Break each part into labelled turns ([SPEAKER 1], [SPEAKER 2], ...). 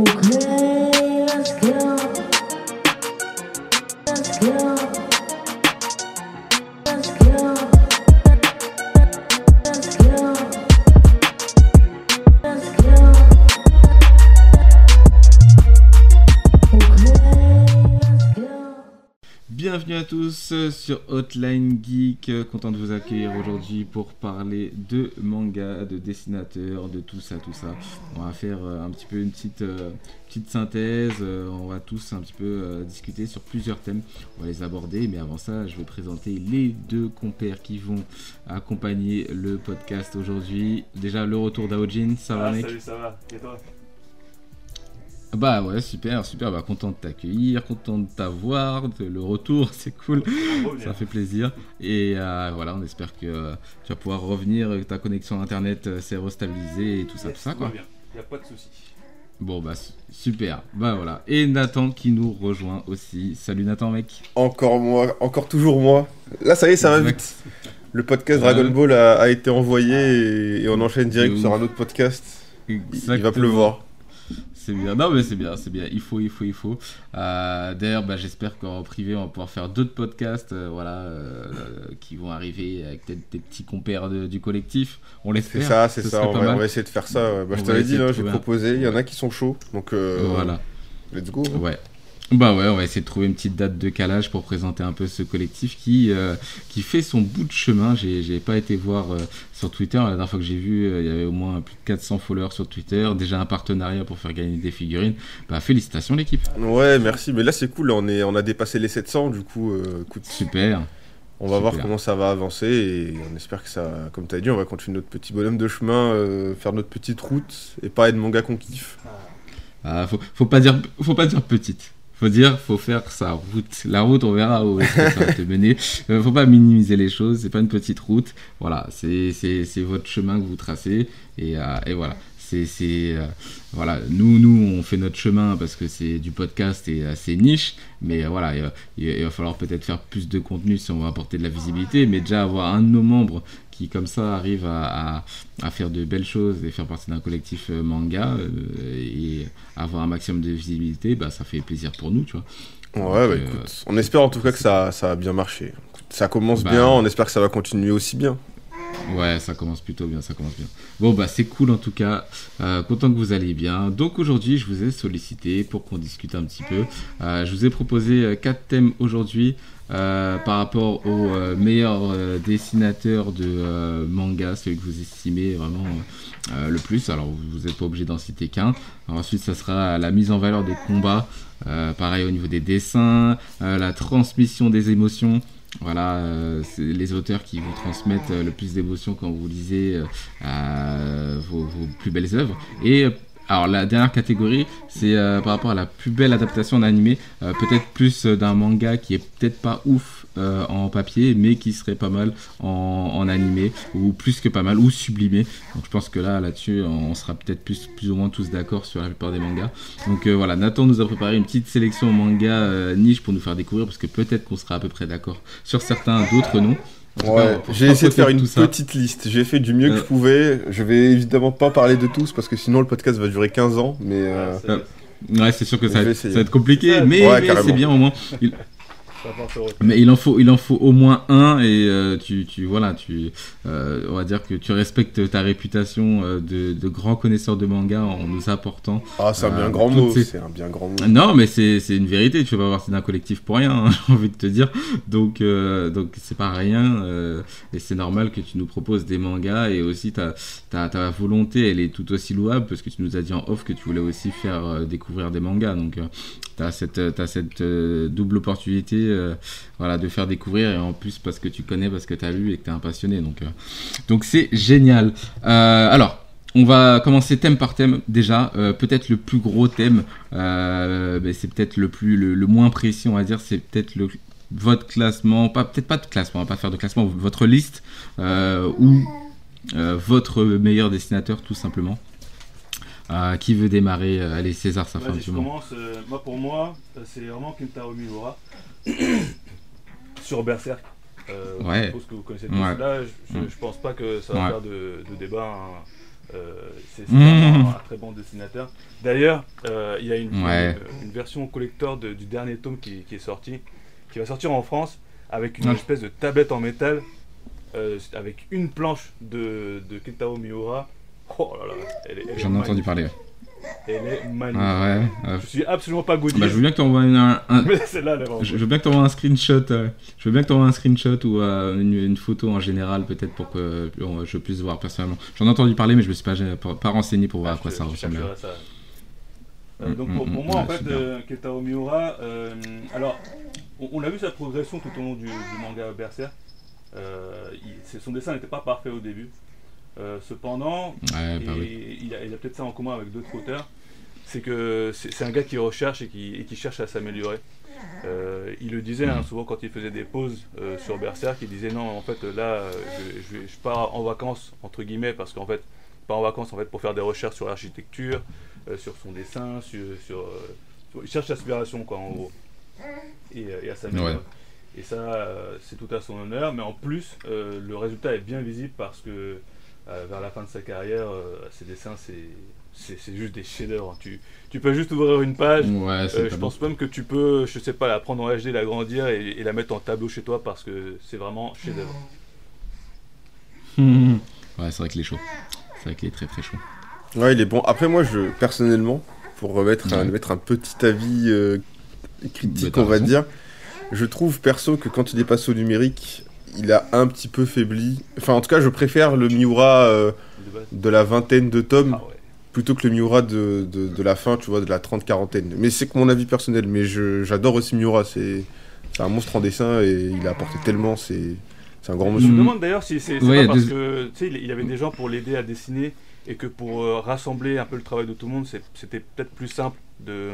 [SPEAKER 1] Okay,
[SPEAKER 2] sur Hotline Geek, Euh, content de vous accueillir aujourd'hui pour parler de manga, de dessinateurs, de tout ça, tout ça. On va faire euh, un petit peu une petite, euh, petite synthèse, on va tous un petit peu euh, discuter sur plusieurs thèmes, on va les aborder, mais avant ça je vais présenter les deux compères qui vont accompagner le podcast aujourd'hui. Déjà le retour d'Aojin, ça va
[SPEAKER 3] Ah,
[SPEAKER 2] mec?
[SPEAKER 3] Salut, ça va. Et toi?
[SPEAKER 2] Bah ouais, super, super, bah content de t'accueillir, content de t'avoir, de- le retour, c'est cool. Ça fait plaisir. Et euh, voilà, on espère que euh, tu vas pouvoir revenir, que ta connexion internet euh, s'est restabilisée et tout ça,
[SPEAKER 3] Yes,
[SPEAKER 2] tout ça quoi.
[SPEAKER 3] va bien, y a pas de soucis.
[SPEAKER 2] Bon bah su- super. Bah voilà. Et Nathan qui nous rejoint aussi. Salut Nathan mec.
[SPEAKER 4] Encore moi, encore toujours moi. Là, ça y est, ça va
[SPEAKER 2] Exact.
[SPEAKER 4] vite. Le podcast. Dragon Ball a, a été envoyé et, et on enchaîne direct sur un autre podcast. Il, il va pleuvoir.
[SPEAKER 2] C'est bien. Non mais c'est bien, c'est bien. Il faut, il faut, il faut. Euh, D'ailleurs, bah, j'espère qu'en privé, on va pouvoir faire d'autres podcasts, euh, voilà, euh, qui vont arriver avec peut-être des petits compères de- du collectif. On
[SPEAKER 4] C'est
[SPEAKER 2] l'espère.
[SPEAKER 4] ça, c'est
[SPEAKER 2] Ce
[SPEAKER 4] ça. On va,
[SPEAKER 2] mal.
[SPEAKER 4] on va essayer de faire ça. Bah, je l'ai dit, j'ai proposé. Il y en a qui sont chauds. Donc, euh,
[SPEAKER 2] Voilà.
[SPEAKER 4] let's go.
[SPEAKER 2] Ouais. Bah ouais, on va essayer de trouver une petite date de calage pour présenter un peu ce collectif qui, euh, qui fait son bout de chemin. J'ai j'ai pas été voir euh, sur Twitter. La dernière fois que j'ai vu, euh, il y avait au moins plus de 400 followers sur Twitter. Déjà un partenariat pour faire gagner des figurines. Bah félicitations l'équipe.
[SPEAKER 4] Ouais, merci. Mais là, c'est cool. On, est, on a dépassé les 700. Du coup, écoute,
[SPEAKER 2] Super.
[SPEAKER 4] on va voir comment ça va avancer. Et on espère que ça, comme tu as dit, on va continuer notre petit bonhomme de chemin, faire notre petite route et parler de manga qu'on kiffe.
[SPEAKER 2] Ah, faut, faut pas dire, faut pas dire petite. Faut dire, faut faire sa route. La route, on verra où ça va te mener. Euh, faut pas minimiser les choses. C'est pas une petite route. Voilà, c'est votre chemin que vous tracez et euh, et voilà. C'est euh, voilà. Nous nous on fait notre chemin parce que c'est du podcast et assez niche. Mais euh, voilà, il, il va falloir peut-être faire plus de contenu si on veut apporter de la visibilité. Mais déjà avoir un de nos membres qui comme ça arrive à, à, à faire de belles choses et faire partie d'un collectif euh, manga euh, et avoir un maximum de visibilité, bah, ça fait plaisir pour nous, tu vois.
[SPEAKER 4] Ouais, bah
[SPEAKER 2] euh,
[SPEAKER 4] écoute, on espère en tout cas que ça, ça a bien marché. Ça commence
[SPEAKER 2] Bah,
[SPEAKER 4] bien, on espère que ça va continuer aussi bien.
[SPEAKER 2] Ouais, ça commence plutôt bien, ça commence bien. Bon, bah c'est cool en tout cas. Euh, content que vous allez bien. Donc aujourd'hui, je vous ai sollicité pour qu'on discute un petit peu. Euh, je vous ai proposé euh, quatre thèmes aujourd'hui par rapport aux meilleurs euh, dessinateurs de manga, celui que vous estimez vraiment le plus. Alors vous n'êtes pas obligé d'en citer qu'un. Ensuite, ça sera la mise en valeur des combats. Pareil au niveau des dessins, la transmission des émotions. Voilà, euh, les auteurs qui vous transmettent euh, le plus d'émotions quand vous lisez euh, vos, vos plus belles œuvres. Et euh, alors la dernière catégorie, c'est par rapport à la plus belle adaptation en animé, peut-être plus d'un manga qui est peut-être pas ouf euh, en papier, mais qui serait pas mal en, en animé, ou plus que pas mal, ou sublimé. Donc je pense que là, là-dessus, on sera peut-être plus, plus ou moins tous d'accord sur la plupart des mangas. Donc euh, voilà, Nathan nous a préparé une petite sélection manga euh, niche pour nous faire découvrir, parce que peut-être qu'on sera à peu près d'accord sur certains, d'autres non.
[SPEAKER 4] Ouais, j'ai essayé de faire une
[SPEAKER 2] ça,
[SPEAKER 4] petite liste. J'ai fait du mieux que
[SPEAKER 2] Euh.
[SPEAKER 4] je pouvais. Je vais évidemment pas parler de tous parce que sinon le podcast va durer 15 ans. Mais euh,
[SPEAKER 2] Ouais, c'est sûr que ça va, être, ça
[SPEAKER 4] essayer.
[SPEAKER 2] va être compliqué,
[SPEAKER 3] Ça,
[SPEAKER 2] mais,
[SPEAKER 4] ouais,
[SPEAKER 2] mais
[SPEAKER 4] carrément.
[SPEAKER 2] c'est bien au moins. Il- mais il en faut, il en faut au moins un et euh, tu, tu, voilà, tu, euh, on va dire que tu respectes ta réputation euh, de, de grand connaisseur de manga en nous apportant.
[SPEAKER 4] ah, c'est un bien grand mot.
[SPEAKER 2] ces-
[SPEAKER 4] C'est un bien grand mot.
[SPEAKER 2] Non, mais c'est, une vérité. Tu pas partie d'un collectif pour rien. hein, j'ai envie de te dire. Donc, donc c'est pas rien et c'est normal que tu nous proposes des mangas et aussi ta, ta, ta volonté, elle est tout aussi louable parce que tu nous as dit en off que tu voulais aussi faire découvrir des mangas. Donc, t'as cette, t'as cette double opportunité, euh, voilà, de faire découvrir et en plus parce que tu connais, parce que t'as lu et que t'es un passionné. Donc, euh, donc c'est génial. Euh, alors. On va commencer thème par thème déjà. Euh, peut-être le plus gros thème, euh, ben, c'est peut-être le plus le, le moins précis, on va dire. C'est peut-être le votre classement, pas peut-être pas de classement, on va pas faire de classement, votre liste euh, ou votre meilleur dessinateur tout simplement. Qui veut démarrer Allez César, ça fait un petit
[SPEAKER 3] moi, pour moi, c'est vraiment Kintaro Miura. Sur Berserk. Euh,
[SPEAKER 2] Ouais.
[SPEAKER 3] Je suppose que vous connaissez.
[SPEAKER 2] Ouais.
[SPEAKER 3] Je, je-
[SPEAKER 2] Mm.
[SPEAKER 3] je pense pas que ça va
[SPEAKER 2] Ouais.
[SPEAKER 3] faire de, de débat. hein. Euh, c'est
[SPEAKER 2] Mmh.
[SPEAKER 3] vraiment un très bon dessinateur. D'ailleurs, euh, il y a une,
[SPEAKER 2] Ouais.
[SPEAKER 3] une, une version collector de- du dernier tome qui, qui est sorti, qui va sortir en France avec une espèce de tablette en métal, avec une planche de, de Kentaro Miura. Oh là là, elle est, elle est
[SPEAKER 2] J'en ai entendu parler.
[SPEAKER 3] Elle est magnifique.
[SPEAKER 2] Ah ouais. euh,
[SPEAKER 3] Je suis absolument pas goodies,
[SPEAKER 2] bah, je veux bien que tu envoies un, un-
[SPEAKER 3] mais
[SPEAKER 2] Je veux bien que tu envoies un screenshot. euh, je veux bien que tu un screenshot ou euh, une, une photo en général, peut-être pour que je puisse voir personnellement. J'en ai entendu parler, mais je me suis pas, pas, renseigné pour voir
[SPEAKER 3] Ah,
[SPEAKER 2] à quoi
[SPEAKER 3] je-
[SPEAKER 2] ça ressemble.
[SPEAKER 3] Euh,
[SPEAKER 2] Mm,
[SPEAKER 3] donc
[SPEAKER 2] mm,
[SPEAKER 3] pour, pour
[SPEAKER 2] mm,
[SPEAKER 3] moi, en fait,
[SPEAKER 2] super.
[SPEAKER 3] euh, Kentaro Miura, euh, alors, on, on a vu sa progression tout au long du, du manga Berserk. Il- son dessin n'était pas parfait au début. Euh, cependant,
[SPEAKER 2] Ouais, bah
[SPEAKER 3] et
[SPEAKER 2] oui.
[SPEAKER 3] il a, il a peut-être ça en commun avec d'autres auteurs, c'est que c'est un gars qui recherche et qui, et qui cherche à s'améliorer. Euh, il le disait hein, souvent quand il faisait des pauses euh, sur Berserk, il disait non, en fait là, euh, je, je- je pars en vacances entre guillemets parce qu'en fait, je pars en vacances en fait pour faire des recherches sur l'architecture, euh, sur son dessin, sur, sur, euh, sur- il cherche l'aspiration quoi en gros et, euh, et à s'améliorer.
[SPEAKER 2] Ouais.
[SPEAKER 3] Et ça, c'est tout à son honneur, mais en plus, euh, le résultat est bien visible parce que euh, vers la fin de sa carrière, euh, ses dessins, c'est c'est c'est juste des chefs-d'œuvre. Tu, tu peux juste ouvrir une page.
[SPEAKER 2] Ouais,
[SPEAKER 3] euh, je
[SPEAKER 2] bon.
[SPEAKER 3] pense même que tu peux, je sais pas, la prendre en HD, l'agrandir et, et la mettre en tableau chez toi parce que c'est vraiment chef-d'œuvre.
[SPEAKER 2] ouais, c'est vrai qu'il est chaud. C'est vrai qu'il est très très chaud.
[SPEAKER 4] Ouais, il est bon. Après, moi, je personnellement, pour remettre un, mettre un petit avis euh, critique,
[SPEAKER 2] t'as
[SPEAKER 4] on va
[SPEAKER 2] raison.
[SPEAKER 4] dire, je trouve perso que quand il est passé au numérique, il a un petit peu faibli. Enfin, en tout cas, je préfère le Miura euh,
[SPEAKER 3] de
[SPEAKER 4] la vingtaine de tomes
[SPEAKER 3] Ah ouais.
[SPEAKER 4] Plutôt que le Miura de, de, de la fin, tu vois, de la trente-quarantaine. Mais c'est que mon avis personnel. Mais je- j'adore aussi Miura. C'est c'est un monstre en dessin et il a apporté tellement. C'est c'est un grand
[SPEAKER 3] Je
[SPEAKER 4] monsieur.
[SPEAKER 3] me
[SPEAKER 2] Mhm.
[SPEAKER 3] demande d'ailleurs si c'est
[SPEAKER 2] Ouais,
[SPEAKER 3] parce que tu sais, il avait des gens pour l'aider à dessiner et que pour euh, rassembler un peu le travail de tout le monde, c'était peut-être plus simple de,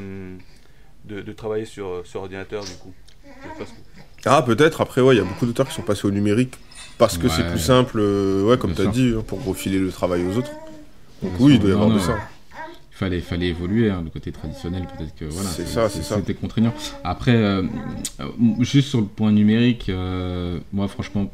[SPEAKER 3] de, de travailler sur, sur ordinateur du coup. Je
[SPEAKER 4] Ah, peut-être. Après, ouais, il y a beaucoup d'auteurs qui sont passés au numérique parce que c'est plus simple, euh, ouais, comme tu as
[SPEAKER 2] sûr.
[SPEAKER 4] dit, hein, pour refiler le travail aux autres. Donc, oui, il doit y avoir de ça.
[SPEAKER 2] Il fallait, fallait évoluer, hein, le côté traditionnel, peut-être que voilà.
[SPEAKER 4] C'est ça, c'est ça.
[SPEAKER 2] C'était contraignant. Après, euh, euh, juste sur le point numérique, euh, moi franchement,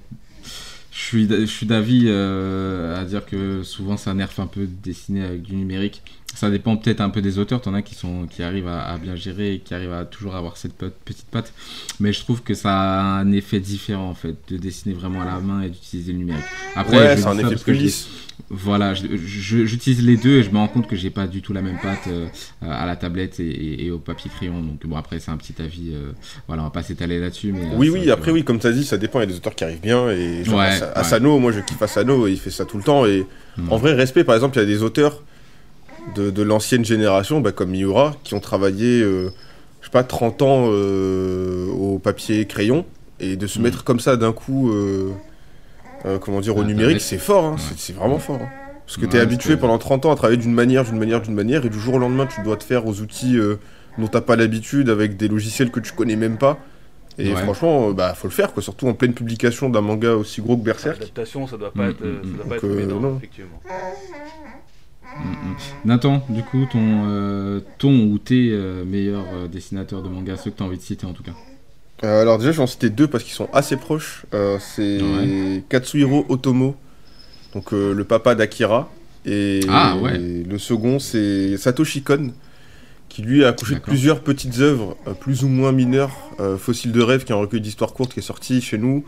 [SPEAKER 2] je suis, d- je suis d'avis euh, à dire que souvent ça nerf un peu de dessiner avec du numérique. Ça dépend peut-être un peu des auteurs, t'en as qui, sont, qui arrivent à, à bien gérer et qui arrivent à toujours avoir cette pe- petite patte. Mais je trouve que ça a un effet différent en fait, de dessiner vraiment à la main et d'utiliser le numérique. Après,
[SPEAKER 4] ouais, c'est un effet plus lisse.
[SPEAKER 2] Voilà, j'utilise les deux et je me rends compte que j'ai pas du tout la même patte euh, à la tablette et, et- et au papier crayon. Donc bon, après c'est un petit avis. euh, voilà, on va pas s'étaler là-dessus. Mais euh,
[SPEAKER 4] Oui, oui, après, oui, comme tu as dit, ça dépend. Il y a des auteurs qui arrivent bien. Et genre,
[SPEAKER 2] Ouais,
[SPEAKER 4] Asa-
[SPEAKER 2] ouais.
[SPEAKER 4] Asano, moi, je kiffe Asano, et il fait ça tout le temps. Et en vrai, respect, par exemple, il y a des auteurs de, de l'ancienne génération, bah, comme Miura, qui ont travaillé, euh, je sais pas, 30 ans au papier crayon. Et de se
[SPEAKER 2] Mm.
[SPEAKER 4] mettre comme ça d'un coup, euh, comment dire, au
[SPEAKER 2] Ah,
[SPEAKER 4] numérique, c'est fort. hein,
[SPEAKER 2] Ouais.
[SPEAKER 4] c'est- vraiment fort. hein. Parce que
[SPEAKER 2] Ouais,
[SPEAKER 4] tu es habitué pendant 30 ans à travailler d'une manière, d'une manière, d'une manière, et du jour au lendemain, tu dois te faire aux outils euh, dont t'as pas l'habitude, avec des logiciels que tu connais même pas. Et
[SPEAKER 2] Ouais.
[SPEAKER 4] franchement, euh, bah faut le faire, quoi. Surtout en pleine publication d'un manga aussi gros que Berserk.
[SPEAKER 3] L'adaptation, ça doit pas
[SPEAKER 2] Mm,
[SPEAKER 3] être, euh,
[SPEAKER 2] mm,
[SPEAKER 3] ça doit pas être
[SPEAKER 4] Donc, euh,
[SPEAKER 3] effectivement.
[SPEAKER 2] Mm. Nathan, du coup, ton, euh, ton ou tes euh, meilleurs euh, dessinateurs de manga, ceux que tu as envie de citer en tout cas.
[SPEAKER 4] Euh, alors déjà, je vais en citer deux parce qu'ils sont assez proches. Euh, c'est
[SPEAKER 2] Ouais.
[SPEAKER 4] Katsuhiro Otomo, donc euh, le papa d'Akira. Et
[SPEAKER 2] Ah, ouais.
[SPEAKER 4] le second, c'est Satoshi Kon, qui lui a accouché de plusieurs petites œuvres, plus ou moins mineures. Fossile de rêve, qui est un recueil d'histoires courtes qui est sorti chez nous.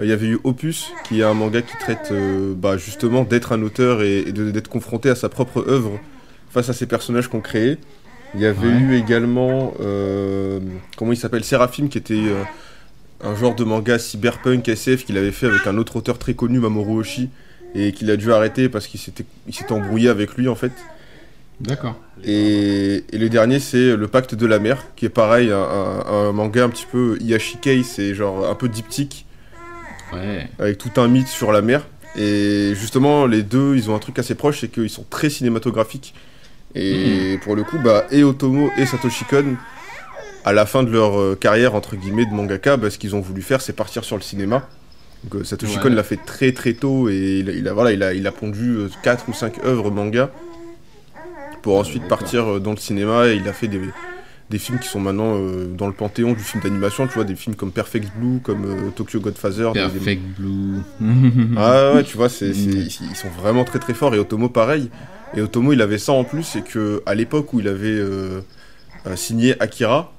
[SPEAKER 4] Il y avait eu Opus, qui est un manga qui traite bah, justement d'être un auteur et, et d'être confronté à sa propre œuvre face à ces personnages qu'on créé. Il y avait
[SPEAKER 2] Ouais.
[SPEAKER 4] eu également, euh, comment il s'appelle, Seraphim, qui était euh, un genre de manga cyberpunk SF qu'il avait fait avec un autre auteur très connu, Mamoru Oshii, et qu'il a dû arrêter parce qu'il s'était il s'était embrouillé avec lui en fait.
[SPEAKER 2] D'accord.
[SPEAKER 4] Et, et le dernier, c'est Le Pacte de la Mer, qui est pareil, un, un- un manga un petit peu Iyashikei, c'est genre un peu diptyque,
[SPEAKER 2] Ouais.
[SPEAKER 4] avec tout un mythe sur la mer. Et justement, les deux, ils ont un truc assez proche, c'est qu'ils sont très cinématographiques. Et pour le coup, bah, et Otomo et Satoshi Kon, à la fin de leur euh, carrière, entre guillemets, de mangaka, bah, ce qu'ils ont voulu faire, c'est partir sur le cinéma. Donc, euh, Satoshi
[SPEAKER 2] Ouais.
[SPEAKER 4] Kon l'a fait très très tôt et il, a- il a, voilà, il, a, il a pondu 4 ou 5 œuvres manga pour ensuite partir euh, dans le cinéma et il a fait des, des films qui sont maintenant euh, dans le panthéon du film d'animation, tu vois, des films comme Perfect Blue, comme euh, Tokyo Godfather. des-
[SPEAKER 2] Perfect Blue.
[SPEAKER 4] Ah ouais, tu vois, c'est, c'est-
[SPEAKER 2] Mm.
[SPEAKER 4] ils sont vraiment très très forts. Et Otomo, pareil. Et Otomo, il avait ça en plus, c'est que à l'époque où il avait euh, euh, signé Akira,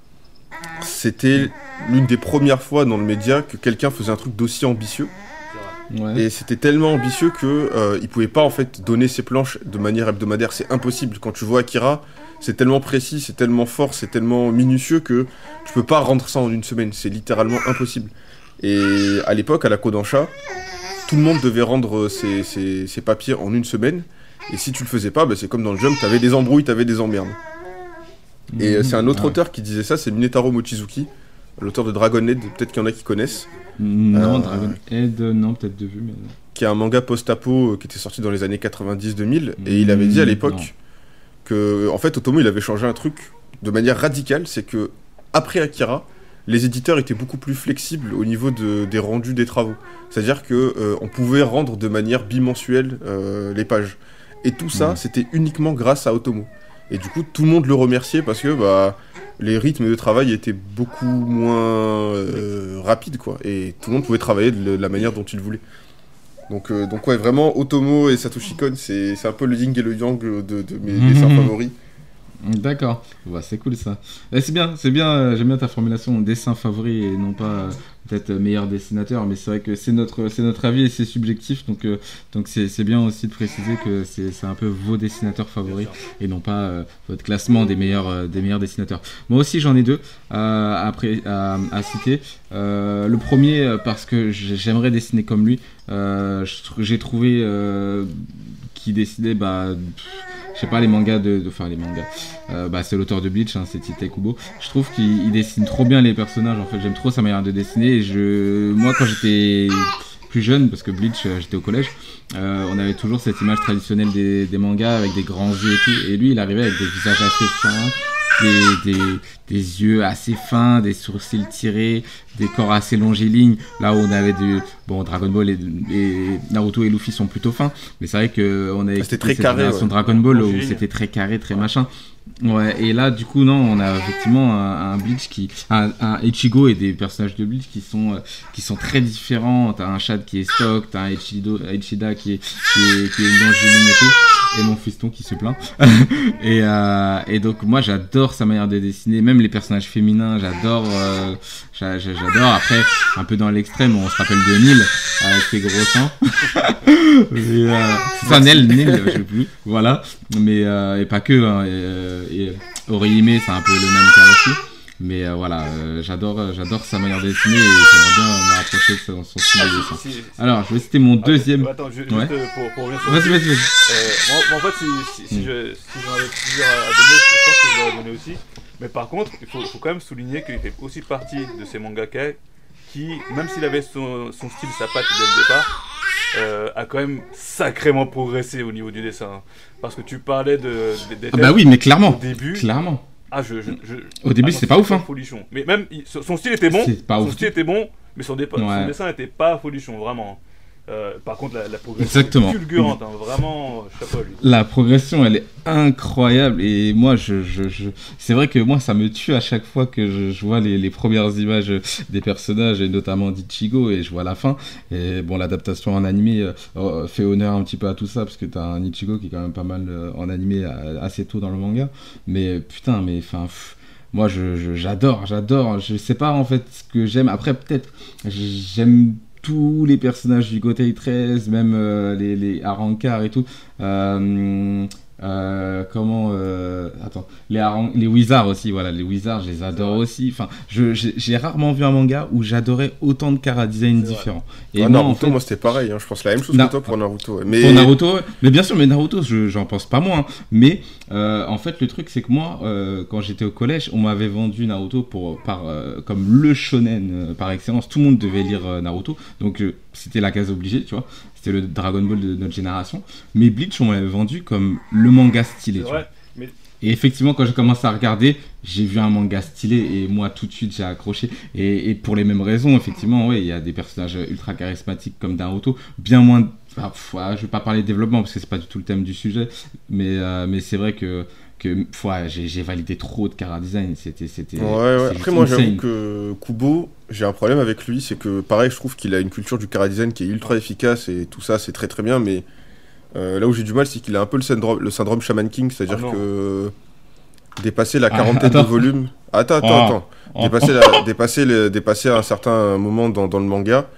[SPEAKER 4] c'était l'une des premières fois dans le média que quelqu'un faisait un truc d'aussi ambitieux.
[SPEAKER 2] Ouais.
[SPEAKER 4] Et c'était tellement ambitieux que euh, il pouvait pas en fait donner ses planches de manière hebdomadaire. C'est impossible. Quand tu vois Akira, c'est tellement précis, c'est tellement fort, c'est tellement minutieux que tu peux pas rendre ça en une semaine. C'est littéralement impossible. Et à l'époque, à la Kodansha, tout le monde devait rendre ses, ses- ses papiers en une semaine. Et si tu le faisais pas, bah, c'est comme dans le Jump, t'avais des embrouilles, t'avais des emmerdes. Et euh, c'est un autre auteur qui disait ça, c'est Minetaro Mochizuki, l'auteur de Dragon Head, peut-être qu'il y en a qui connaissent.
[SPEAKER 2] Non,
[SPEAKER 4] Euh,
[SPEAKER 2] Dragon Head, non, peut-être de vue, mais.
[SPEAKER 4] qui est un manga post-apo euh, qui était sorti dans les années 90-2000 et il avait dit à
[SPEAKER 2] Mm,
[SPEAKER 4] l'époque que en fait Otomo il avait changé un truc de manière radicale, c'est que après Akira, les éditeurs étaient beaucoup plus flexibles au niveau de- des rendus des travaux. C'est-à-dire que euh, on pouvait rendre de manière bimensuelle euh, les pages. Et tout ça,
[SPEAKER 2] Mm.
[SPEAKER 4] c'était uniquement grâce à Otomo. Et du coup, tout le monde le remerciait parce que bah, les rythmes de travail étaient beaucoup moins euh, rapides, quoi. Et tout le monde pouvait travailler de la manière dont il voulait. Donc, euh, donc ouais, vraiment, Otomo et Satoshi Kon, c'est un peu le yin et le yang de, de mes dessins favoris.
[SPEAKER 2] D'accord, Ouais, c'est cool ça. Eh, c'est bien, c'est bien, euh, j'aime bien ta formulation dessin favori et non pas euh, peut-être euh, meilleur dessinateur, mais c'est vrai que c'est notre, c'est notre avis et c'est subjectif, donc euh, donc c'est c'est bien aussi de préciser que c'est c'est un peu vos dessinateurs favoris et non pas votre classement des meilleurs, des meilleurs dessinateurs. Moi aussi j'en ai deux après, à, à citer. Le premier parce que j'ai- j'aimerais dessiner comme lui. J'ai trouvé qui dessinait bah, je sais pas les mangas de, enfin les mangas. Euh, bah, c'est l'auteur de Bleach, hein, c'est Tite Kubo. Je trouve qu'il il dessine trop bien les personnages. En fait, j'aime trop sa manière de dessiner. Et je, moi, quand j'étais plus jeune, parce que Bleach, euh, j'étais au collège, euh, on avait toujours cette image traditionnelle des, des mangas avec des grands yeux et tout. Et lui, il arrivait avec des visages assez fins, des, des, des yeux assez fins, des sourcils tirés, des corps assez longiligne. Là où on avait du bon Dragon Ball et, et Naruto et Luffy sont plutôt fins, mais c'est vrai que on avait
[SPEAKER 4] Ah, c'était très carré, ouais.
[SPEAKER 2] Dragon Ball où c'était très carré, très machin. Ouais, et là, du coup, non, on a effectivement un, Bleach qui, un, Ichigo et des personnages de Bleach qui sont, euh, qui sont très différents. T'as un Shad qui est stock, t'as un Ichido, Ichida qui est, qui est, qui une longiligne et tout, et mon fiston qui se plaint. et, euh, et donc, moi, j'adore sa manière de dessiner, même les personnages féminins, j'adore, euh, j'adore. Après, un peu dans l'extrême, on se rappelle de Neil avec ses gros seins. Mais, euh, c'est ça, Nel, Nel, je sais plus. Voilà. Mais, euh, et pas que. Hein, et, euh, et c'est un peu le même cas aussi. Mais euh, voilà, euh, j'adore, euh, j'adore sa manière de dessiner et j'aimerais bien me rapprocher de son, son style de dessin.
[SPEAKER 3] Si- si-
[SPEAKER 2] Alors, je vais citer mon deuxième.
[SPEAKER 3] Attends, ju- juste
[SPEAKER 2] Ouais.
[SPEAKER 3] euh, pour, pour revenir sur
[SPEAKER 2] Vas-y, vas-y, vas-y.
[SPEAKER 3] Euh, en fait, si, si, si
[SPEAKER 2] Mm.
[SPEAKER 3] je- si j'en avais plusieurs à, à donner, je pense que je l'aurais donné aussi. Mais par contre, il faut, faut quand même souligner qu'il fait aussi partie de ces mangaka qui, même s'il avait son, son style, sa patte dès le départ, euh, a quand même sacrément progressé au niveau du dessin. Parce que tu parlais de, de- des
[SPEAKER 2] Ah bah oui, mais
[SPEAKER 3] au
[SPEAKER 2] clairement.
[SPEAKER 3] début.
[SPEAKER 2] Clairement.
[SPEAKER 3] Ah, je, je, je-
[SPEAKER 2] Au début,
[SPEAKER 3] ah,
[SPEAKER 2] c'était pas ouf, hein.
[SPEAKER 3] folichon. Mais même, son style était bon.
[SPEAKER 2] Pas
[SPEAKER 3] son
[SPEAKER 2] ouf.
[SPEAKER 3] style était bon, mais son, dessin n'était pas folichon, vraiment. Euh, par contre, la, la progression
[SPEAKER 2] Exactement.
[SPEAKER 3] est fulgurante, hein, vraiment, chapeau à lui.
[SPEAKER 2] La progression, elle est incroyable. Et moi, je, je, je... c'est vrai que moi, ça me tue à chaque fois que je, je vois les, les premières images des personnages, et notamment d'Ichigo, et je vois la fin. Et bon, l'adaptation en animé euh, euh, fait honneur un petit peu à tout ça, parce que t'as un Ichigo qui est quand même pas mal euh, en animé euh, assez tôt dans le manga. Mais putain, mais enfin. Moi, je, je- j'adore, j'adore. Je sais pas en fait ce que j'aime. Après, peut-être, j'aime tous les personnages du Gotei 13, même euh, les, les Arankar et tout. Euh, euh, comment attends les Aran- les Wizards aussi voilà les Wizards je les adore aussi enfin j'ai rarement vu un manga où j'adorais autant de chara design différents
[SPEAKER 4] Et ah,
[SPEAKER 2] moi
[SPEAKER 4] Naruto,
[SPEAKER 2] en fait
[SPEAKER 4] moi c'était pareil, hein, je pense la même chose
[SPEAKER 2] Na-
[SPEAKER 4] que toi pour Naruto. Mais
[SPEAKER 2] pour Naruto, mais bien sûr, mais Naruto, je- j'en pense pas moins. Mais euh, en fait, le truc, c'est que moi, euh, quand j'étais au collège, on m'avait vendu Naruto pour, par, euh, comme le shonen par excellence. Tout le monde devait lire Naruto, donc c'était la case obligée, tu vois. C'était le Dragon Ball de notre génération. Mais Bleach, on m'avait vendu comme le manga stylé. Tu vois. Et effectivement, quand j'ai commencé à regarder, j'ai vu un manga stylé et moi tout de suite j'ai accroché. Et, et pour les mêmes raisons, effectivement, oui, il y a des personnages ultra charismatiques comme Naruto, bien moins. Ah, pff, ah, je vais pas parler de développement parce que c'est pas du tout le thème du sujet, mais, euh, mais c'est vrai que, que ouais, j'ai validé trop de cara design. C'était.
[SPEAKER 4] Ouais, ouais. Après, moi, j'avoue que Kubo, j'ai un problème avec lui. C'est que, pareil, je trouve qu'il a une culture du cara design qui est ultra efficace et tout ça, c'est très très bien. Mais euh, là où j'ai du mal, c'est qu'il a un peu le syndrome, le syndrome Shaman King. C'est-à-dire
[SPEAKER 3] Ah
[SPEAKER 4] que dépasser la
[SPEAKER 2] Ah,
[SPEAKER 4] quarantaine de
[SPEAKER 2] attends.
[SPEAKER 4] volumes. Attends, attends,
[SPEAKER 2] Ah.
[SPEAKER 4] attends.
[SPEAKER 2] Oh.
[SPEAKER 4] Dépasser, la- dépasser, le- dépasser un certain moment dans, dans le manga.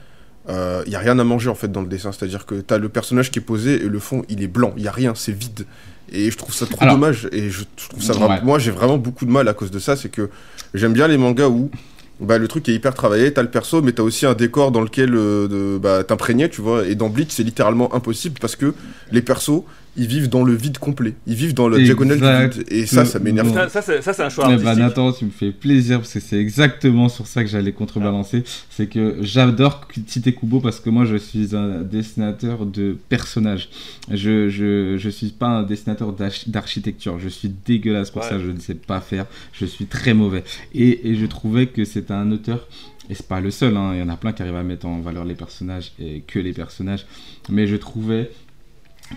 [SPEAKER 4] Il y a rien à manger en fait dans le dessin, c'est-à-dire que t'as le personnage qui est posé et le fond il est blanc, il y a rien, c'est vide. Et je trouve ça trop
[SPEAKER 2] Alors-
[SPEAKER 4] dommage et je, je trouve ça vraiment.
[SPEAKER 2] Ouais.
[SPEAKER 4] Moi j'ai vraiment beaucoup de mal à cause de ça, c'est que j'aime bien les mangas où bah, le truc est hyper travaillé, t'as le perso, mais t'as aussi un décor dans lequel euh, bah, t'imprégnais, tu vois. Et dans Bleach c'est littéralement impossible parce que les persos ils vivent dans le vide complet, ils vivent dans la diagonale du vide. Et ça, ça m'énerve.
[SPEAKER 3] Ça, ça, c'est- ça, c'est un choix
[SPEAKER 2] Eh
[SPEAKER 3] artistique.
[SPEAKER 2] ben, Nathan, tu me fais plaisir parce que c'est exactement sur ça que j'allais contrebalancer. C'est que j'adore citer Kubo parce que moi je suis un dessinateur de personnages. Je, je, je suis pas un dessinateur d'arch- d'architecture. Je suis dégueulasse pour
[SPEAKER 3] Ouais.
[SPEAKER 2] ça. Je ne sais pas faire. Je suis très mauvais. Et, et je trouvais que c'est un auteur. Et c'est pas le seul, hein, il y en a plein qui arrivent à mettre en valeur les personnages et que les personnages. Mais je trouvais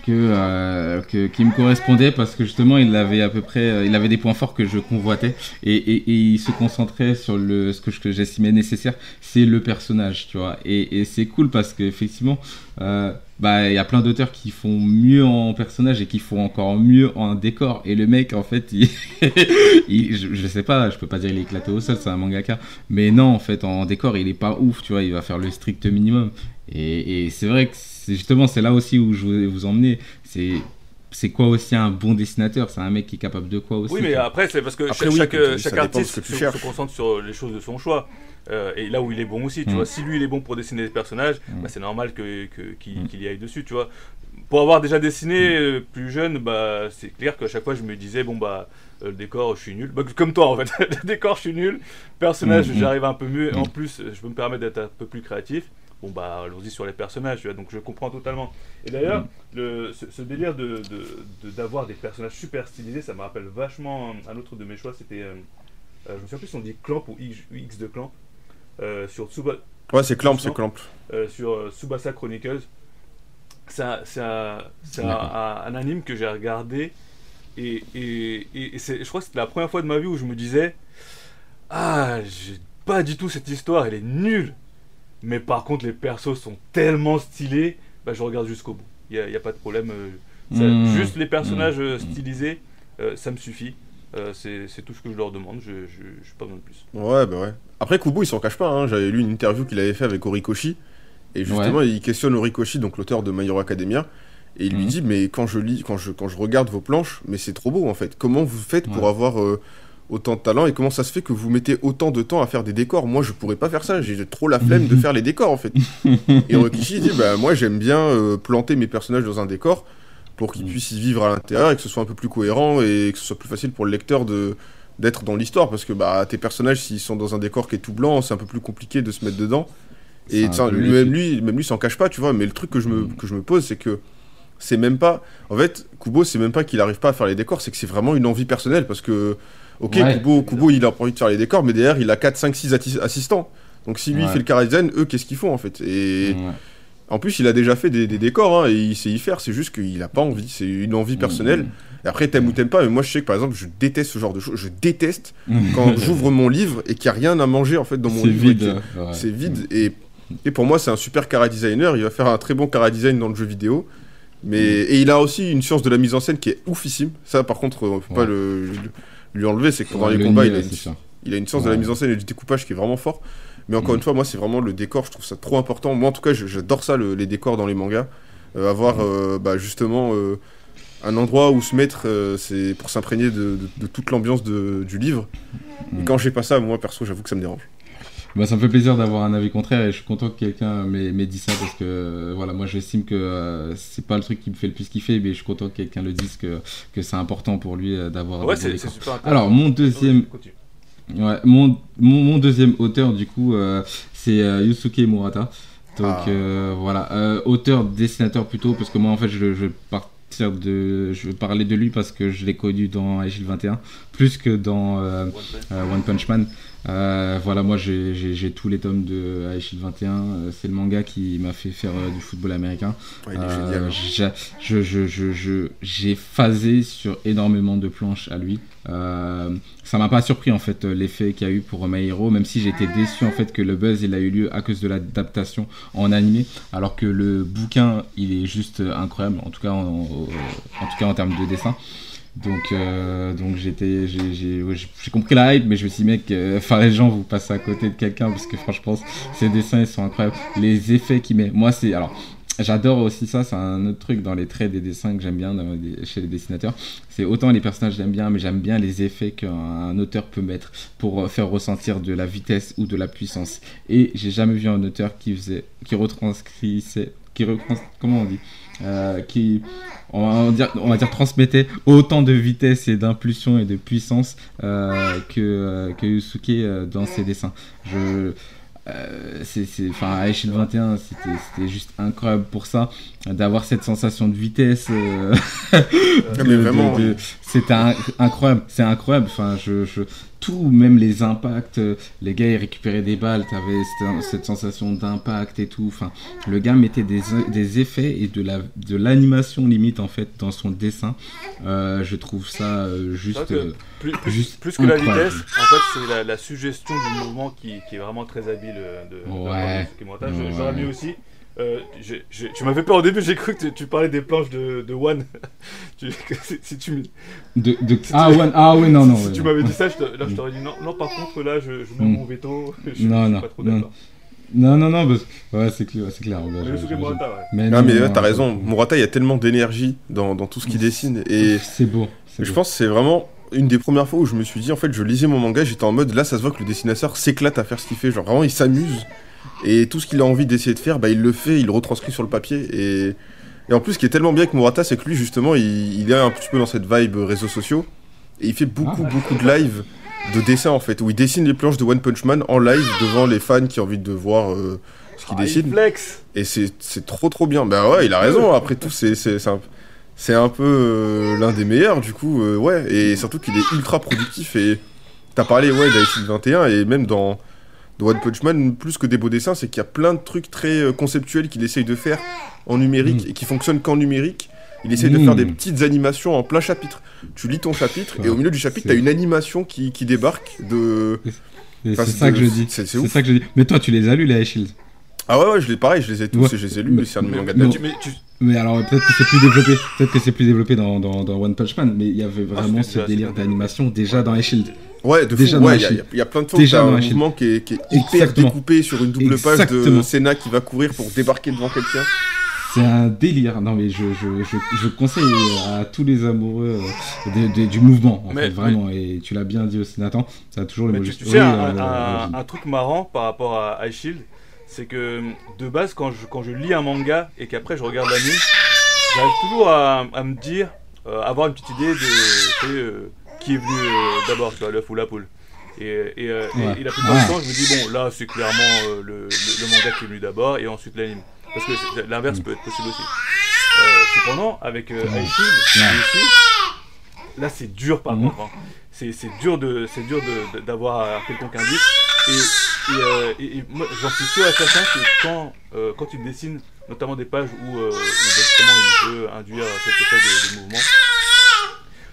[SPEAKER 2] euh, que- qui me correspondait parce que justement il avait à peu près euh, il avait des points forts que je convoitais et, et- il se concentrait sur le ce que je- que j'estimais nécessaire c'est le personnage tu vois. Et, c'est cool parce qu'effectivement euh, bah il y a plein d'auteurs qui font mieux en personnage et qui font encore mieux en décor. Et le mec en fait je, je sais pas je peux pas dire il est éclaté au sol c'est un mangaka. Mais non en fait en décor il est pas ouf tu vois il va faire le strict minimum. Et c'est vrai que c'est justement c'est là aussi où je voulais vous emmener. C'est c'est quoi aussi un bon dessinateur? C'est un mec qui est capable de quoi aussi
[SPEAKER 3] Oui, mais après, c'est parce que
[SPEAKER 4] Après,
[SPEAKER 3] chaque,
[SPEAKER 4] oui,
[SPEAKER 3] artiste se, concentre sur les choses de son choix. Euh, et là où il est bon aussi, tu
[SPEAKER 2] Mm.
[SPEAKER 3] vois. Si lui, il est bon pour dessiner des personnages,
[SPEAKER 2] Mm.
[SPEAKER 3] bah, c'est normal que, que- qu'il
[SPEAKER 2] Mm.
[SPEAKER 3] qu'il y aille dessus, tu vois. Pour avoir déjà dessiné euh, plus jeune, bah, c'est clair qu'à chaque fois, je me disais, bon, bah, euh, le décor, je suis nul. Bah, comme toi, en fait. le décor, je suis nul. Personnage, j'arrive un peu mieux. En plus, je peux me permettre d'être un peu plus créatif. Bon, bah, allons-y sur les personnages, tu vois. Donc, je comprends totalement. Et d'ailleurs,
[SPEAKER 2] Mm.
[SPEAKER 3] le, ce, ce délire de, de- de- d'avoir des personnages super stylisés, ça me rappelle vachement un autre de mes choix. C'était, euh, euh, je me souviens plus si on dit Clamp ou X, X de Clamp, euh, sur, Tsuba,
[SPEAKER 4] Ouais, c'est Clamp, c'est Clamp.
[SPEAKER 3] euh, sur Tsubasa Chronicles. C'est un, c'est un- anime que j'ai regardé et, et, et- et c'est- je crois que c'était la première fois de ma vie où je me disais Ah, j'ai pas du tout cette histoire, elle est nulle. Mais par contre, les persos sont tellement stylés, bah, je regarde jusqu'au bout. Il n'y a, pas de problème. euh, ça-
[SPEAKER 2] Mmh.
[SPEAKER 3] Juste les personnages euh,
[SPEAKER 2] Mmh.
[SPEAKER 3] stylisés, euh, ça me suffit. Euh, c'est c'est tout ce que je leur demande, je n'ai pas besoin de plus.
[SPEAKER 4] Ouais, bah ouais. Après, Kubo, il s'en cache pas. hein. J'avais lu une interview qu'il avait fait avec Horikoshi. Et justement, il questionne Horikoshi, donc l'auteur de My Hero Academia. Et il lui
[SPEAKER 2] Mhm.
[SPEAKER 4] dit, mais quand je lis, quand je, quand je regarde vos planches, mais c'est trop beau en fait. Comment vous faites pour avoir euh, autant de talent et comment ça se fait que vous mettez autant de temps à faire des décors? Moi, je pourrais pas faire ça. J'ai trop la flemme de faire les décors en fait. et Horikoshi dit, bah moi, j'aime bien euh, planter mes personnages dans un décor pour qu'ils
[SPEAKER 2] Mhm.
[SPEAKER 4] puissent y vivre à l'intérieur et que ce soit un peu plus cohérent et que ce soit plus facile pour le lecteur de d'être dans l'histoire parce que bah tes personnages s'ils sont dans un décor qui est tout blanc c'est un peu plus compliqué de se mettre dedans et tiens, même lui même lui s'en cache pas tu vois mais le truc que je me
[SPEAKER 2] Mm.
[SPEAKER 4] que je me pose c'est que c'est même pas en fait Kubo c'est même pas qu'il arrive pas à faire les décors c'est que c'est vraiment une envie personnelle parce que ok
[SPEAKER 2] Ouais.
[SPEAKER 4] Kubo Kubo il a envie de faire les décors mais derrière il a 4 5 6 atti- assistants donc si lui
[SPEAKER 2] Ouais.
[SPEAKER 4] fait le Karazen eux qu'est-ce qu'ils font en fait? Et
[SPEAKER 2] Ouais.
[SPEAKER 4] en plus il a déjà fait des, des décors hein, et il sait y faire c'est juste qu'il a pas envie c'est une envie personnelle
[SPEAKER 2] Mmh.
[SPEAKER 4] et après, t'aimes ou t'aimes pas, mais moi je sais que par exemple, je déteste ce genre de choses. Je déteste
[SPEAKER 2] Mmh.
[SPEAKER 4] quand j'ouvre mon livre et qu'il n'y a rien à manger en fait dans mon
[SPEAKER 2] C'est
[SPEAKER 4] livre.
[SPEAKER 2] vide.
[SPEAKER 4] que
[SPEAKER 2] ouais.
[SPEAKER 4] C'est vide. Et, et pour moi, c'est un super cara designer. Il va faire un très bon cara design dans le jeu vidéo. Mais, Et il a aussi une science de la mise en scène qui est oufissime. Ça, par contre, on peut pas le, lui- enlever. C'est que pendant les
[SPEAKER 2] le
[SPEAKER 4] combats, il a, une, il a une science de la mise en scène et du découpage qui est vraiment fort. Mais encore
[SPEAKER 2] Mm.
[SPEAKER 4] une fois, moi, c'est vraiment le décor. Je trouve ça trop important. Moi, en tout cas, j'adore ça, le- les décors dans les mangas. Euh, avoir euh, bah, justement euh, un endroit où se mettre, c'est pour s'imprégner de, de- de toute l'ambiance du livre. Et
[SPEAKER 2] Mm.
[SPEAKER 4] quand j'ai pas ça, moi, perso, j'avoue que ça me dérange.
[SPEAKER 2] Bah, ça me fait plaisir d'avoir un avis contraire et je suis content que quelqu'un m'ait dit ça parce que euh, voilà, moi j'estime que euh, c'est pas le truc qui me fait le plus kiffer, mais je suis content que quelqu'un le dise que, que c'est important pour lui euh, d'avoir
[SPEAKER 3] Ouais, c'est super.
[SPEAKER 2] Alors, mon deuxième, ouais, mon, mon, mon deuxième auteur, du coup, euh, c'est euh, Yusuke Murata. Donc
[SPEAKER 4] Ah.
[SPEAKER 2] euh, voilà, auteur, dessinateur plutôt, parce que moi en fait je, je, par- partir de. Je vais parler de lui parce que je l'ai connu dans Agile 21, plus que dans
[SPEAKER 3] One Punch
[SPEAKER 2] Man. Euh, voilà, moi j'ai- tous les tomes de Agile 21. euh, C'est le manga qui m'a fait faire euh, du football américain.
[SPEAKER 4] Ouais,
[SPEAKER 2] Euh,
[SPEAKER 4] hein.
[SPEAKER 2] j'ai- je, phasé sur énormément de planches à lui. Euh, ça m'a pas surpris en fait l'effet qu'il y a eu pour My Hero, même si j'étais déçu en fait que le buzz il a eu lieu à cause de l'adaptation en animé, alors que le bouquin il est juste incroyable, en tout cas en, en- en tout cas en termes de dessin. Donc, euh, donc j'ai, compris la hype, mais je me suis dit, mec, euh, enfin les gens, vous passez à côté de quelqu'un parce que franchement, ces dessins ils sont incroyables. Les effets qu'il met, moi c'est, alors, j'adore aussi ça, c'est un autre truc dans les traits des dessins que j'aime bien chez les dessinateurs. C'est autant les personnages j'aime bien, mais j'aime bien les effets qu'un auteur peut mettre pour euh, faire ressentir de la vitesse ou de la puissance. Et j'ai jamais vu un auteur qui faisait, qui retranscrivait, qui comment on dit, qui on va dire, on va dire transmettait autant de vitesse et d'impulsion et de puissance euh, que, euh, que Yusuke euh, dans ses dessins. Je, enfin, à Aishil 21, c'était, c'était juste incroyable pour ça, d'avoir cette sensation de vitesse. euh, de- de- de- c'était un- incroyable, c'est incroyable. Enfin, je, je, tout, même les impacts, euh, les gars ils récupéraient des balles, t'avais cette, cette sensation d'impact et tout. Enfin, le gars mettait des, des effets et de la, de l'animation limite en fait dans son dessin. Euh, je trouve ça euh, juste. Euh,
[SPEAKER 3] Plus, plus-
[SPEAKER 2] Juste
[SPEAKER 3] plus que la vitesse, en fait, c'est la, la suggestion du mouvement qui, qui est vraiment très habile de, de
[SPEAKER 2] Ouais.
[SPEAKER 3] de
[SPEAKER 2] Ouais.
[SPEAKER 3] J'aurais mis aussi. Euh, j'ai- tu m'as fait peur au début, j'ai cru que tu, tu parlais des planches de, de One. Tu- si, tu, m-
[SPEAKER 2] de, de- Ah ouais, ah ouais, non, non.
[SPEAKER 3] si
[SPEAKER 2] ouais,
[SPEAKER 3] tu
[SPEAKER 2] non.
[SPEAKER 3] m'avais dit ça, je là je t'aurais dit non, non, par contre, là je, je mets
[SPEAKER 2] Mm.
[SPEAKER 3] mon veto. Je, je
[SPEAKER 2] Non,
[SPEAKER 3] suis
[SPEAKER 2] non,
[SPEAKER 3] pas trop
[SPEAKER 2] non.
[SPEAKER 3] d'accord.
[SPEAKER 2] Non, non, non, parce... ouais, c'est clair, c'est clair. ouais,
[SPEAKER 3] Mais
[SPEAKER 2] je-
[SPEAKER 3] Yusuke
[SPEAKER 2] je-
[SPEAKER 3] Murata, ouais.
[SPEAKER 2] Mais
[SPEAKER 4] Ah, mais
[SPEAKER 2] non,
[SPEAKER 4] ouais, t'as
[SPEAKER 2] non,
[SPEAKER 4] raison. Murata, il y a tellement d'énergie dans, dans tout ce qu'il dessine. Et
[SPEAKER 2] C'est beau.
[SPEAKER 4] je
[SPEAKER 2] beau.
[SPEAKER 4] pense que c'est vraiment une des premières fois où je me suis dit, en fait, je lisais mon manga, j'étais en mode, là, ça se voit que le dessinateur s'éclate à faire ce qu'il fait. Genre, vraiment, il s'amuse. Et tout ce qu'il a envie d'essayer de faire, bah, il le fait, il le retranscrit sur le papier. Et, et en plus, ce qui est tellement bien avec Murata, c'est que lui, justement, il, il est un petit peu dans cette vibe réseaux sociaux. Et il fait beaucoup,
[SPEAKER 2] Ah.
[SPEAKER 4] beaucoup de live de dessin, en fait, où il dessine les planches de One Punch Man en live devant les fans qui ont envie de voir euh, ce qu'il
[SPEAKER 3] Ah,
[SPEAKER 4] dessine.
[SPEAKER 3] flex
[SPEAKER 4] Et c'est trop trop bien. Bah ouais, il a raison. Après tout, c'est un, un peu euh, l'un des meilleurs, du coup, euh, ouais. Et surtout qu'il est ultra productif. Et t'as parlé, ouais, d'Aishid 21. Et même dans, dans One Punch Man, plus que des beaux dessins, c'est qu'il y a plein de trucs très euh, conceptuels qu'il essaye de faire en numérique
[SPEAKER 2] Mm.
[SPEAKER 4] et qui fonctionnent qu'en numérique. Il essaye de
[SPEAKER 2] Mm.
[SPEAKER 4] faire des petites animations en plein chapitre. Tu lis ton chapitre et au milieu du chapitre, t'as une animation qui, qui débarque de. Enfin,
[SPEAKER 2] c'est ça
[SPEAKER 4] de-
[SPEAKER 2] que je dis.
[SPEAKER 4] c'est-
[SPEAKER 2] ça que je dis. Mais toi, tu les as lus, les Shield.
[SPEAKER 4] Ah ouais, ouais, je les pareil, je les ai tous
[SPEAKER 2] Ouais.
[SPEAKER 4] et je les ai lus.
[SPEAKER 2] Mais-
[SPEAKER 4] C'est un de mes mangas
[SPEAKER 3] mais
[SPEAKER 4] de
[SPEAKER 3] mais tu-
[SPEAKER 2] Mais alors, peut-être que c'est plus développé. Peut-être que c'est plus développé dans, dans, dans One Punch Man. Mais il y avait vraiment
[SPEAKER 3] c'était
[SPEAKER 2] ce délire d'animation déjà dans Shield.
[SPEAKER 4] Ouais, de
[SPEAKER 2] Déjà
[SPEAKER 4] fou, ouais,
[SPEAKER 2] la
[SPEAKER 4] il y, a- y plein de fois
[SPEAKER 2] Déjà
[SPEAKER 4] où un
[SPEAKER 2] la
[SPEAKER 4] mouvement qui est, qui est hyper
[SPEAKER 2] Exactement.
[SPEAKER 4] découpé sur une double page de
[SPEAKER 2] Exactement.
[SPEAKER 4] Senna qui va courir pour débarquer devant quelqu'un.
[SPEAKER 2] C'est un délire. Non, mais je, je, je, je conseille à tous les amoureux euh, de- de- du mouvement, en
[SPEAKER 3] Mais-
[SPEAKER 2] fait, vraiment. Et tu l'as bien dit aussi, Nathan. Ça a toujours le
[SPEAKER 3] Mais
[SPEAKER 2] mot
[SPEAKER 3] tu, sais, un,
[SPEAKER 2] euh,
[SPEAKER 3] un- truc marrant par rapport à High Shield, c'est que de base, quand je, quand je lis un manga et qu'après je regarde l'anime, j'arrive toujours à, à me dire, euh, avoir une petite idée de tu sais, euh, qui est venu euh, d'abord, tu vois, l'œuf ou la poule. Et, et, euh, et-
[SPEAKER 2] Ouais.
[SPEAKER 3] et la plupart
[SPEAKER 2] Ouais.
[SPEAKER 3] du temps, je me dis, bon, là, c'est clairement euh, le, le- le manga qui est venu d'abord et ensuite l'anime. Parce que l'inverse
[SPEAKER 2] Mm.
[SPEAKER 3] peut être possible aussi. Euh, cependant, avec euh, là, c'est dur par
[SPEAKER 2] Mhm.
[SPEAKER 3] contre. hein. C'est dur de c'est dur de- de- d'avoir quelconque indice. Et, et, et- et moi, j'en suis sûr et certain que quand, quand il dessine notamment des pages où, où justement il veut induire cet effet de, de mouvement,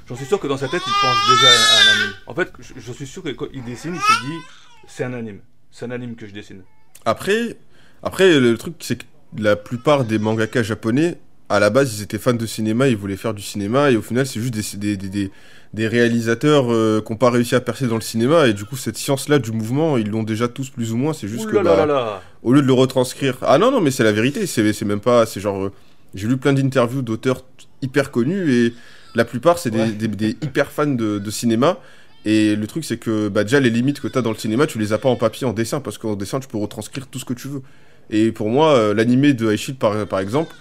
[SPEAKER 3] j'en suis sûr que dans sa tête il pense déjà à un anime. En fait, je, suis sûr que quand il dessine, il se dit c'est un anime. C'est un anime que je dessine.
[SPEAKER 4] Après, après le truc, c'est que la plupart des mangaka japonais, à la base, ils étaient fans de cinéma, ils voulaient faire du cinéma, et au final, c'est juste des, des, des, des- des réalisateurs euh, qui n'ont pas réussi à percer dans le cinéma, et du coup, cette science-là du mouvement, ils l'ont déjà tous plus ou moins, c'est juste
[SPEAKER 3] Ouh
[SPEAKER 4] que.
[SPEAKER 3] là
[SPEAKER 4] bah,
[SPEAKER 3] là
[SPEAKER 4] au lieu de le retranscrire. Ah non, non, mais c'est la vérité, c'est même pas. C'est genre. euh, J'ai lu plein d'interviews d'auteurs hyper connus et la plupart, c'est des,
[SPEAKER 3] Ouais.
[SPEAKER 4] des- des hyper fans de, de cinéma. Et le truc, c'est que bah, déjà, les limites que tu as dans le cinéma, tu les as pas en papier, en dessin, parce qu'en dessin, tu peux retranscrire tout ce que tu veux. Et pour moi, euh, l'animé de Aishid, par, par exemple,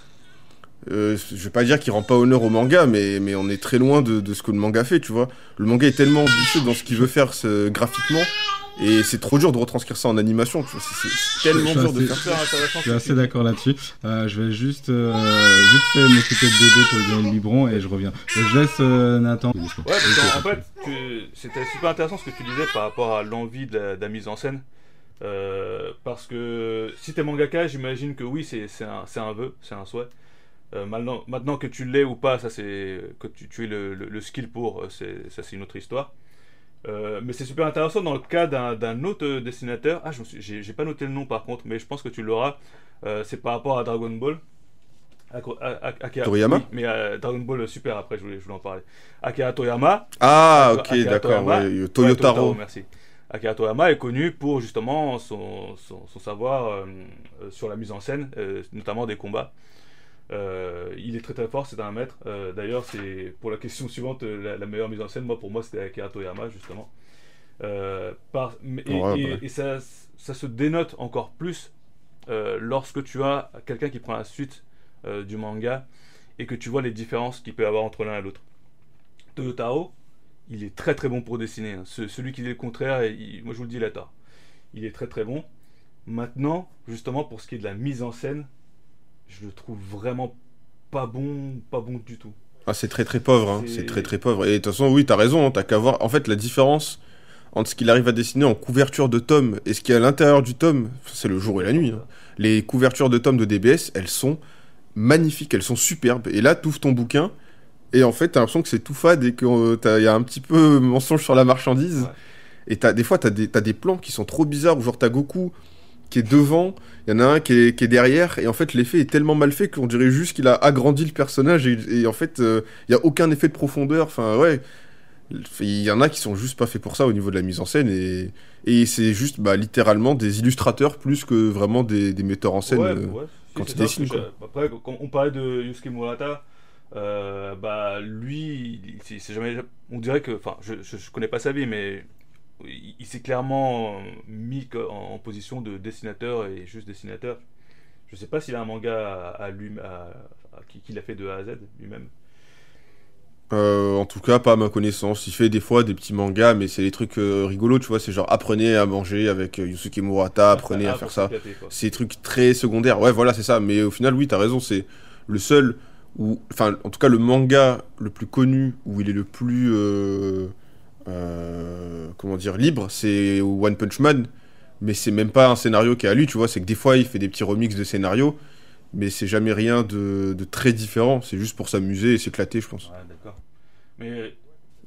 [SPEAKER 4] euh, je vais pas dire qu'il rend pas honneur au manga, mais, mais on est très loin de, de ce que le manga fait, tu vois. Le manga est tellement ambitieux dans ce qu'il veut faire graphiquement Et c'est trop dur de retranscrire ça en animation. C'est- tellement
[SPEAKER 2] Je suis
[SPEAKER 4] dur de
[SPEAKER 2] assez-
[SPEAKER 4] faire ça.
[SPEAKER 2] Je suis assez d'accord là-dessus. Euh, je vais juste euh, vite fait m'occuper de bébé pour lui donner le biberon et je reviens. Je laisse euh, Nathan.
[SPEAKER 3] Ouais, parce qu'en en fait, tu- c'était super intéressant ce que tu disais par rapport à l'envie de, la- de la mise en scène. Euh, parce que si t'es mangaka, j'imagine que oui, c'est un, vœu, c'est un souhait. Euh, maintenant, maintenant que tu l'es ou pas, ça c'est que tu, tu aies le, le- le skill pour, ça c'est une autre histoire. Euh, mais c'est super intéressant dans le cas d'un autre dessinateur. Ah, je j'ai pas noté le nom par contre, mais je pense que tu l'auras. Euh, c'est par rapport à Dragon Ball. A- A- Akira-
[SPEAKER 4] Toriyama
[SPEAKER 3] oui, Mais euh, Dragon Ball Super après, je voulais, je voulais en parler. Akira Toriyama,
[SPEAKER 4] Ah,
[SPEAKER 3] Akira-
[SPEAKER 4] ok, d'accord. Ouais,
[SPEAKER 3] Ouais,
[SPEAKER 4] Toyotaro.
[SPEAKER 3] merci. Akira Toriyama est connu pour justement son, son, son savoir euh, euh, sur la mise en scène, euh, notamment des combats. Euh, il est très très fort, c'est un maître. Euh, D'ailleurs, c'est pour la question suivante, euh, la, la meilleure mise en scène, moi pour moi c'était Akira Toriyama justement. Euh, par- et,
[SPEAKER 4] Ouais,
[SPEAKER 3] et- et ça, ça se dénote encore plus lorsque tu as quelqu'un qui prend la suite du manga et que tu vois les différences qu'il peut y avoir entre l'un et l'autre. Toyotaro, il est très très bon pour dessiner. hein. Ce- celui qui dit le contraire, il- moi je vous le dis, il a tort. Il est très très bon. Maintenant, justement, pour ce qui est de la mise en scène, je le trouve vraiment pas bon, pas bon du tout.
[SPEAKER 4] Ah, c'est très très pauvre, hein.
[SPEAKER 3] C'est-
[SPEAKER 4] très très pauvre. Et de toute façon, oui, t'as raison, hein, t'as qu'à voir. En fait, la différence entre ce qu'il arrive à dessiner en couverture de tome et ce qu'il y a à l'intérieur du tome, c'est le jour et la nuit. hein. Les couvertures de tome de DBS, elles sont magnifiques, elles sont superbes. Et là, t'ouvres ton bouquin, et en fait, t'as l'impression que c'est tout fade et qu'il y a un petit peu mensonge sur la marchandise.
[SPEAKER 3] Ouais.
[SPEAKER 4] Et t'as, des fois, t'as des, des plans qui sont trop bizarres, où genre t'as Goku qui est devant, il y en a un qui est, qui est derrière, et en fait, l'effet est tellement mal fait qu'on dirait juste qu'il a agrandi le personnage, et, et en fait, euh, il y a aucun effet de profondeur. Enfin, ouais. Il y en a qui sont juste pas faits pour ça au niveau de la mise en scène, et, et c'est juste bah, littéralement des illustrateurs plus que vraiment des, des metteurs en scène.
[SPEAKER 3] Ouais,
[SPEAKER 4] euh.
[SPEAKER 3] ouais,
[SPEAKER 4] quand
[SPEAKER 3] c'est
[SPEAKER 4] il
[SPEAKER 3] ça,
[SPEAKER 4] dessine,
[SPEAKER 3] parce que j'ai- Après, quand on parlait de Yusuke Murata, euh, bah lui, c'est c'est jamais. On dirait que, enfin, je, je, je connais pas sa vie, mais il, il s'est clairement mis que- en, en position de dessinateur et juste dessinateur. Je sais pas s'il a un manga à, à lui, à, à- qu'il a fait de A à Z lui-même.
[SPEAKER 4] Euh, en tout cas, pas à ma connaissance. Il fait des fois des petits mangas, mais c'est des trucs euh, rigolos, tu vois. C'est genre apprenez à manger avec euh, Yusuke Murata, apprenez à
[SPEAKER 3] Ah,
[SPEAKER 4] faire
[SPEAKER 3] pour
[SPEAKER 4] ça. C'est des trucs très secondaires. Ouais, voilà, c'est ça. Mais au final, oui, t'as raison. C'est le seul où, enfin, en tout cas, le manga le plus connu où il est le plus, euh, euh, comment dire, libre, c'est One Punch Man. Mais c'est même pas un scénario qui est à lui, tu vois. C'est que des fois, il fait des petits remixes de scénarios, mais c'est jamais rien de, de très différent. C'est juste pour s'amuser et s'éclater, je pense.
[SPEAKER 3] Ouais, d'accord. Mais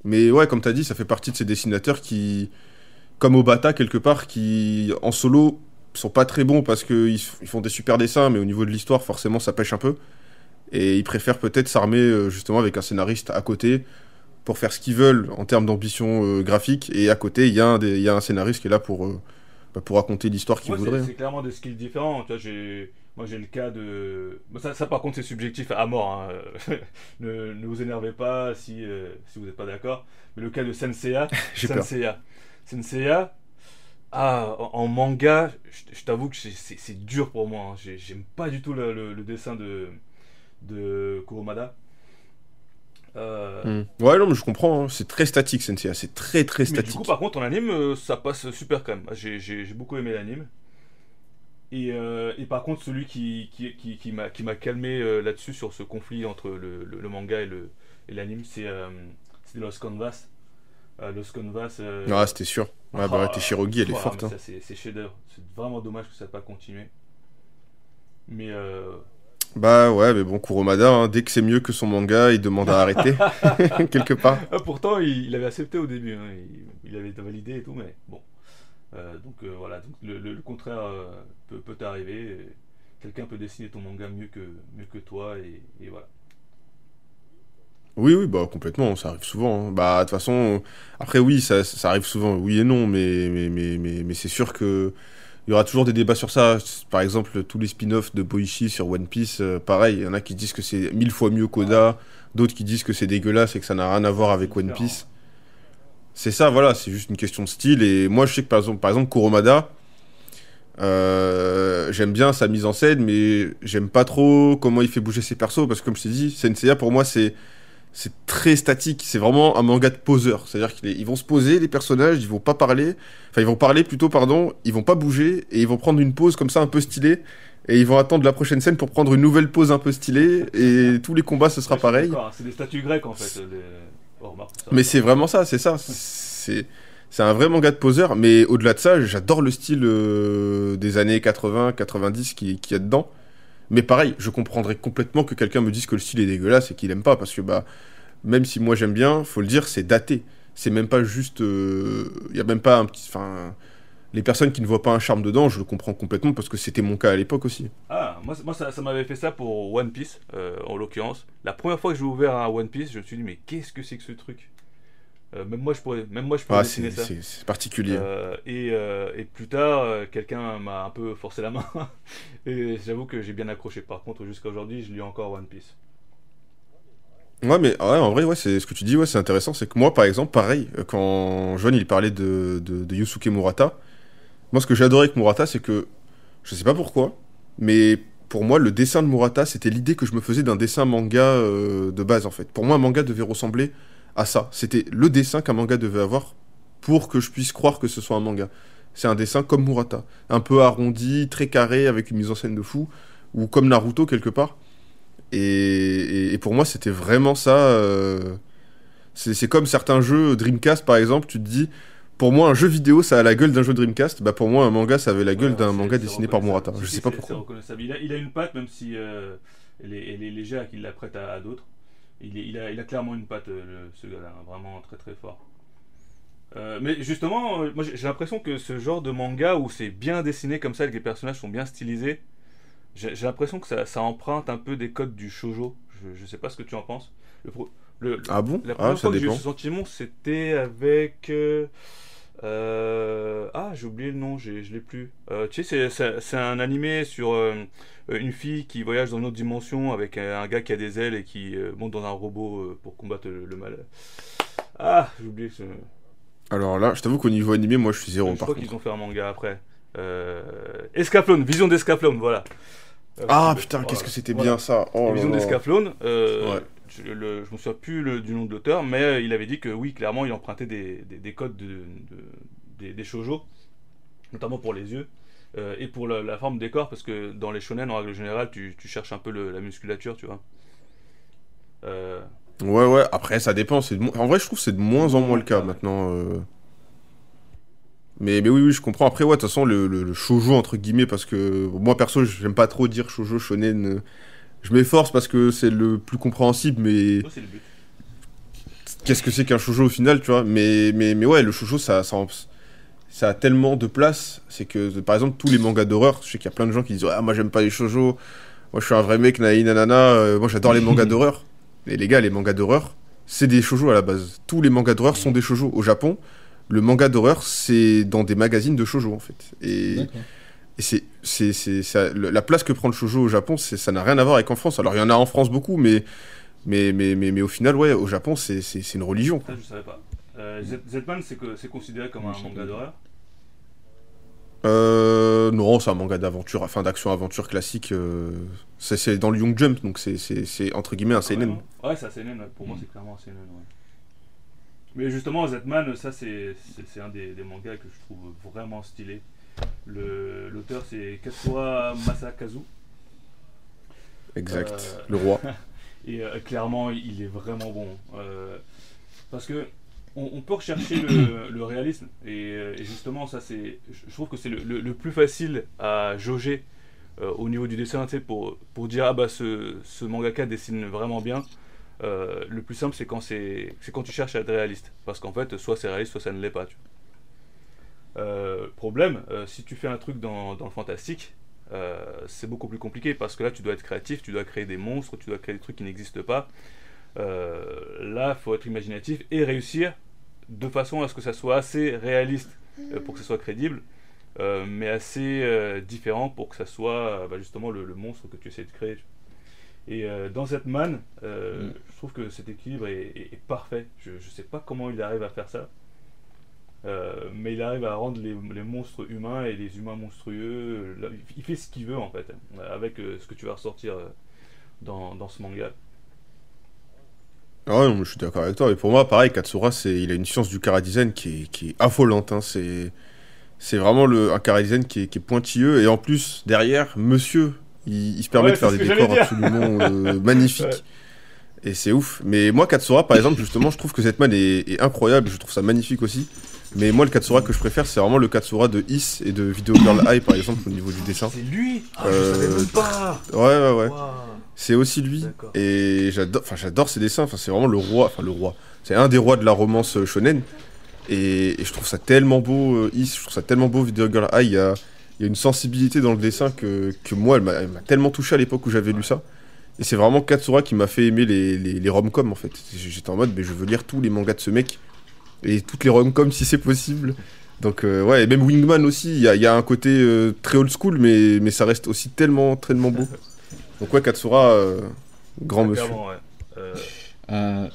[SPEAKER 4] Mais ouais, comme t'as dit, ça fait partie de ces dessinateurs qui, comme Obata quelque part, qui en solo sont pas très bons parce qu'ils ils font des super dessins, mais au niveau de l'histoire, forcément, ça pêche un peu. Et ils préfèrent peut-être s'armer euh, justement avec un scénariste à côté pour faire ce qu'ils veulent en termes d'ambition euh, graphique. Et à côté, il y, a un des- il y a un scénariste qui est là pour, euh, bah, pour raconter l'histoire qu'il
[SPEAKER 3] c'est-
[SPEAKER 4] voudrait. hein.
[SPEAKER 3] C'est clairement des skills différents. Tu vois, j'ai, moi j'ai le cas de. bon, ça, ça, par contre, c'est subjectif à mort. hein. ne, ne vous énervez pas si, euh, si vous n'êtes pas d'accord. Mais le cas de Senseiya. Senseiya. Senseiya. Ah, en, en manga, je, je t'avoue que c'est- dur pour moi. hein. J'ai- J'aime pas du tout le, le- le dessin de, de Kuromada. Euh,
[SPEAKER 4] Hmm. Ouais, non, mais je comprends. hein. C'est très statique, Sensei. C'est très très
[SPEAKER 3] Mais du
[SPEAKER 4] statique.
[SPEAKER 3] coup, par contre, en anime, euh, ça passe super quand même. J'ai- J'ai j'ai beaucoup aimé l'anime. Et, euh, et par contre, celui qui, qui, qui, qui m'a qui m'a calmé euh, là-dessus, sur ce conflit entre le, le- le manga et le- et l'anime, c'est euh, c'est Lost Canvas. Euh, Lost Canvas. euh,
[SPEAKER 4] Ah, c'était sûr. Ouais, bah,
[SPEAKER 3] ah,
[SPEAKER 4] Teshirogi, elle est
[SPEAKER 3] ah,
[SPEAKER 4] forte. hein.
[SPEAKER 3] C'est chef-d'œuvre. C'est vraiment dommage que ça n'ait pas continué. Mais euh,
[SPEAKER 4] Bah ouais, mais bon, Kuromada, hein, dès que c'est mieux que son manga, il demande à arrêter. Quelque part.
[SPEAKER 3] ah, pourtant, il, il avait accepté au début. hein. Il, il avait validé et tout, mais bon. Euh, donc euh, voilà, donc, le, le- le contraire euh, peut, peut arriver. Quelqu'un peut dessiner ton manga mieux que, mieux que toi, et, et voilà.
[SPEAKER 4] Oui, oui, bah complètement, ça arrive souvent. hein. Bah de toute façon, après oui, ça, ça arrive souvent, oui et non, mais, mais, mais, mais, mais c'est sûr que il y aura toujours des débats sur ça. Par exemple, tous les spin-offs de Boichi sur One Piece, euh, pareil, il y en a qui disent que c'est mille fois mieux qu'Oda, d'autres qui disent que c'est dégueulasse et que ça n'a rien à voir avec One. Piece. C'est ça, voilà, c'est juste une question de style. Et moi, je sais que par exemple, par exemple Kuromada, euh, j'aime bien sa mise en scène, mais j'aime pas trop comment il fait bouger ses persos, parce que comme je t'ai dit, Senseiya pour moi, c'est c'est très statique. C'est vraiment un manga de poseur. C'est-à-dire qu'ils vont se poser, les personnages, ils vont pas parler. Enfin, ils vont parler plutôt, pardon. Ils vont pas bouger et ils vont prendre une pause comme ça un peu stylée. Et ils vont attendre la prochaine scène pour prendre une nouvelle pause un peu stylée. Et tous les combats, ce sera
[SPEAKER 3] Ouais,
[SPEAKER 4] pareil.
[SPEAKER 3] C'est des statues grecques en fait. les- Oh, remarque, ça.
[SPEAKER 4] Mais c'est vraiment ça, c'est ça. C'est c'est un vrai manga de poseur. Mais au-delà de ça, j'adore le style euh, des années 80, 90 qui, qui y a dedans. Mais pareil, je comprendrais complètement que quelqu'un me dise que le style est dégueulasse et qu'il aime pas. Parce que, bah, même si moi j'aime bien, faut le dire, c'est daté. C'est même pas juste. Il y a même pas un petit. Enfin. Les personnes qui ne voient pas un charme dedans, je le comprends complètement parce que c'était mon cas à l'époque aussi.
[SPEAKER 3] Ah, moi, ça m'avait fait ça pour One Piece, euh, en l'occurrence. La première fois que j'ai ouvert un One Piece, je me suis dit, mais qu'est-ce que c'est que ce truc? Euh, Même moi, je pourrais, même moi, je pourrais
[SPEAKER 4] Ah,
[SPEAKER 3] dessiner
[SPEAKER 4] c'est
[SPEAKER 3] ça.
[SPEAKER 4] c'est- particulier.
[SPEAKER 3] Euh, et, euh, et plus tard, quelqu'un m'a un peu forcé la main. et j'avoue que j'ai bien accroché. Par contre, jusqu'à aujourd'hui, je lis encore One Piece.
[SPEAKER 4] Ouais, mais ouais, en vrai, ouais, c'est ce que tu dis, ouais, c'est intéressant. C'est que moi, par exemple, pareil, quand Joanne il parlait de, de, de Yusuke Murata, moi, ce que j'adorais avec Murata, c'est que je sais pas pourquoi, mais pour moi, le dessin de Murata, c'était l'idée que je me faisais d'un dessin manga de base, en fait. Pour moi, un manga devait ressembler à ça. C'était le dessin qu'un manga devait avoir pour que je puisse croire que ce soit un manga. C'est un dessin comme Murata, un peu arrondi, très carré, avec une mise en scène de fou, ou comme Naruto quelque part. Et, et- et pour moi, c'était vraiment ça. euh, C'est comme certains jeux Dreamcast, par exemple, tu te dis, pour moi, un jeu vidéo, ça a la gueule d'un jeu Dreamcast. Bah, pour moi, un manga, ça avait la gueule
[SPEAKER 3] Ouais,
[SPEAKER 4] d'un manga dessiné par Murata. Je sais pas pourquoi.
[SPEAKER 3] Il a, il a une patte, même si euh, elle, est, elle est légère et qu'il la prête à, à d'autres. Il, est- il, a, il a clairement une patte, euh, le- ce gars-là, hein, vraiment très très fort. Euh, mais justement, euh, moi j'ai l'impression que ce genre de manga où c'est bien dessiné comme ça, que les personnages sont bien stylisés, j'ai l'impression que ça, ça emprunte un peu des codes du shojo. Je, je sais pas ce que tu en penses. Le, pro- le-
[SPEAKER 4] Ah bon?
[SPEAKER 3] la
[SPEAKER 4] Ah,
[SPEAKER 3] première
[SPEAKER 4] ça
[SPEAKER 3] fois que j'ai eu
[SPEAKER 4] dépend.
[SPEAKER 3] ce sentiment, c'était avec. euh, euh, ah, j'ai oublié le nom, je l'ai plus. Euh, tu sais, c'est- un animé sur euh, une fille qui voyage dans une autre dimension avec un, un gars qui a des ailes et qui monte dans un robot pour combattre le, le mal. Ah, j'ai oublié ce.
[SPEAKER 4] Alors là, je t'avoue qu'au niveau animé, moi, je suis zéro,
[SPEAKER 3] je
[SPEAKER 4] par
[SPEAKER 3] crois qu'ils ont fait un manga après. Escaflowne, Vision d'Escaflowne, voilà.
[SPEAKER 4] Ah putain, qu'est-ce que c'était
[SPEAKER 3] Voilà.
[SPEAKER 4] bien ça Oh
[SPEAKER 3] Vision euh,
[SPEAKER 4] Ouais.
[SPEAKER 3] Je, le, me souviens plus le- du nom de l'auteur, mais euh, il avait dit que oui, clairement, il empruntait des, des- des codes de, de- des, des shoujo, notamment pour les yeux, euh, et pour la, forme des corps, parce que dans les shonen, en règle générale, tu, cherches un peu la musculature, tu vois. Euh,
[SPEAKER 4] Ouais, ouais, après, ça dépend. En vrai, je trouve que c'est de moins en moins le cas maintenant. Mais, oui, oui, je comprends. Après, ouais, de toute façon, le, le, le shoujo, entre guillemets, parce que moi, perso, j'aime pas trop dire shoujo, shonen. Je m'efforce parce que c'est le plus compréhensible, mais qu'est-ce que c'est qu'un shoujo au final, tu vois? Mais, mais, mais ouais, le shoujo, ça, ça, a tellement de place. C'est que, par exemple, tous les mangas d'horreur, je sais qu'il y a plein de gens qui disent Ah, moi, j'aime pas les shoujo. Moi, je suis un vrai mec, naï, nanana. euh, moi, j'adore les mangas d'horreur. Et les gars, les mangas d'horreur, c'est des shoujo à la base. Tous les mangas d'horreur sont des shoujo. Au Japon, le manga d'horreur, c'est dans des magazines de shoujo, en fait. Et c'est, c'est, c'est, ça- le- la place que prend le shoujo au Japon, c'est, ça n'a rien à voir avec en France. Alors, il y en a en France beaucoup, mais, mais, mais, mais, mais au final, ouais, au Japon, c'est, c'est, c'est une religion. quoi.
[SPEAKER 3] Ça, je savais pas. Euh, Z- Zetman, c'est que- c'est considéré comme un manga d'horreur?
[SPEAKER 4] Euh, non, c'est un manga d'aventure, enfin d'action-aventure classique. euh, c'est, c'est dans le Young Jump, donc c'est, c'est, c'est entre guillemets un
[SPEAKER 3] Ah,
[SPEAKER 4] seinen.
[SPEAKER 3] vraiment Ouais, c'est un seinen, ouais. pour moi
[SPEAKER 2] Mm.
[SPEAKER 3] c'est clairement un seinen. Ouais. Mais justement, Zetman, ça c'est c'est- c'est un des, des mangas que je trouve vraiment stylé. Le- L'auteur c'est Katsuya Masakazu.
[SPEAKER 4] Exact.
[SPEAKER 3] Euh,
[SPEAKER 4] Le roi.
[SPEAKER 3] Et euh, clairement, il est vraiment bon. Euh, parce que on, on peut rechercher le, le réalisme. Et, et justement, ça c'est, je trouve que c'est le, le- le plus facile à jauger euh, au niveau du dessin, tu sais, pour, pour dire ah bah ce, ce mangaka dessine vraiment bien. Euh, le plus simple, c'est quand c'est, c'est quand tu cherches à être réaliste. Parce qu'en fait, soit c'est réaliste, soit ça ne l'est pas. Tu vois. Euh, problème, euh, si tu fais un truc dans, dans le fantastique, euh, c'est beaucoup plus compliqué parce que là tu dois être créatif, tu dois créer des monstres, tu dois créer des trucs qui n'existent pas. Là, il faut être imaginatif et réussir de façon à ce que ça soit assez réaliste pour que ça soit crédible, mais assez différent pour que ça soit bah, justement le, le monstre que tu essaies de créer. Et dans cette man, euh,
[SPEAKER 2] Mm.
[SPEAKER 3] je trouve que cet équilibre est, est- est parfait. Je ne sais pas comment il arrive à faire ça. Euh, mais il arrive à rendre les, les monstres humains et les humains monstrueux. Là, il fait ce qu'il veut en fait, avec euh, ce que tu vas ressortir euh, dans, dans ce manga.
[SPEAKER 4] Ah ouais, non, je suis d'accord avec toi. Et pour moi, pareil, Katsura, c'est, il a une science du chara-design qui est, qui est affolante. hein. C'est, c'est vraiment le, un chara-design qui est, qui est pointilleux. Et en plus, derrière, monsieur, il, il se permet
[SPEAKER 3] Ouais,
[SPEAKER 4] de faire des décors absolument euh, magnifiques.
[SPEAKER 3] Ouais.
[SPEAKER 4] Et c'est ouf. Mais moi, Katsura, par exemple, justement, je trouve que cette man est, est incroyable. Je trouve ça magnifique aussi. Mais moi, le Katsura que je préfère, c'est vraiment le Katsura de Is et de Video Girl Eye, par exemple, au niveau du dessin.
[SPEAKER 3] C'est lui Ah,
[SPEAKER 4] Euh,
[SPEAKER 3] je savais même pas
[SPEAKER 4] Ouais, ouais, ouais. C'est aussi lui. Et j'adore, enfin, j'adore ses dessins. Enfin, c'est vraiment le roi. Enfin, le roi. C'est un des rois de la romance euh, shonen. Et, et je trouve ça tellement beau, euh, Is. Je trouve ça tellement beau, Video Girl Eye. Il y a, il y a une sensibilité dans le dessin que, que moi, elle m'a, elle m'a tellement touché à l'époque où j'avais lu ça. Et c'est vraiment Katsura qui m'a fait aimer les, les, les rom-coms en fait. J'étais en mode, mais je veux lire tous les mangas de ce mec. Et toutes les rom-coms si c'est possible. Donc, euh, ouais, et même Wingman aussi. Il y a, il y a un côté euh, très old school, mais, mais ça reste aussi tellement, tellement beau. Donc, ouais, Katsura, euh, grand
[SPEAKER 3] Ouais,
[SPEAKER 4] monsieur.
[SPEAKER 3] ouais.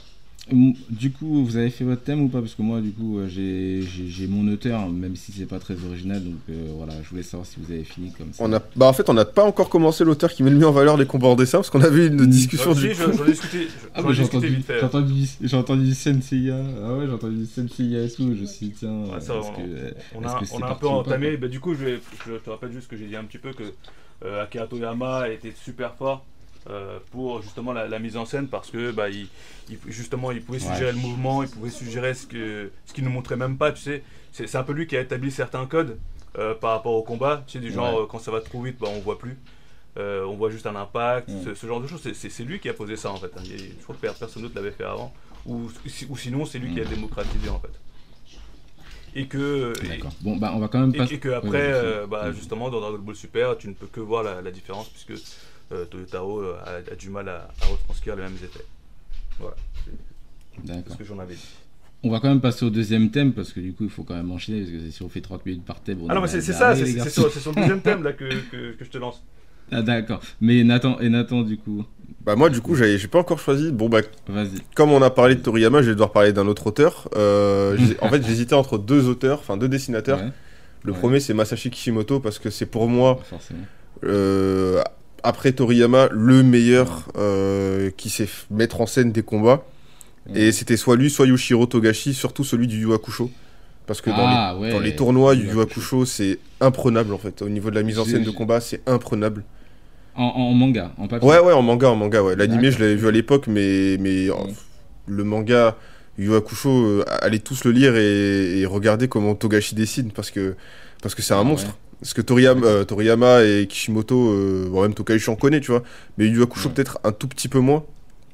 [SPEAKER 2] Du coup, vous avez fait votre thème ou pas? Parce que moi, du coup, euh, j'ai mon auteur, même si c'est pas très original. Donc euh, voilà, je voulais savoir si vous avez fini comme ça.
[SPEAKER 4] On a, bah en fait, on n'a pas encore commencé l'auteur qui met le mis en valeur les combats en dessin parce qu'on avait une
[SPEAKER 2] Mm.
[SPEAKER 4] discussion du
[SPEAKER 3] j'en ai discuté,
[SPEAKER 2] Ah, bah,
[SPEAKER 3] discuté vite fait.
[SPEAKER 2] j'ai entendu, entendu Senseiya. Ah ouais, j'ai entendu Senseiya et tout. Je me suis dit, tiens,
[SPEAKER 3] Ouais, ça, on,
[SPEAKER 2] que,
[SPEAKER 3] on
[SPEAKER 2] est-ce
[SPEAKER 3] a, on a un peu
[SPEAKER 2] pas,
[SPEAKER 3] entamé. Bah, du coup, je, vais- je te rappelle juste que j'ai dit un petit peu que euh, Akira Toyama était super fort euh, pour justement la, la mise en scène parce que bah, il, il- justement il pouvait
[SPEAKER 2] Ouais.
[SPEAKER 3] suggérer le mouvement, il pouvait suggérer ce que ce qu'il nous montrait même pas. Tu sais, c'est un peu lui qui a établi certains codes euh, par rapport au combat. Tu sais, du genre
[SPEAKER 2] Ouais.
[SPEAKER 3] euh, quand ça va trop vite, bah, on voit plus. On voit juste un impact,
[SPEAKER 2] Mm.
[SPEAKER 3] ce, ce genre de choses. C'est- lui qui a posé ça en fait. hein. Il je crois que personne d'autre l'avait fait avant. Ou, si- ou sinon, c'est lui qui a
[SPEAKER 2] Mm.
[SPEAKER 3] démocratisé en fait. Et que,
[SPEAKER 2] D'accord. Bon, bah, on va quand même
[SPEAKER 3] et,
[SPEAKER 2] passer.
[SPEAKER 3] et que après, euh, bah,
[SPEAKER 2] vas-y.
[SPEAKER 3] justement, dans Dragon Ball Super, tu ne peux que voir la, la différence puisque Toyotaro euh, a, a du mal à, à retranscrire les mêmes effets. Voilà, c'est
[SPEAKER 2] D'accord.
[SPEAKER 3] ce que j'en avais dit.
[SPEAKER 2] On va quand même passer au deuxième thème parce que du coup, il faut quand même enchaîner parce que si on fait 30 minutes par thème. on
[SPEAKER 3] Ah non, mais c'est ça, c'est sur, le deuxième thème là que, que, que je te lance.
[SPEAKER 2] Ah, d'accord. Mais Nathan, et Nathan, du coup,
[SPEAKER 4] Bah moi du coup j'ai j'ai pas encore choisi. Bon bah
[SPEAKER 2] vas-y.
[SPEAKER 4] comme on a parlé de Toriyama, je vais devoir parler d'un autre auteur. Euh, j'ai- en fait j'hésitais entre deux auteurs, enfin deux dessinateurs.
[SPEAKER 2] Ouais,
[SPEAKER 4] Le
[SPEAKER 2] Ouais.
[SPEAKER 4] premier c'est Masashi Kishimoto parce que c'est pour moi
[SPEAKER 2] forcément.
[SPEAKER 4] euh, après Toriyama le meilleur euh, qui sait mettre en scène des combats.
[SPEAKER 2] Ouais.
[SPEAKER 4] Et c'était soit lui, soit Yoshiro Togashi, surtout celui du Yu Hakusho. Parce que dans,
[SPEAKER 2] Ah,
[SPEAKER 4] les,
[SPEAKER 2] ouais.
[SPEAKER 4] dans les tournois du
[SPEAKER 2] Yu
[SPEAKER 4] Hakusho, c'est imprenable en fait. Au niveau de la mise en scène de combat, c'est imprenable.
[SPEAKER 2] En, en manga, en papier.
[SPEAKER 4] Ouais, ouais, en manga, en manga, ouais. L'animé, je l'avais vu à l'époque, mais, mais euh,
[SPEAKER 2] Mm.
[SPEAKER 4] le manga Yu Hakusho, euh, allez tous le lire et, et regardez comment Togashi dessine parce que parce que c'est un
[SPEAKER 2] Ah,
[SPEAKER 4] monstre.
[SPEAKER 2] ouais.
[SPEAKER 4] Parce que Toriyama, euh, Toriyama et Kishimoto, euh, bon, même Togashi on connaît, tu vois. Mais Yu Hakusho
[SPEAKER 2] Ouais.
[SPEAKER 4] peut-être un tout petit peu moins.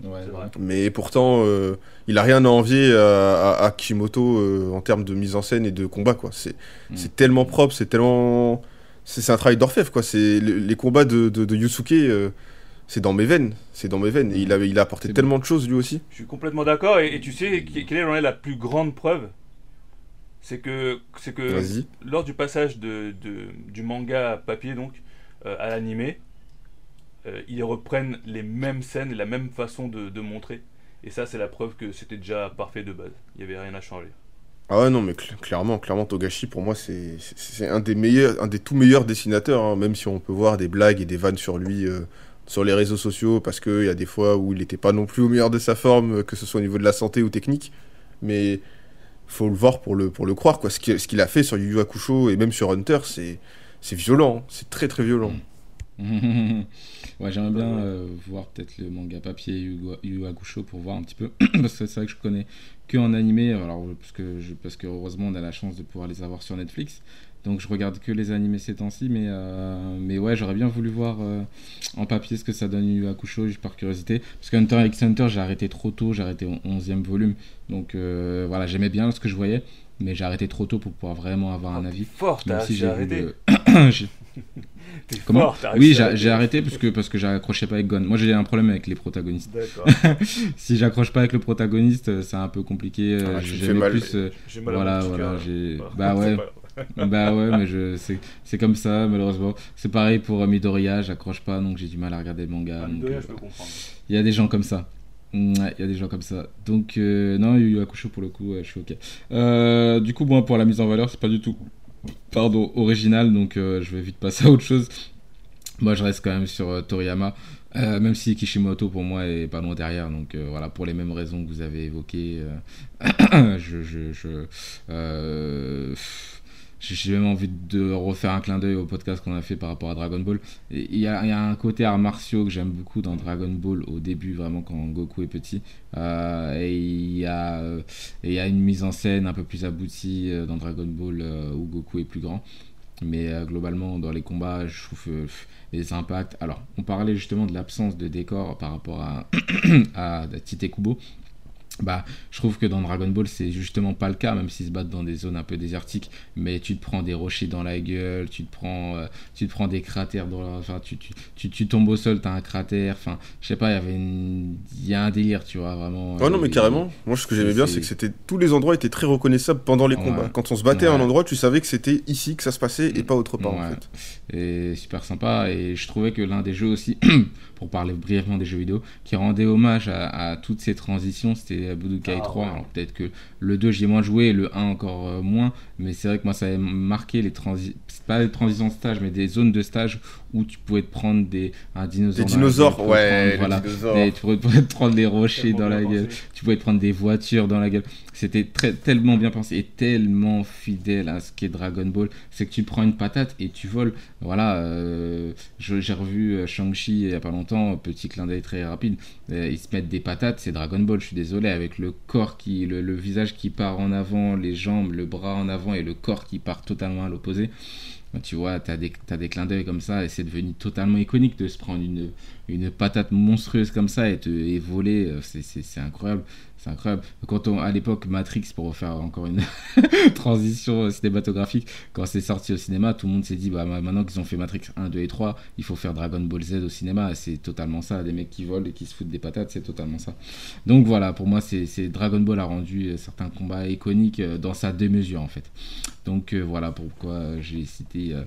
[SPEAKER 2] Ouais,
[SPEAKER 3] C'est vrai.
[SPEAKER 4] Mais pourtant, euh, il a rien à envier à, à- à Kishimoto euh, en termes de mise en scène et de combat, quoi. C'est
[SPEAKER 2] Mm.
[SPEAKER 4] c'est tellement propre, c'est tellement. C'est c'est un travail d'orfèvre, quoi. C'est le- les combats de, de, de Yusuke, euh, c'est dans mes veines. C'est dans mes veines. Et il, il a apporté
[SPEAKER 2] C'est
[SPEAKER 4] tellement de choses, lui aussi.
[SPEAKER 3] Je suis complètement d'accord. Et, et tu sais, que- quelle est j'en la plus grande preuve? C'est que, c'est que lors du passage de, de- du manga papier donc euh, à l'animé, euh, ils reprennent les mêmes scènes et la même façon de, de montrer. Et ça, c'est la preuve que c'était déjà parfait de base. Il n'y avait rien à changer.
[SPEAKER 4] Ah ouais, non, mais cl- clairement, clairement, Togashi, pour moi, c'est un des meilleurs, un des tout meilleurs dessinateurs, hein, même si on peut voir des blagues et des vannes sur lui euh, sur les réseaux sociaux, parce qu'il y a des fois où il n'était pas non plus au meilleur de sa forme, que ce soit au niveau de la santé ou technique, mais faut le voir pour le, pour le croire, quoi. Ce qu'il a fait sur Yu Yu Hakusho et même sur Hunter, c'est violent, hein. c'est très très violent.
[SPEAKER 2] ouais, j'aimerais bien euh, voir peut-être le manga papier Yu Yu Hakusho pour voir un petit peu. parce que c'est vrai que je connais que en animé. Alors, parce que, je, parce que heureusement, on a la chance de pouvoir les avoir sur Netflix. Donc, je regarde que les animés ces temps-ci. Mais, euh, mais ouais, j'aurais bien voulu voir euh, en papier ce que ça donne Yu Yu Hakusho, juste par curiosité. Parce que Hunter x Hunter, j'ai arrêté trop tôt. J'ai arrêté au 11e volume. Donc, euh, voilà, j'aimais bien ce que je voyais. Mais j'ai arrêté trop tôt pour pouvoir vraiment avoir un
[SPEAKER 3] Oh,
[SPEAKER 2] avis.
[SPEAKER 3] fort,
[SPEAKER 2] Même si
[SPEAKER 3] j'ai arrêté.
[SPEAKER 2] le- Comment
[SPEAKER 3] fort,
[SPEAKER 2] Oui, j'ai
[SPEAKER 3] à
[SPEAKER 2] arrêté parce que, parce que j'accrochais pas avec Gon. Moi, j'ai un problème avec les protagonistes. Si j'accroche pas avec le protagoniste, c'est un peu compliqué.
[SPEAKER 4] Ah,
[SPEAKER 2] j'aimais
[SPEAKER 4] fais mal.
[SPEAKER 2] plus,
[SPEAKER 3] J'ai mal
[SPEAKER 2] voilà,
[SPEAKER 3] à
[SPEAKER 2] voilà,
[SPEAKER 3] cœur,
[SPEAKER 2] j'ai.
[SPEAKER 3] là.
[SPEAKER 2] Bah
[SPEAKER 3] C'est
[SPEAKER 2] ouais. Bah ouais, mais je, c'est, c'est comme ça, malheureusement. C'est pareil pour euh, Midoriya, j'accroche pas, donc j'ai du mal à regarder le manga.
[SPEAKER 3] Ah,
[SPEAKER 2] donc,
[SPEAKER 3] Midoriya,
[SPEAKER 2] euh,
[SPEAKER 3] je peux comprendre.
[SPEAKER 2] Il y a des gens comme ça. Mm, ouais, Il y a des gens comme ça. Donc, euh, non, Yu Yu Hakusho, pour le coup, ouais, je suis ok. Euh, du coup, bon, pour la mise en valeur, c'est pas du tout, pardon, original, donc euh, je vais vite passer à autre chose. Moi, je reste quand même sur Toriyama. Même si Kishimoto pour moi est pas loin derrière, donc voilà, pour les mêmes raisons que vous avez évoquées, je, je, je, j'ai même envie de refaire un clin d'œil au podcast qu'on a fait par rapport à Dragon Ball. Il y a, un côté art martiaux que j'aime beaucoup dans Dragon Ball au début, vraiment quand Goku est petit. Euh, et il y, a, euh, et il y a une mise en scène un peu plus aboutie euh, dans Dragon Ball où Goku est plus grand. Mais globalement, dans les combats, je trouve les impacts. Alors, on parlait justement de l'absence de décor par rapport à, à Tite Kubo. Bah, je trouve que dans Dragon Ball, c'est justement pas le cas, même s'ils se battent dans des zones un peu désertiques. Mais tu te prends des rochers dans la gueule, tu te prends, euh, tu te prends des cratères dans la... Enfin, tu, tu, tu, tu tombes au sol, t'as un cratère. Enfin, je sais pas, il y avait une... Y a un délire, tu vois, vraiment.
[SPEAKER 4] Ouais, non, mais carrément. Moi, ce que j'aimais bien,
[SPEAKER 2] c'est-
[SPEAKER 4] que c'était tous les endroits étaient très reconnaissables pendant les
[SPEAKER 2] Ouais.
[SPEAKER 4] combats. Quand on se battait à un endroit, tu savais que c'était ici que ça se passait et pas autre part en fait.
[SPEAKER 2] et super sympa et je trouvais que l'un des jeux aussi pour parler brièvement des jeux vidéo qui rendait hommage à, à toutes ces transitions c'était Budokai
[SPEAKER 3] Ah,
[SPEAKER 2] 3
[SPEAKER 3] ouais.
[SPEAKER 2] alors peut-être que le 2 j'y ai moins joué le 1 encore euh, moins mais c'est vrai que moi ça avait marqué les transitions pas les transitions de stage mais des zones de stage où tu pouvais te prendre des un dinosaure
[SPEAKER 4] Des dinosaures, ouais,
[SPEAKER 2] prendre, voilà,
[SPEAKER 4] dinosaures.
[SPEAKER 2] des- tu pouvais te prendre des rochers dans la gueule tu pouvais te prendre des voitures dans la gueule. C'était tellement bien pensé et tellement fidèle à ce qu'est Dragon Ball. C'est que tu prends une patate et tu voles. Voilà, euh, j'ai revu euh, Shang-Chi il y a pas longtemps, petit clin d'œil très rapide. Euh, ils se mettent des patates, c'est Dragon Ball, je suis désolé, avec le corps qui, le, visage qui part en avant, les jambes, le bras en avant et le corps qui part totalement à l'opposé. Tu vois, t'as des, t'as des clins d'œil comme ça et c'est devenu totalement iconique de se prendre une, patate monstrueuse comme ça et, te, et voler. c'est incroyable. C'est incroyable. Quand on, à l'époque, Matrix, pour refaire encore une transition cinématographique, quand c'est sorti au cinéma, tout le monde s'est dit, bah, ma- maintenant qu'ils ont fait Matrix 1, 2 et 3, il faut faire Dragon Ball Z au cinéma. C'est totalement ça. Des mecs qui volent et qui se foutent des patates, c'est totalement ça. Donc voilà, pour moi, c'est, Dragon Ball a rendu euh, certains combats iconiques euh, dans sa démesure, en fait. Donc euh, voilà pourquoi j'ai cité euh,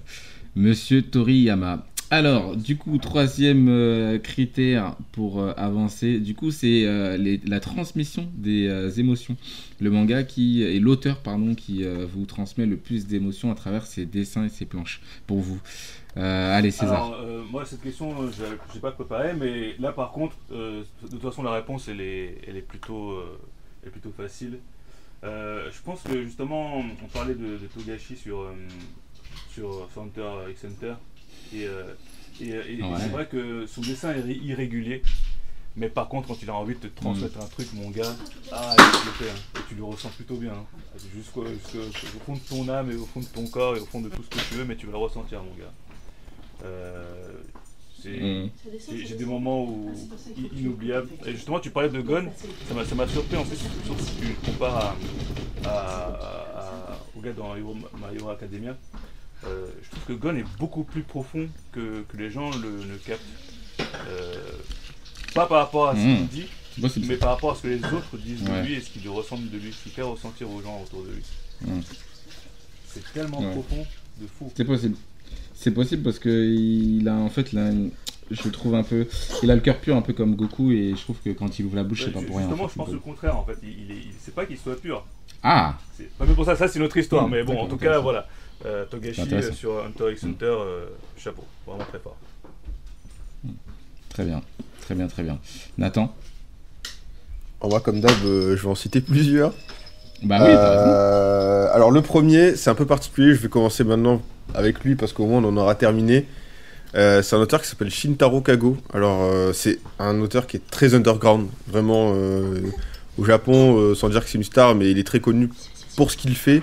[SPEAKER 2] Monsieur Toriyama. Alors, du coup, troisième euh, critère pour euh, avancer, du coup, c'est euh, la transmission des émotions. Le manga qui et l'auteur, pardon, qui vous transmet le plus d'émotions à travers ses dessins et ses planches. Pour vous, allez César.
[SPEAKER 3] Alors, moi, cette question, je n'ai pas préparé, mais là, par contre, de toute façon, la réponse, elle est, elle est, plutôt, elle est plutôt facile. Je pense que, justement, on parlait de, Togashi sur, sur Hunter x Hunter. Et, euh, et, et c'est vrai que son dessin est irré- irrégulier. Mais par contre, quand il a envie de te transmettre un truc, mon gars, ah, il le fait. hein. Et tu le ressens plutôt bien. hein. Jusqu'au jusqu'au- au fond de ton âme et au fond de ton corps et au fond de tout ce que tu veux, mais tu vas le ressentir, mon gars. Euh,
[SPEAKER 2] Mm.
[SPEAKER 3] j'ai des moments où, i- inoubliables. Et justement, tu parlais de Gon, ça m'a- surpris en fait, surtout si tu le compares à, à- à- au gars dans My Hero Academia. Euh, je trouve que Gon est beaucoup plus profond que, que les gens le, le captent. Euh, pas par rapport à ce
[SPEAKER 2] Mhm.
[SPEAKER 3] qu'il dit,
[SPEAKER 2] possible.
[SPEAKER 3] mais par rapport à ce que les autres disent
[SPEAKER 2] Ouais.
[SPEAKER 3] de lui et ce qu'ils lui ressentent de lui, ce qu'il fait ressentir aux gens autour de lui.
[SPEAKER 2] Mhm.
[SPEAKER 3] C'est tellement
[SPEAKER 2] Ouais.
[SPEAKER 3] profond, de fou.
[SPEAKER 2] C'est possible. C'est possible parce que il a en fait là, je le trouve un peu, il a le cœur pur un peu comme Goku et je trouve que quand il ouvre la bouche c'est
[SPEAKER 3] Ouais,
[SPEAKER 2] pas
[SPEAKER 3] ju-
[SPEAKER 2] pour rien. en
[SPEAKER 3] Justement,
[SPEAKER 2] fait,
[SPEAKER 3] je pense le contraire en fait. Il, il est, il- c'est pas qu'il soit pur.
[SPEAKER 2] Ah,
[SPEAKER 3] C'est pas que pour ça, ça c'est notre histoire.
[SPEAKER 2] Mm,
[SPEAKER 3] mais bon, en
[SPEAKER 2] d'accord,
[SPEAKER 3] tout cas,
[SPEAKER 2] intéressant.
[SPEAKER 3] voilà. Euh, Togashi euh, sur Hunter x
[SPEAKER 2] Mm.
[SPEAKER 3] Hunter, euh, chapeau, vraiment très fort.
[SPEAKER 2] très bien, très bien, très bien. Nathan.
[SPEAKER 4] En moi, comme d'hab, euh, je vais en citer plusieurs.
[SPEAKER 2] Bah oui, raison.
[SPEAKER 4] Alors le premier, c'est un peu particulier, je vais commencer maintenant avec lui parce qu'au moins on en aura terminé. Euh, c'est un auteur qui s'appelle Shintaro Kago. Alors euh, c'est un auteur qui est très underground, vraiment euh, au Japon, euh, sans dire que c'est une star, mais il est très connu pour ce qu'il fait.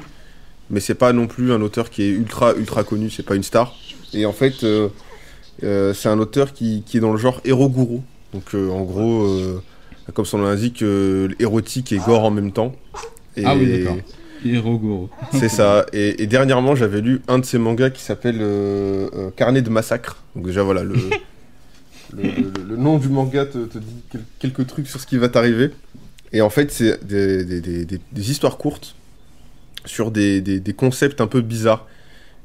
[SPEAKER 4] Mais c'est pas non plus un auteur qui est ultra ultra connu, c'est pas une star. Et en fait, euh, euh, c'est un auteur qui, qui est dans le genre Eroguro. Donc euh, en gros, comme son nom l'indique, érotique et gore en même temps. Et-
[SPEAKER 2] Ah oui, d'accord. Hirogoro.
[SPEAKER 4] c'est ça. Et, et dernièrement, j'avais lu un de ses mangas qui s'appelle Carnet de massacre. Donc déjà, voilà, le, le, le- le nom du manga te, te dit quel- quelques trucs sur ce qui va t'arriver. Et en fait, c'est des- des- des- des histoires courtes sur des, des- des concepts un peu bizarres.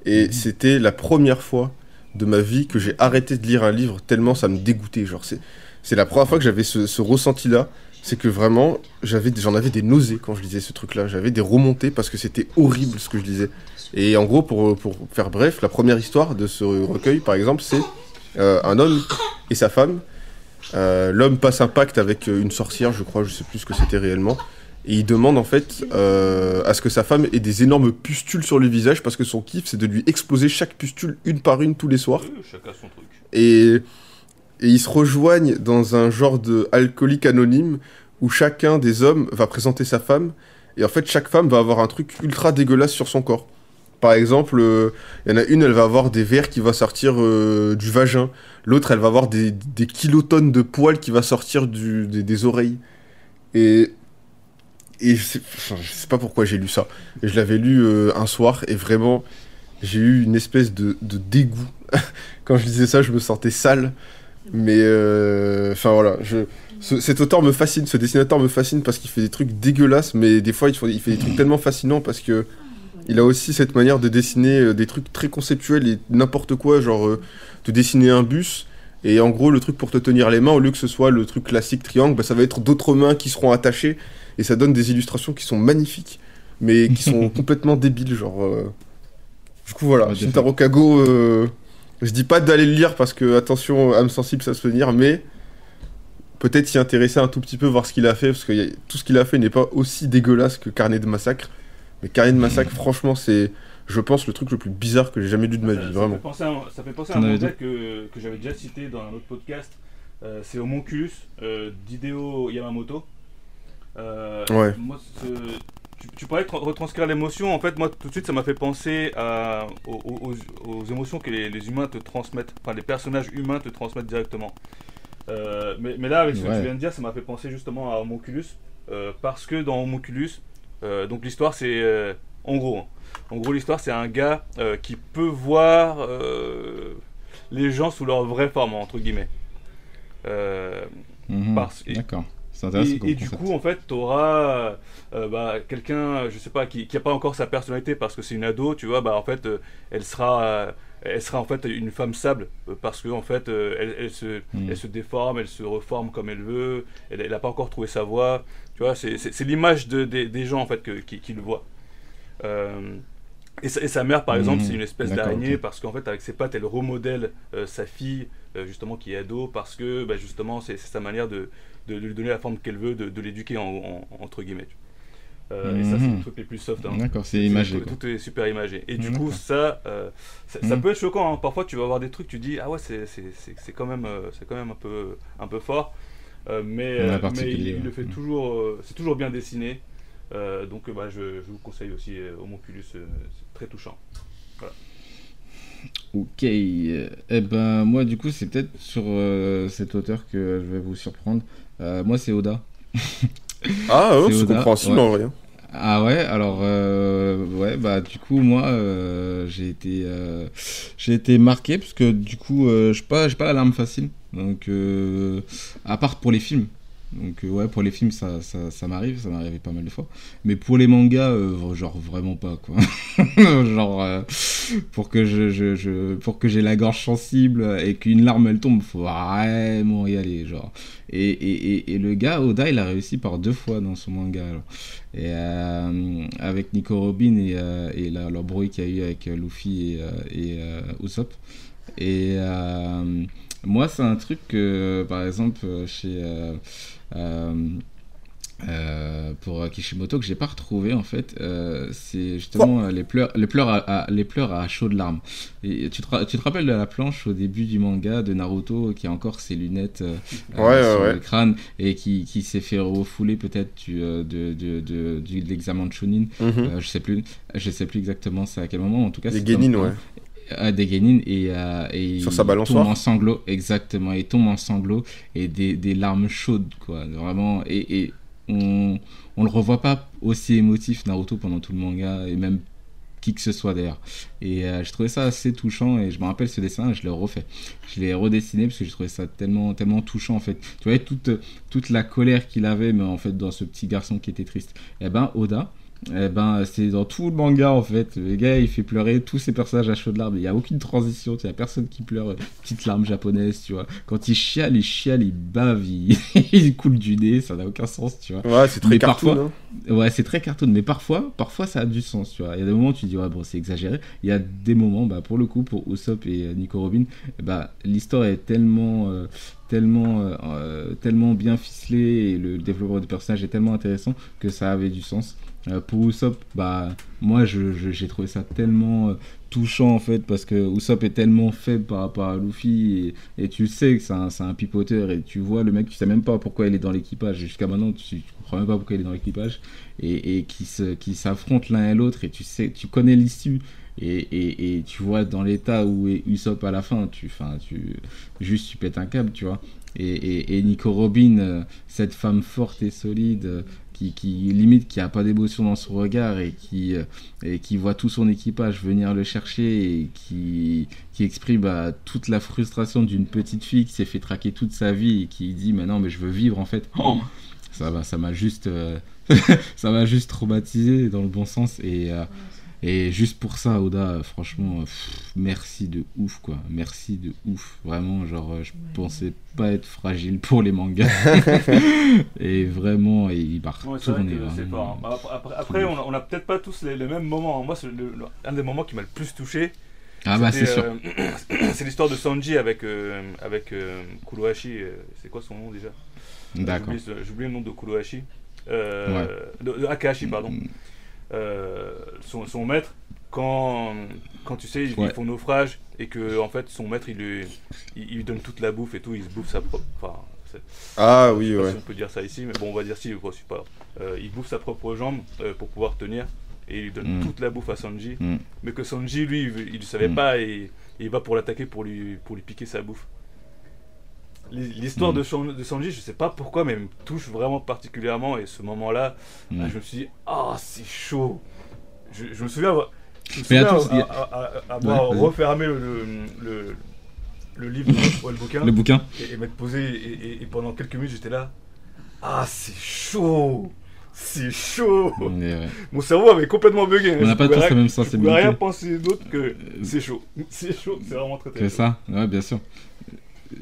[SPEAKER 4] Et
[SPEAKER 2] Mhm.
[SPEAKER 4] c'était la première fois de ma vie que j'ai arrêté de lire un livre tellement ça me dégoûtait. Genre, c'est, c'est la première fois que j'avais ce, ce ressenti-là. C'est que vraiment, j'avais, j'en avais des nausées quand je lisais ce truc-là. J'avais des remontées parce que c'était horrible ce que je lisais. Et en gros, pour, pour faire bref, la première histoire de ce recueil, par exemple, c'est euh, un homme et sa femme euh, l'homme passe un pacte avec euh, une sorcière, je crois, je sais plus ce que c'était réellement. Et il demande en fait euh, à ce que sa femme ait des énormes pustules sur le visage parce que son kiff c'est de lui exploser chaque pustule une par une tous les soirs.
[SPEAKER 3] Chacun son truc.
[SPEAKER 4] Et, et ils se rejoignent dans un genre de alcoolique anonyme où chacun des hommes va présenter sa femme. Et en fait, chaque femme va avoir un truc ultra dégueulasse sur son corps. Par exemple, euh, il y en a une, elle va avoir des vers qui va sortir euh, du vagin. L'autre, elle va avoir des, des kilotonnes de poils qui va sortir du, des, des oreilles. Et, et je sais, sais pas pourquoi j'ai lu ça. Je l'avais lu euh, un soir et vraiment, j'ai eu une espèce de, dégoût. Quand je lisais ça, je me sentais sale. Mais euh, enfin voilà, je, ce- cet auteur me fascine, ce dessinateur me fascine parce qu'il fait des trucs dégueulasses, mais des fois il fait, des trucs tellement fascinants parce que il a aussi cette manière de dessiner euh, des trucs très conceptuels et n'importe quoi, genre de dessiner un bus. Et en gros, le truc pour te tenir les mains, au lieu que ce soit le truc classique triangle, bah, ça va être d'autres mains qui seront attachées. Et ça donne des illustrations qui sont magnifiques, mais qui sont complètement débiles. Genre, euh. Du coup, voilà,
[SPEAKER 2] Ouais,
[SPEAKER 4] Shintaro Kago, euh, je dis pas d'aller le lire parce que, attention, âme sensible, ça se tenir, mais peut-être s'y intéresser un tout petit peu, voir ce qu'il a fait, parce que a- tout ce qu'il a fait n'est pas aussi dégueulasse que Carnet de Massacre. Mais Carnet de Massacre, franchement, c'est, je pense, le truc le plus bizarre que j'ai jamais lu de ma
[SPEAKER 3] Ça-
[SPEAKER 4] vie,
[SPEAKER 3] ça,
[SPEAKER 4] vraiment.
[SPEAKER 3] fait penser à, un- ça fait penser à
[SPEAKER 2] T'en
[SPEAKER 3] un manga que, que j'avais déjà cité dans un autre podcast. Euh, c'est Homunculus euh, d'Hideo Yamamoto. Euh,
[SPEAKER 4] Ouais.
[SPEAKER 3] Moi, ce- tu, tu parlais de tra- retranscrire l'émotion. En fait, moi, tout de suite, ça m'a fait penser à, aux, aux- aux émotions que les, les humains te transmettent, enfin, les personnages humains te transmettent directement. Euh, mais, mais là, avec ce que tu viens de dire, ça m'a fait penser justement à Homunculus. euh, parce que dans Homunculus, euh, donc l'histoire, c'est. euh, en gros, hein. en gros, l'histoire, c'est un gars qui peut voir les gens sous leur vraie forme, entre guillemets. Et-
[SPEAKER 2] D'accord. C'est intéressant
[SPEAKER 3] et,
[SPEAKER 2] comme
[SPEAKER 3] et du coup, en fait, tu auras bah, quelqu'un, je sais pas, qui n'a pas encore sa personnalité parce que c'est une ado, tu vois, bah en fait, euh, elle sera. euh, elle sera en fait une femme sable euh, parce que en fait euh, elle, elle se,
[SPEAKER 2] Mhm.
[SPEAKER 3] elle se déforme, elle se reforme comme elle veut, elle n'a pas encore trouvé sa voie, tu vois, c'est- l'image de, des- des gens en fait que- qui, qui le voient. Euh, et, sa, et sa mère par exemple
[SPEAKER 2] Mhm.
[SPEAKER 3] c'est une espèce d'araignée parce qu'en fait avec ses pattes elle remodèle euh, sa fille euh, justement qui est ado parce que bah, justement c'est sa manière de, de lui donner la forme qu'elle veut, de, de l'éduquer en, en- entre guillemets. Euh, Et ça c'est
[SPEAKER 2] Mhm.
[SPEAKER 3] le truc les plus soft. hein.
[SPEAKER 2] D'accord, c'est imagé.
[SPEAKER 3] Tout, est super imagé. Et du coup, ça, euh, ça, ça
[SPEAKER 2] Mhm.
[SPEAKER 3] peut être choquant. hein. Parfois, tu vas voir des trucs, tu dis ah ouais, c'est quand même, euh, c'est quand même un peu, un peu fort. Euh, mais, mais il, il le fait
[SPEAKER 2] Mhm.
[SPEAKER 3] toujours, c'est toujours bien dessiné. Donc, bah, je, je vous conseille aussi Homunculus, euh, c'est très touchant.
[SPEAKER 2] Ok, eh ben moi du coup c'est peut-être sur euh, cet auteur que je vais vous surprendre. Euh, moi c'est Oda.
[SPEAKER 4] Ah, ouais,
[SPEAKER 2] C'est
[SPEAKER 4] compréhensible
[SPEAKER 2] ouais.
[SPEAKER 4] en vrai. hein.
[SPEAKER 2] Ah ouais, alors euh, ouais bah du coup moi euh, j'ai été euh, j'ai été marqué parce que du coup je pas j'ai pas la larme facile donc à part pour les films donc euh, ouais pour les films ça ça, ça m'arrive ça arrivé pas mal de fois mais pour les mangas euh, genre vraiment pas quoi genre euh, pour que je, je, j'ai la gorge sensible et qu'une larme elle tombe faut vraiment y aller genre et, et, et, le gars Oda il a réussi par deux fois dans son manga alors. Et avec Nico Robin et, et l'embrouille qu'il y a eu avec Luffy et, Usopp. Et moi, c'est un truc que, par exemple, chez. Euh, euh, pour Kishimoto que j'ai pas retrouvé en fait euh, c'est justement les pleurs les pleurs à, à- les pleurs à chaudes larmes et tu te, ra- tu te rappelles de la planche au début du manga de Naruto qui a encore ses lunettes euh,
[SPEAKER 4] Ouais,
[SPEAKER 2] sur
[SPEAKER 4] ouais,
[SPEAKER 2] le crâne et qui, qui s'est fait refouler peut-être du, de, de, de, du- de l'examen de Chunin
[SPEAKER 4] Mhm.
[SPEAKER 2] je sais plus je sais plus exactement c'est à quel moment en tout cas c'est
[SPEAKER 4] Genin, ouais.
[SPEAKER 2] Ah, des Genin et, euh, et
[SPEAKER 4] Sur
[SPEAKER 2] il
[SPEAKER 4] sa balançoire.
[SPEAKER 2] tombe en sanglots exactement il tombe en sanglots et des, des larmes chaudes quoi. Vraiment et, et on on le revoit pas aussi émotif Naruto pendant tout le manga et même qui que ce soit d'ailleurs. Et euh, je trouvais ça assez touchant et je me rappelle ce dessin et je l'ai refait. Je l'ai redessiné parce que je trouvais ça tellement tellement touchant en fait. Tu vois toute toute la colère qu'il avait mais en fait dans ce petit garçon qui était triste. Et ben Oda eh ben, c'est dans tout le manga en fait. Le gars il fait pleurer tous ses personnages à chaudes larmes. Il n'y a aucune transition, il n'y a personne qui pleure. euh, Petite larme japonaise, tu vois. Quand il chiale, il chiale, il bave, il, il coule du nez, ça n'a aucun sens, tu vois.
[SPEAKER 4] Ouais, c'est très
[SPEAKER 2] Mais
[SPEAKER 4] cartoon.
[SPEAKER 2] parfois-
[SPEAKER 4] hein.
[SPEAKER 2] Ouais, c'est très cartoon, mais parfois, parfois ça a du sens, tu vois. Il y a des moments où tu dis, ouais, bon, c'est exagéré. Il y a des moments, bah, pour le coup, pour Usopp et euh, Nico Robin, bah, l'histoire est tellement, euh, tellement, euh, tellement bien ficelé et le développement du personnage est tellement intéressant que ça avait du sens. Euh, pour Usopp, bah, moi j'ai trouvé ça tellement euh, touchant en fait parce que Usopp est tellement faible par rapport à Luffy et, tu sais que c'est un, un pipoteur et tu vois le mec, tu sais même pas pourquoi il est dans l'équipage. Jusqu'à maintenant, tu, tu comprends même pas pourquoi il est dans l'équipage et, qui s'affrontent l'un et l'autre et tu sais, tu connais l'issue. Et, et, tu vois dans l'état où est Usopp à la fin, tu, fin, tu, juste tu pètes un câble, tu vois. Et, et, Nico Robin, euh, cette femme forte et solide, qui, qui limite qui a pas d'émotion dans son regard et qui, euh, et qui voit tout son équipage venir le chercher et qui, qui exprime bah, toute la frustration d'une petite fille qui s'est fait traquer toute sa vie et qui dit mais non mais je veux vivre en fait. Oh ça m'a ça m'a juste euh, ça m'a juste traumatisé dans le bon sens et euh, et juste pour ça, Oda, franchement, pff, merci de ouf, quoi. Merci de ouf. Vraiment, genre, euh, je pensais pas être fragile pour les mangas. et vraiment, il m'a
[SPEAKER 3] Ouais,
[SPEAKER 2] retourné.
[SPEAKER 3] c'est
[SPEAKER 2] vraiment.
[SPEAKER 3] fort. hein. Après, après- après, on a, on a peut-être pas tous les, les mêmes moments. Moi, c'est un des moments qui m'a le plus touché.
[SPEAKER 2] Ah bah, c'est
[SPEAKER 3] c'était,
[SPEAKER 2] sûr.
[SPEAKER 3] euh, c'est l'histoire de Sanji avec, euh, avec euh, Kurohashi. c'est quoi son nom déjà?
[SPEAKER 2] D'accord.
[SPEAKER 3] J'oublie le nom de Kurohashi. Euh, de, de Akahashi, pardon. Euh, son, son maître, quand, quand tu sais, ils,
[SPEAKER 2] Ouais.
[SPEAKER 3] font naufrage et que en fait son maître il lui, il, il lui donne toute la bouffe et tout, il se bouffe sa propre. Enfin,
[SPEAKER 4] Ah oui,
[SPEAKER 3] je sais pas
[SPEAKER 4] ouais.
[SPEAKER 3] si on peut dire ça ici, mais bon, on va dire si, quoi, c'est pas. Euh, il bouffe sa propre jambe euh, pour pouvoir tenir et il lui donne
[SPEAKER 2] Mm.
[SPEAKER 3] toute la bouffe à Sanji.
[SPEAKER 2] Mm.
[SPEAKER 3] Mais que Sanji, lui, il, il savait
[SPEAKER 2] Mm.
[SPEAKER 3] pas et, et il va pour l'attaquer pour lui, pour lui piquer sa bouffe. L'hi- L'histoire
[SPEAKER 2] Mm.
[SPEAKER 3] de, de Sanji, je sais pas pourquoi, mais elle me touche vraiment particulièrement. Et ce moment-là,
[SPEAKER 2] Mm.
[SPEAKER 3] ah, je me suis dit, ah, c'est chaud. Je, je me souviens avoir, je me souviens
[SPEAKER 2] Ouais,
[SPEAKER 3] refermé le, le, le, le livre, ouais, le bouquin
[SPEAKER 2] Le bouquin
[SPEAKER 3] et, et m'être posé et, et- et pendant quelques minutes j'étais là. Ah c'est chaud C'est chaud
[SPEAKER 2] ouais.
[SPEAKER 3] Mon cerveau avait complètement bugué.
[SPEAKER 2] On n'a
[SPEAKER 3] Je
[SPEAKER 2] pas tous la même
[SPEAKER 3] Je
[SPEAKER 2] sensibilité.
[SPEAKER 3] rien penser d'autre que c'est chaud. C'est chaud, c'est vraiment très très chaud.
[SPEAKER 2] ça Ouais, bien sûr.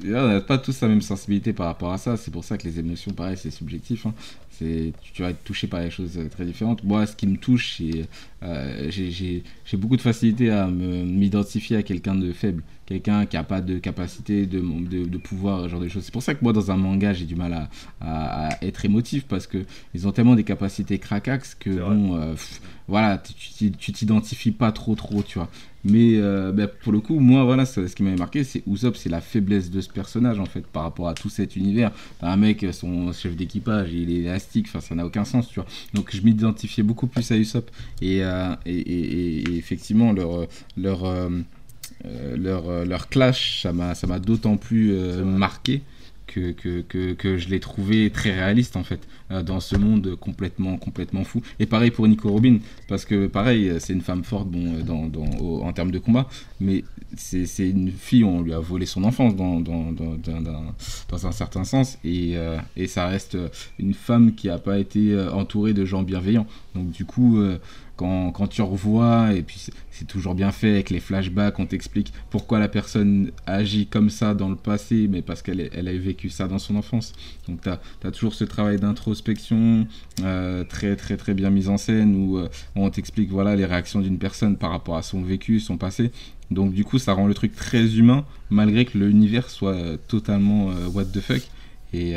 [SPEAKER 2] On n'a pas tous la même sensibilité par rapport à ça. C'est pour ça que les émotions, pareil, c'est subjectif. hein. C'est, tu- vas être touché par des choses euh, très différentes. Moi, ce qui me touche, c'est euh, j'ai, j'ai- j'ai beaucoup de facilité à me- m'identifier à quelqu'un de faible, quelqu'un qui n'a pas de capacité, de, de, de pouvoir, ce genre de choses. C'est pour ça que moi, dans un manga, j'ai du mal à, à- à être émotif parce que ils ont tellement des capacités cracax que bon, euh, pff, voilà, tu- tu tu t'identifies pas trop, trop, tu vois. Mais euh, bah, pour le coup, moi, voilà, ce ce qui m'avait marqué, c'est Usopp, c'est la faiblesse de ce personnage, en fait, par rapport à tout cet univers. T'as un mec, son chef d'équipage, il est élastique, enfin, ça n'a aucun sens, tu vois. Donc, je m'identifiais beaucoup plus à Usopp. Et, euh, et, et- et- et effectivement, leur, leur, euh, leur, leur clash, ça m'a d'autant plus marqué. Que, que, que, je l'ai trouvé très réaliste en fait euh, dans ce monde complètement complètement fou. Et pareil pour Nico Robin parce que pareil c'est une femme forte bon euh, dans, dans, en termes de combat mais c'est une fille on lui a volé son enfance dans, dans, dans, dans, dans- un certain sens et, euh, et ça reste une femme qui a pas été entourée de gens bienveillants. Donc du coup quand, tu revois, et puis c'est- toujours bien fait avec les flashbacks, on t'explique pourquoi la personne agit comme ça dans le passé, mais parce qu'elle elle a vécu ça dans son enfance. Donc tu as, toujours ce travail d'introspection euh, très très très bien mis en scène où euh, on t'explique voilà les réactions d'une personne par rapport à son vécu, son passé. Donc du coup ça rend le truc très humain malgré que l'univers soit euh, totalement what the fuck. Et,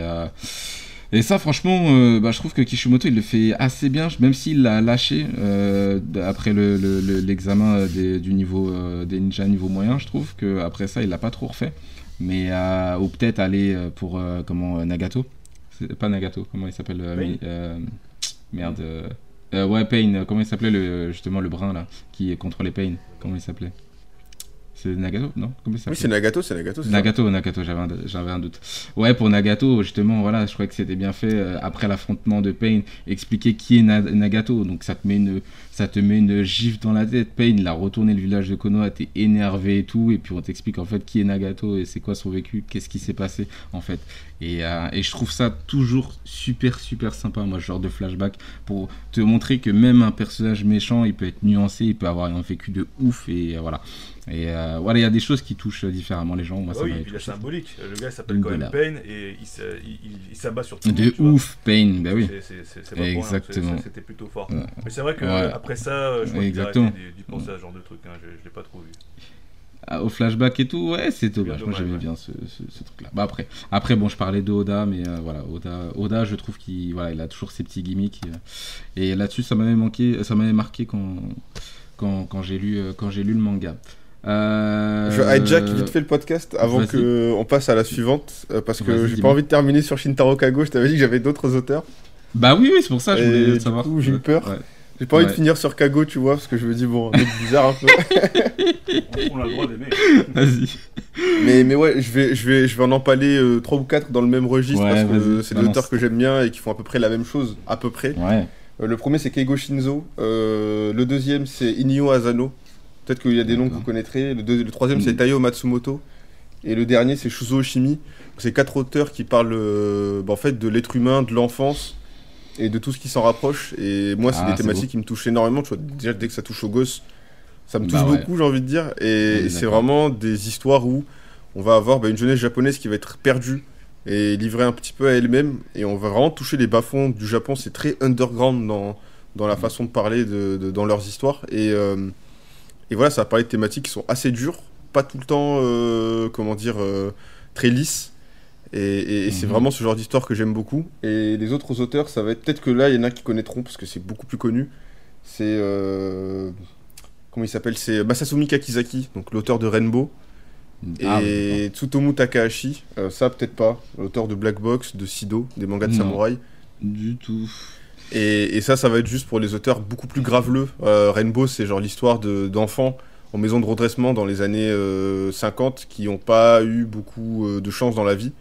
[SPEAKER 2] et ça, franchement, euh, bah, je trouve que Kishimoto, il le fait assez bien, même s'il l'a lâché euh, après le- le- le- l'examen euh, des, du niveau, euh, des ninjas niveau moyen. Je trouve que après ça, il l'a pas trop refait. Mais, ou peut-être aller pour, comment, Nagato? Pas Nagato, comment il s'appelle Merde. ouais, Pain, comment il s'appelait justement le brun là, qui contrôlait Pain Comment il s'appelait? C'est Nagato Non? Comment il
[SPEAKER 4] Oui, c'est Nagato, c'est Nagato. ça
[SPEAKER 2] Nagato, Nagato, j'avais un, doute. Ouais, pour Nagato, justement, voilà, je crois que c'était bien fait euh, après l'affrontement de Pain, expliquer qui est Na- Nagato. Donc ça te met une, ça te met une gifle dans la tête. Pain, il a retourné le village de Konoha, t'es énervé et tout, et puis on t'explique en fait qui est Nagato et c'est quoi son vécu, qu'est-ce qui s'est passé en fait. Et, euh, et je trouve ça toujours super super sympa, moi, ce genre de flashback pour te montrer que même un personnage méchant, il peut être nuancé, il peut avoir un vécu de ouf et euh, voilà. Et euh, voilà, il y a des choses qui touchent différemment les gens. Moi,
[SPEAKER 3] Ah
[SPEAKER 2] ça
[SPEAKER 3] oui, et la
[SPEAKER 2] touché.
[SPEAKER 3] symbolique. Le gars il s'appelle quand même. Payne et il, il- il- il s'abat sur tout le
[SPEAKER 2] De
[SPEAKER 3] monde, vois.
[SPEAKER 2] ouf, Pain, bah oui.
[SPEAKER 3] C'est-
[SPEAKER 2] Exactement.
[SPEAKER 3] C'était plutôt fort.
[SPEAKER 2] Ouais.
[SPEAKER 3] Mais c'est vrai que
[SPEAKER 2] Ouais.
[SPEAKER 3] après ça, euh, je crois qu'il
[SPEAKER 2] Exactement.
[SPEAKER 3] d'y- d'y penser à ce genre de truc. hein, Je, je l'ai pas trop vu.
[SPEAKER 2] Ah, Au flashback et tout, ouais, c'est dommage. Moi j'aimais
[SPEAKER 3] ouais.
[SPEAKER 2] bien ce, ce- ce truc-là. Bah, après, après, bon, je parlais de Oda, mais euh, voilà, Oda, Oda, je trouve qu'il voilà, il a toujours ses petits gimmicks. euh, et là-dessus, ça m'avait manqué, ça m'avait marqué quand, quand, quand j'ai lu, euh, quand j'ai lu le manga. Euh,
[SPEAKER 4] Je hijack vite fait le podcast avant
[SPEAKER 2] vas-y.
[SPEAKER 4] que on passe à la suivante euh, parce que j'ai pas envie de terminer sur Shintaro Kago. Je t'avais dit que j'avais d'autres auteurs.
[SPEAKER 2] Bah oui, oui, c'est pour ça que je
[SPEAKER 4] Et
[SPEAKER 2] voulais
[SPEAKER 4] du
[SPEAKER 2] savoir.
[SPEAKER 4] coup, j'ai eu peur.
[SPEAKER 2] Ouais.
[SPEAKER 4] J'ai pas envie de finir sur Kago, tu vois, parce que je me dis bon, un mec bizarre un peu.
[SPEAKER 3] On a le droit d'aimer.
[SPEAKER 2] Vas-y.
[SPEAKER 4] mais mais ouais, je vais je vais je vais en empaler euh, trois ou quatre dans le même registre
[SPEAKER 2] Ouais,
[SPEAKER 4] parce que c'est des auteurs que j'aime bien et qui font à peu près la même chose, à peu près.
[SPEAKER 2] Ouais.
[SPEAKER 4] Euh, le premier c'est Keigo Shinzo. Euh, le deuxième c'est Inyo Asano. Peut-être qu'il y a des noms que vous connaîtrez. Le, deux- le troisième c'est
[SPEAKER 2] Mm.
[SPEAKER 4] Taiyo Matsumoto. Et le dernier c'est Shuzo Oshimi. C'est quatre auteurs qui parlent euh, bah, en fait de l'être humain, de l'enfance et de tout ce qui s'en rapproche. Et moi c'est
[SPEAKER 2] Ah,
[SPEAKER 4] des thématiques qui me touchent énormément. Tu vois, déjà dès que ça touche aux gosses, ça me touche
[SPEAKER 2] Bah ouais.
[SPEAKER 4] beaucoup, j'ai envie de dire. Et
[SPEAKER 2] Oui,
[SPEAKER 4] c'est vraiment des histoires où on va avoir bah, une jeunesse japonaise qui va être perdue et livrée un petit peu à elle-même. Et on va vraiment toucher les bas-fonds du Japon. C'est très underground dans, dans la façon de parler de, de- dans leurs histoires. Et, euh, et voilà, ça va parler de thématiques qui sont assez dures, pas tout le temps, euh, comment dire, euh, très lisses. Et, et- et c'est
[SPEAKER 2] Mhm.
[SPEAKER 4] vraiment ce genre d'histoire que j'aime beaucoup. Et les autres auteurs, ça va être peut-être que là, il y en a qui connaîtront parce que c'est beaucoup plus connu. C'est. euh, comment il s'appelle? C'est Masasumi Kakizaki, donc l'auteur de Rainbow.
[SPEAKER 2] Ah,
[SPEAKER 4] et Tsutomu Takahashi, ça peut-être pas, l'auteur de Black Box, de Sido, des mangas de
[SPEAKER 2] Non.
[SPEAKER 4] samouraï.
[SPEAKER 2] Du tout.
[SPEAKER 4] Et, et ça, ça va être juste pour les auteurs beaucoup plus graveleux. Euh, Rainbow, c'est genre l'histoire de- d'enfants en maison de redressement dans les années euh, 50 qui n'ont pas eu beaucoup euh, de chance dans la vie.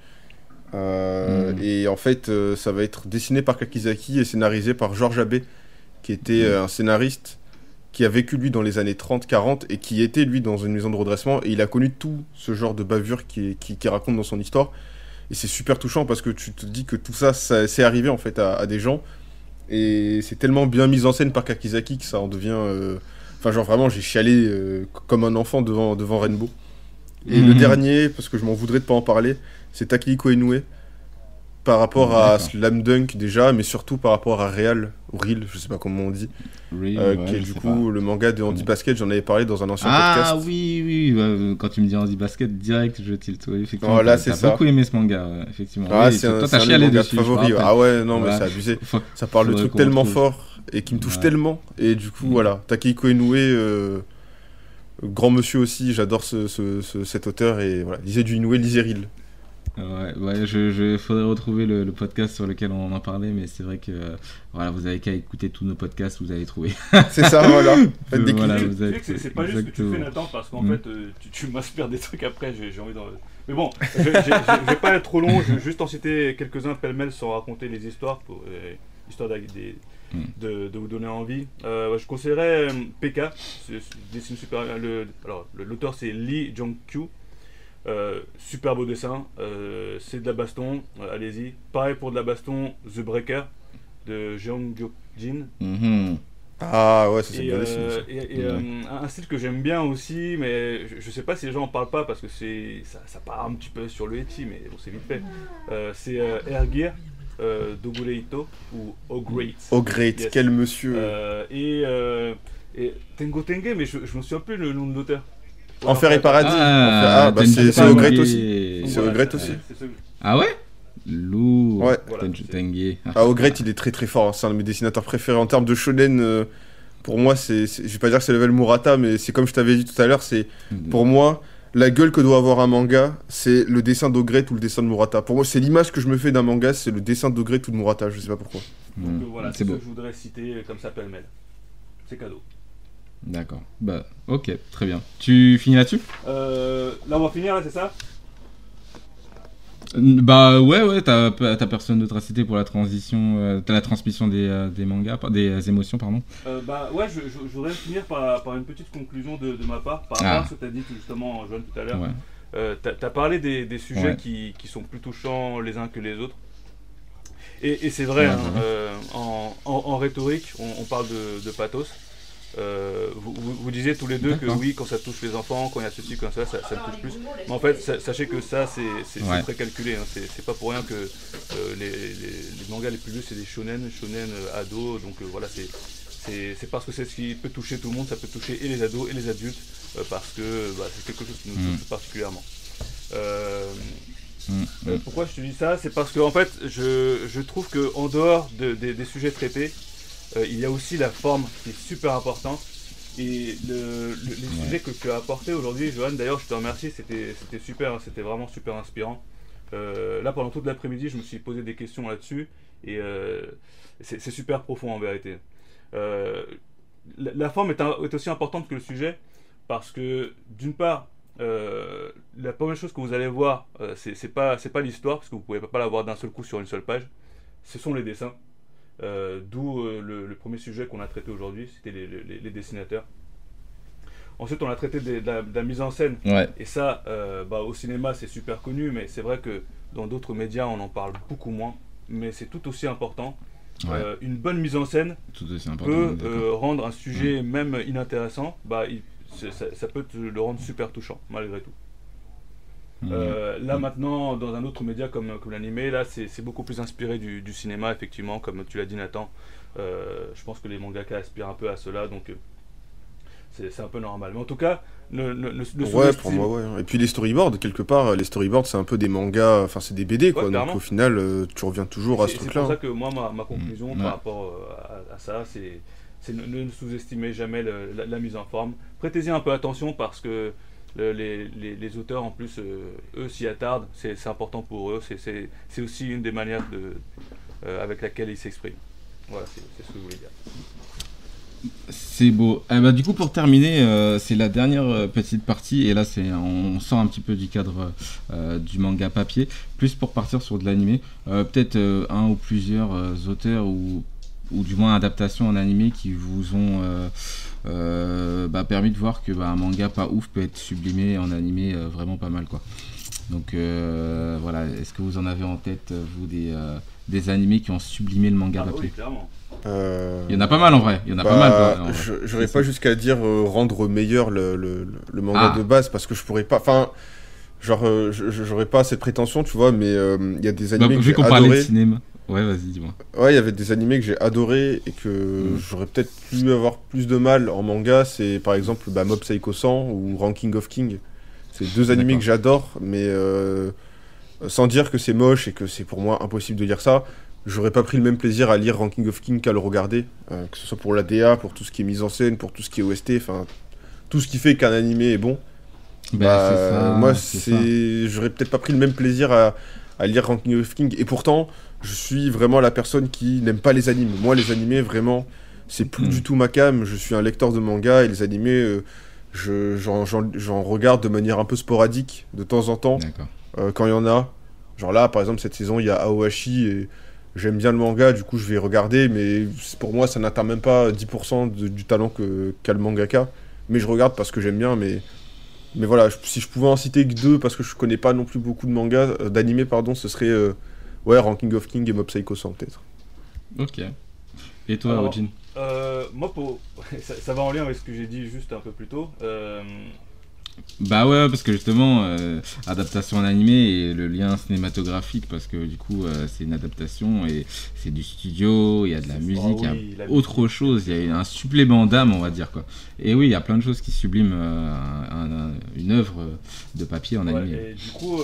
[SPEAKER 4] Euh,
[SPEAKER 2] Mm.
[SPEAKER 4] Et en fait, euh, ça va être dessiné par Kakizaki et scénarisé par Georges Abbé, qui était
[SPEAKER 2] Mm.
[SPEAKER 4] euh, un scénariste qui a vécu lui dans les années 30-40 et qui était lui dans une maison de redressement. Et il a connu tout ce genre de bavure qui, qui, qui raconte dans son histoire. Et c'est super touchant parce que tu te dis que tout ça, ça c'est arrivé en fait à, à des gens. Et c'est tellement bien mis en scène par Kakizaki que ça en devient. euh, Enfin, genre vraiment, j'ai chialé euh, comme un enfant devant, devant Rainbow. Et le
[SPEAKER 2] Mhm.
[SPEAKER 4] dernier, parce que je m'en voudrais de pas en parler, c'est Takehiko Inoue. Par rapport à. Slam Dunk déjà, mais surtout par rapport à Real, ou Real, je sais pas comment on dit,
[SPEAKER 2] Oui,
[SPEAKER 4] euh,
[SPEAKER 2] ouais,
[SPEAKER 4] qui est du coup
[SPEAKER 2] pas.
[SPEAKER 4] le manga de Andy Basket, j'en avais parlé dans un ancien
[SPEAKER 2] Ah
[SPEAKER 4] podcast.
[SPEAKER 2] oui, oui, ouais, quand tu me dis Andy Basket, direct, je tilte. Oui, effectivement. T'as
[SPEAKER 4] ça.
[SPEAKER 2] beaucoup aimé ce manga, effectivement.
[SPEAKER 4] Ah,
[SPEAKER 2] Oui,
[SPEAKER 4] c'est
[SPEAKER 2] toi,
[SPEAKER 4] un, c'est un
[SPEAKER 2] chialé dessus.
[SPEAKER 4] favoris.
[SPEAKER 2] rappelle.
[SPEAKER 4] Ah ouais, non, mais c'est abusé. Ça parle de trucs tellement forts et qui me touchent
[SPEAKER 2] Ouais.
[SPEAKER 4] tellement. Et du coup, voilà. Takehiko Inoue, euh, grand monsieur aussi, j'adore ce, ce- ce- cet auteur. Et voilà, lisez du Inoue, lisez Real.
[SPEAKER 2] Ouais, ouais, je, je faudrait retrouver le, le podcast sur lequel on en parlait, mais c'est vrai que euh, voilà, vous avez qu'à écouter tous nos podcasts, vous allez trouver.
[SPEAKER 4] C'est ça, voilà. Faites des
[SPEAKER 2] Voilà, avez-
[SPEAKER 3] c'est- c'est pas juste ce que tu fais Nathan parce qu'en
[SPEAKER 2] Mm.
[SPEAKER 3] fait euh, tu, tu m'inspires des trucs après j'ai j'ai envie d'en... Mais bon, je, je- je- vais pas être trop long, je vais juste en citer quelques-uns pêle-mêle sans raconter les histoires, pour, euh, histoire d'a- des-
[SPEAKER 2] Mm.
[SPEAKER 3] de, de vous donner envie. Euh, je conseillerais euh, PK, c'est- c'est- dessine super le, alors le- l'auteur c'est Lee Jong-kyu. Euh, super beau dessin, euh, c'est de la baston, euh, allez-y. Pareil pour de la baston, The Breaker de Jeong Jin.
[SPEAKER 2] Mhm.
[SPEAKER 4] Ah ouais, c'est bien dessiné.
[SPEAKER 3] et- et, euh, un style que j'aime bien aussi, mais je, je sais pas si les gens en parlent pas parce que c'est ça, ça part un petit peu sur le eti, mais bon, c'est vite fait. C'est Air Gear, euh, Dogure Ito ou Oh Great.
[SPEAKER 4] Oh great,
[SPEAKER 3] Yes.
[SPEAKER 4] quel monsieur.
[SPEAKER 3] Euh, et, euh, et Tengo Tenge, mais je, je me souviens plus le nom de l'auteur.
[SPEAKER 4] Enfer et Paradis.
[SPEAKER 2] Ah,
[SPEAKER 4] Ah, bah, c'est
[SPEAKER 3] Tenge.
[SPEAKER 4] aussi. C'est aussi.
[SPEAKER 2] Ah ouais? Lourd.
[SPEAKER 4] Ouais. Ah, au great, il est très très fort. hein. C'est un de mes dessinateurs préférés en termes de shonen. euh, pour moi, c'est, je vais pas dire que c'est level Murata, mais c'est comme je t'avais dit tout à l'heure, c'est Pour moi, la gueule que doit avoir un manga, c'est le dessin d'Ogret ou le dessin de Murata. Pour moi, c'est l'image que je me fais d'un manga, c'est le dessin d'Ogret ou de Murata, je sais pas pourquoi.
[SPEAKER 2] Mhm.
[SPEAKER 3] Donc voilà,
[SPEAKER 2] c'est
[SPEAKER 3] ce que je voudrais citer comme ça pêle-mêle. C'est cadeau.
[SPEAKER 2] D'accord. Bah, ok, très bien. Tu finis là-dessus?
[SPEAKER 3] Euh, là, on va finir, là, c'est ça?
[SPEAKER 2] Bah ouais, ouais, t'as t'as personne d'autre à citer pour la transition, euh, t'as la transmission des, euh, des mangas, des euh, émotions, pardon.
[SPEAKER 3] Euh, bah ouais, je, je- je voudrais finir par, par une petite conclusion de, de ma part par
[SPEAKER 2] Ah.
[SPEAKER 3] rapport à ce que tu as dit justement, Joanne, tout à l'heure.
[SPEAKER 2] Ouais.
[SPEAKER 3] T'as as parlé des, des sujets
[SPEAKER 2] Ouais.
[SPEAKER 3] qui, qui sont plus touchants les uns que les autres. Et, et c'est vrai,
[SPEAKER 2] Ouais,
[SPEAKER 3] hein, en, en- en rhétorique, on, on parle de, de pathos. Euh, vous, vous- vous disiez tous les deux que oui, quand ça touche les enfants, quand il y a ceci, quand ça, ça, ça me touche plus. Mais en fait, sa- sachez que ça, c'est
[SPEAKER 2] Ouais.
[SPEAKER 3] très calculé. hein. C'est pas pour rien que euh, les, les- les mangas les plus vieux, c'est des shonen, shonen euh, ado. Donc euh, voilà, c'est parce que c'est ce qui peut toucher tout le monde, ça peut toucher et les ados et les adultes, euh, parce que bah, c'est quelque chose qui nous touche particulièrement. Euh,
[SPEAKER 2] Mm,
[SPEAKER 3] euh,
[SPEAKER 2] mm.
[SPEAKER 3] pourquoi je te dis ça? C'est parce que en fait, je, je trouve que en dehors de- des- des sujets traités, euh, il y a aussi la forme qui est super importante. Et le- le- les
[SPEAKER 2] Ouais.
[SPEAKER 3] sujets que tu as apportés aujourd'hui, Johan, d'ailleurs, je te remercie, c'était super, hein, c'était vraiment super inspirant. Euh, là, pendant toute l'après-midi, je me suis posé des questions là-dessus, et euh, c'est super profond en vérité. Euh, la, la forme est, un- est aussi importante que le sujet, parce que d'une part, la première chose que vous allez voir, c'est pas, pas l'histoire, parce que vous pouvez pas la voir d'un seul coup sur une seule page, ce sont les dessins. Euh, D'où euh, le, le premier sujet qu'on a traité aujourd'hui, c'était les, les- les dessinateurs. Ensuite, on a traité des- de, la, de la mise en scène.
[SPEAKER 2] Ouais,
[SPEAKER 3] Et ça, euh, bah, au cinéma, c'est super connu, mais c'est vrai que dans d'autres médias, on en parle beaucoup moins. Mais c'est tout aussi important.
[SPEAKER 2] ouais,
[SPEAKER 3] Euh, une bonne mise en scène
[SPEAKER 2] tout
[SPEAKER 3] peut euh, rendre un sujet même inintéressant. Bah, il- ça, ça peut le rendre super touchant, malgré tout. Euh, là
[SPEAKER 2] Mm.
[SPEAKER 3] maintenant, dans un autre média comme, comme l'animé, là c'est c'est beaucoup plus inspiré du, du cinéma, effectivement, comme tu l'as dit Nathan. Euh, je pense que les mangaka aspirent un peu à cela, donc euh, c'est c'est un peu normal. Mais en tout cas, ne, ne, ne, ne
[SPEAKER 4] Ouais, pour moi, ouais. Et puis les storyboards, quelque part, les storyboards, c'est un peu des mangas, enfin, c'est des BD, quoi.
[SPEAKER 3] Ouais,
[SPEAKER 4] donc au final, euh, tu reviens toujours à
[SPEAKER 3] C'est
[SPEAKER 4] ce
[SPEAKER 3] c'est
[SPEAKER 4] truc-là.
[SPEAKER 3] pour ça
[SPEAKER 4] hein.
[SPEAKER 3] que moi, ma, ma conclusion
[SPEAKER 2] Mm.
[SPEAKER 3] par rapport à, à ça, c'est c'est ne, ne sous-estimez jamais le- la, la mise en forme. Prêtez-y un peu attention parce que le- les, auteurs, en plus, euh, eux s'y attardent. C'est important pour eux. C'est- aussi une des manières euh, avec laquelle ils s'expriment. Voilà, c'est ce que je voulais dire.
[SPEAKER 2] C'est beau. Eh ben, du coup, pour terminer, euh, c'est la dernière petite partie, et là, c'est on sort un petit peu du cadre du manga papier, plus pour partir sur de l'animé. Peut-être un ou plusieurs auteurs ou, ou du moins adaptations en animé qui vous ont euh, bah, permis de voir que bah, un manga pas ouf peut être sublimé en animé euh, vraiment pas mal, quoi. Donc euh, voilà, est-ce que vous en avez en tête, euh, vous, des, euh, des animés qui ont sublimé le manga
[SPEAKER 3] Ah, oui, clairement.
[SPEAKER 4] Euh,
[SPEAKER 2] Il y en a pas mal en vrai, il y en a pas
[SPEAKER 4] bah,
[SPEAKER 2] mal. quoi,
[SPEAKER 4] je- J'aurais pas jusqu'à dire euh, rendre meilleur le, le, manga
[SPEAKER 2] Ah.
[SPEAKER 4] de base parce que je pourrais pas. Enfin, genre, euh, j'aurais pas cette prétention, tu vois, mais euh, il y a des
[SPEAKER 2] Bah,
[SPEAKER 4] animés que
[SPEAKER 2] vu
[SPEAKER 4] j'ai
[SPEAKER 2] parlait de cinéma. Ouais, vas-y, dis-moi.
[SPEAKER 4] Ouais, il y avait des animés que j'ai adorés et que
[SPEAKER 2] Mm.
[SPEAKER 4] j'aurais peut-être pu avoir plus de mal en manga. C'est par exemple bah, Mob Psycho 100 ou Ranking of King. C'est deux animés que j'adore, mais euh, sans dire que c'est moche et que c'est pour moi impossible de lire ça. J'aurais pas pris le même plaisir à lire Ranking of King qu'à le regarder, euh, que ce soit pour la DA, pour tout ce qui est mise en scène, pour tout ce qui est OST, enfin tout ce qui fait qu'un animé est bon.
[SPEAKER 2] Bah,
[SPEAKER 4] Bah,
[SPEAKER 2] ça,
[SPEAKER 4] moi,
[SPEAKER 2] c'est,
[SPEAKER 4] j'aurais peut-être pas pris le même plaisir à, à lire Ranking of King. Et pourtant, je suis vraiment la personne qui n'aime pas les animes. Moi, les animés, vraiment, c'est plus du tout ma cam. Je suis un lecteur de manga et les animés, euh, je, j'en, regarde de manière un peu sporadique, de temps en temps, euh, quand il y en a. Genre là, par exemple, cette saison, il y a Aohashi et j'aime bien le manga, du coup, je vais regarder, mais pour moi, ça n'atteint même pas 10% de- du talent que, qu'a le mangaka. Mais je regarde parce que j'aime bien, mais. Mais voilà, je- si je pouvais en citer que deux, parce que je connais pas non plus beaucoup de mangas, euh, d'animés, pardon, ce serait. Ouais, Ranking of King et Mob Psycho 100, peut-être.
[SPEAKER 2] Ok. Et toi,
[SPEAKER 3] Alors,
[SPEAKER 2] Ojin
[SPEAKER 3] Euh, moi, pour... ça, ça va en lien avec ce que j'ai dit juste un peu plus tôt. Euh,
[SPEAKER 2] Bah ouais, parce que justement, euh, adaptation en animé et le lien cinématographique, parce que du coup, euh, c'est une adaptation et c'est du studio, il y a de la musique, il y a autre chose, il y a un supplément d'âme, on va dire quoi. Et oui, il y a plein de choses qui subliment euh, un- un- une œuvre de papier en
[SPEAKER 3] Ouais,
[SPEAKER 2] animé.
[SPEAKER 3] et du coup,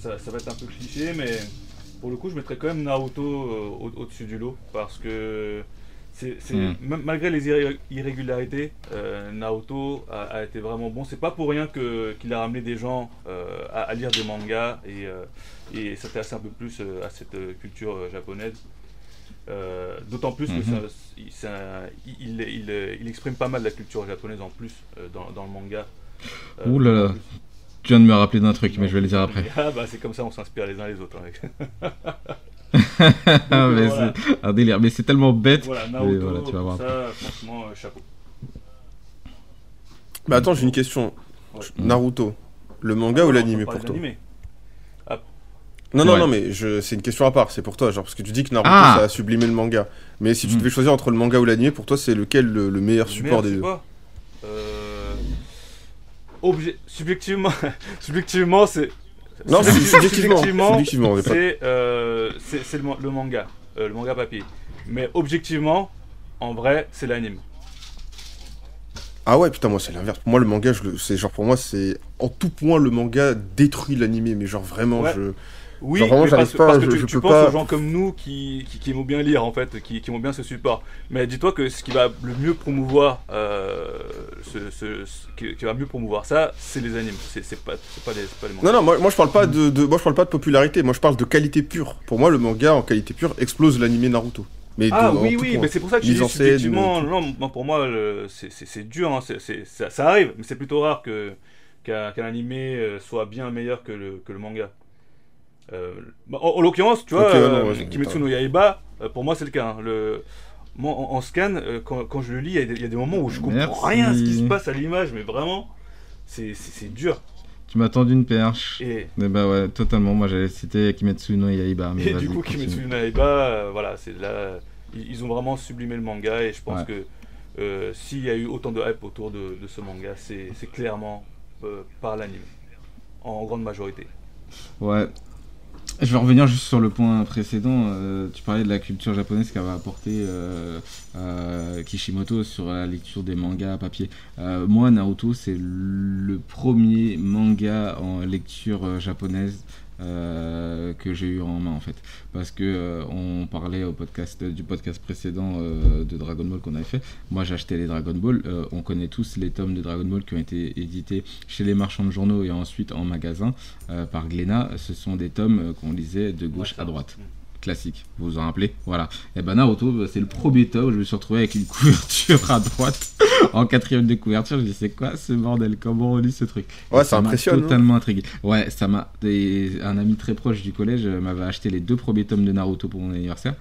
[SPEAKER 3] ça, ça va être un peu cliché, mais pour le coup, je mettrais quand même Naruto au- au-dessus du lot parce que c'est, c'est-
[SPEAKER 2] Mm.
[SPEAKER 3] même- malgré les irré- irrégularités, euh, Naruto a, a été vraiment bon. C'est pas pour rien que, qu'il a ramené des gens euh, à, à lire des mangas et, euh, et s'intéresser un peu plus euh, à cette culture japonaise. D'autant plus que
[SPEAKER 2] Mhm.
[SPEAKER 3] ça- il, ça- il- il- il exprime pas mal la culture japonaise en plus dans, dans le manga.
[SPEAKER 2] Ouh là. Tu viens de me rappeler d'un truc, mais je vais le dire après.
[SPEAKER 3] Ah bah c'est comme ça, on s'inspire les uns les autres. hein.
[SPEAKER 2] Ah, mais
[SPEAKER 3] voilà.
[SPEAKER 2] c'est un délire, mais c'est tellement bête.
[SPEAKER 3] voilà, Naruto,
[SPEAKER 2] voilà, tu vas voir
[SPEAKER 3] ça, franchement, euh, chapeau.
[SPEAKER 4] Mais attends, j'ai une question.
[SPEAKER 3] Ouais.
[SPEAKER 4] Naruto, le manga ou
[SPEAKER 3] parle
[SPEAKER 4] pour toi
[SPEAKER 3] d'animé.
[SPEAKER 4] Non, non,
[SPEAKER 2] Ouais.
[SPEAKER 4] non, mais je... c'est une question à part, c'est pour toi, genre, parce que tu dis que Naruto,
[SPEAKER 2] Ah.
[SPEAKER 4] ça a sublimé le manga. Mais si tu
[SPEAKER 2] Mm.
[SPEAKER 4] devais choisir entre le manga ou l'animé, pour toi, c'est lequel le, le meilleur
[SPEAKER 3] Le
[SPEAKER 4] support
[SPEAKER 3] meilleur
[SPEAKER 4] des deux
[SPEAKER 3] support Euh, obje- Subjectivement, subjectivement c'est.
[SPEAKER 4] Non,
[SPEAKER 3] subjecti-
[SPEAKER 4] subjectivement,
[SPEAKER 3] c'est euh, c'est- c'est le, man- le manga, euh, le manga papier. Mais objectivement, en vrai, c'est l'anime.
[SPEAKER 4] Ah ouais, putain, moi c'est l'inverse. Pour moi, le manga, c'est genre pour moi, c'est en tout point le manga détruit l'animé, mais genre vraiment,
[SPEAKER 3] Ouais.
[SPEAKER 4] je.
[SPEAKER 3] Oui,
[SPEAKER 4] Genre, vraiment,
[SPEAKER 3] mais parce,
[SPEAKER 4] j'arrive pas,
[SPEAKER 3] parce que tu,
[SPEAKER 4] je
[SPEAKER 3] tu
[SPEAKER 4] peux
[SPEAKER 3] penses
[SPEAKER 4] pas-
[SPEAKER 3] aux gens comme nous qui, qui, qui aiment bien lire en fait, qui, qui aiment bien ce support. Mais dis-toi que ce qui va le mieux promouvoir, euh, ce, ce- ce- qui, qui va mieux promouvoir ça, c'est les animes. C'est pas, pas les, pas les mangas.
[SPEAKER 4] Non, non, moi, moi je parle pas de, de- moi je parle pas de popularité, moi je parle de qualité pure. Pour moi, le manga en qualité pure explose l'animé Naruto. Mais
[SPEAKER 3] Ah oui, oui, mais c'est pour ça que je dis subjectivement,
[SPEAKER 4] tout.
[SPEAKER 3] non, pour moi, c'est- dur, hein, ça, ça arrive, mais c'est plutôt rare que qu'un qu'un animé euh, soit bien meilleur que le, que le manga. Euh, bah, en, en l'occurrence, tu vois,
[SPEAKER 4] Ok, ouais, non,
[SPEAKER 3] euh,
[SPEAKER 4] ouais,
[SPEAKER 3] Kimetsu no Yaiba, euh, pour moi c'est le cas. hein. Le, moi, en, en scan, euh, quand, quand je le lis, il y a des- il y, a des moments où je comprends
[SPEAKER 2] Merci.
[SPEAKER 3] rien à ce qui se passe à l'image, mais vraiment, c'est dur.
[SPEAKER 2] Tu m'as tendu une perche.
[SPEAKER 3] Et,
[SPEAKER 2] Mais bah ouais, totalement. Moi j'allais citer Kimetsu no Yaiba. Mais
[SPEAKER 3] Et du coup,
[SPEAKER 2] continue.
[SPEAKER 3] Kimetsu no Yaiba, euh, voilà, c'est là, ils, ont vraiment sublimé le manga et je pense
[SPEAKER 2] Ouais.
[SPEAKER 3] que euh, s'il y a eu autant de hype autour de, de ce manga, c'est c'est clairement euh, par l'anime, en grande majorité.
[SPEAKER 2] Ouais. Je vais revenir juste sur le point précédent. euh, tu parlais de la culture japonaise qu'avait apporté euh, euh, Kishimoto sur la lecture des mangas papier. Euh, moi, Naruto, c'est le premier manga en lecture japonaise euh, que j'ai eu en main en fait. Parce que euh, on parlait au podcast du podcast précédent euh, de Dragon Ball qu'on avait fait. Moi j'ai acheté les Dragon Ball. On connaît tous les tomes de Dragon Ball qui ont été édités chez les marchands de journaux et ensuite en magasin par Glénat. Ce sont des tomes qu'on lisait de gauche à droite classique, vous vous en rappelez Voilà. Et ben Naruto, bah, c'est le premier tome, je me suis retrouvé avec une couverture à droite, en quatrième de couverture, je me dis c'est quoi ce bordel? Comment on lit ce truc?
[SPEAKER 4] Ouais, ça impressionne, hein.
[SPEAKER 2] Totalement intrigué. Ouais, ça m'a. Un ami très proche du collège euh, m'avait acheté les deux premiers tomes de Naruto pour mon anniversaire.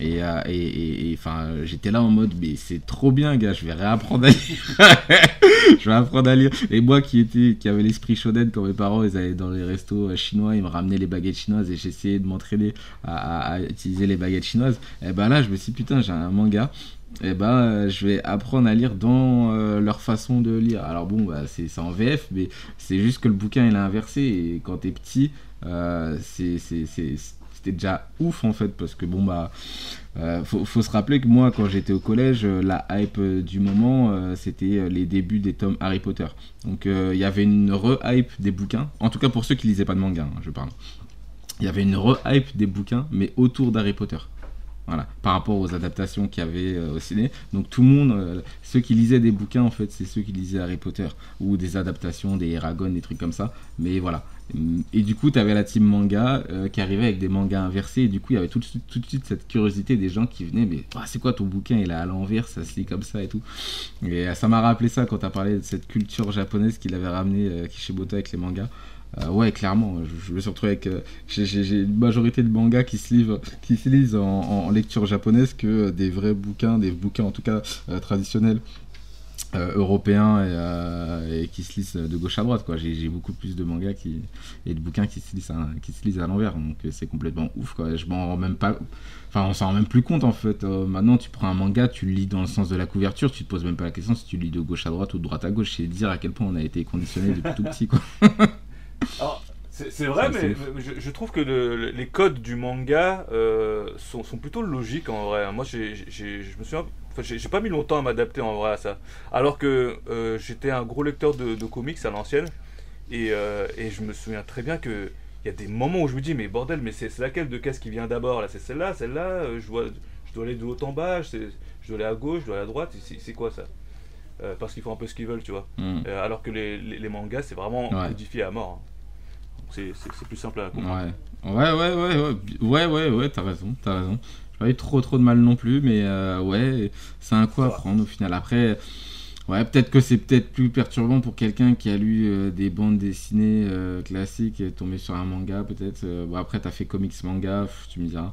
[SPEAKER 2] Et euh, et- et- enfin, j'étais là en mode, mais c'est trop bien, gars, je vais réapprendre à lire. je vais apprendre à lire. Et moi qui était, qui avait l'esprit shonen, quand mes parents ils allaient dans les restos euh, chinois, ils me ramenaient les baguettes chinoises et j'essayais de m'entraîner à, utiliser les baguettes chinoises. Et ben là, je me suis dit, putain, j'ai un manga. Et ben, euh, je vais apprendre à lire dans leur façon de lire. Alors bon, bah, c'est en VF, mais c'est juste que le bouquin il est inversé. Et quand t'es petit, euh, c'est- c'était déjà ouf en fait, parce que bon, bah. Euh, faut, se rappeler que moi, quand j'étais au collège, euh, la hype euh, du moment, c'était les débuts des tomes Harry Potter. Donc il y avait une re-hype des bouquins, en tout cas pour ceux qui lisaient pas de manga, hein, je parle. Il y avait une re-hype des bouquins, mais autour d'Harry Potter. Voilà, par rapport aux adaptations qu'il y avait euh, au ciné. Donc tout le monde, euh, ceux qui lisaient des bouquins, en fait, c'est ceux qui lisaient Harry Potter, ou des adaptations, des Eragon, des trucs comme ça. Mais voilà. Et du coup, tu avais la team manga euh, qui arrivait avec des mangas inversés, et du coup, il y avait tout de suite, tout de suite cette curiosité des gens qui venaient, mais Ah, c'est quoi ton bouquin? Il est à l'envers, ça se lit comme ça et tout. Et ça m'a rappelé ça quand tu as parlé de cette culture japonaise qu'il avait ramené Kishimoto avec les mangas. Euh, ouais, clairement, je, me suis retrouvé avec. euh, j'ai- une majorité de mangas qui se, livrent, qui se lisent en, lecture japonaise que des vrais bouquins, des bouquins en tout cas euh, traditionnels européens et, qui se lisent de gauche à droite. quoi. J'ai beaucoup plus de mangas qui, et de bouquins qui se lisent à, qui se lisent à l'envers, donc c'est complètement ouf. Quoi. Je m'en rends même pas. Enfin, on s'en rend même plus compte en fait. Maintenant, tu prends un manga, tu le lis dans le sens de la couverture, tu te poses même pas la question si tu lis de gauche à droite ou de droite à gauche. C'est dire à quel point on a été conditionné depuis tout petit. Quoi.
[SPEAKER 3] Alors, c'est vrai, mais je, je trouve que le- le- les codes du manga euh, sont, sont plutôt logiques en vrai. Moi, j'ai, je me souviens, enfin, j'ai pas mis longtemps à m'adapter en vrai à ça. Alors que euh, j'étais un gros lecteur de, de comics à l'ancienne, et, euh, et je me souviens très bien que il y a des moments où je me dis, mais bordel, mais c'est laquelle de caisse qui vient d'abord là? C'est celle-là, celle-là. Je dois, je dois aller de haut en bas, je, je dois aller à gauche, je dois aller à droite. C'est quoi ça? Parce qu'ils font un peu ce qu'ils veulent, tu vois.
[SPEAKER 2] Mm.
[SPEAKER 3] Euh, alors que les, les- les mangas, c'est vraiment
[SPEAKER 2] Ouais.
[SPEAKER 3] codifié à mort. hein. C'est plus simple à comprendre.
[SPEAKER 2] Ouais. Ouais, ouais, ouais, ouais, ouais, ouais, ouais, t'as raison, t'as raison. J'ai pas eu trop, trop de mal non plus, mais euh, ouais, c'est un coup à prendre au final. Après, ouais, peut-être que c'est peut-être plus perturbant pour quelqu'un qui a lu euh, des bandes dessinées euh, classiques et est tombé sur un manga, peut-être. euh, bon, après, t'as fait comics manga, pff, tu me diras.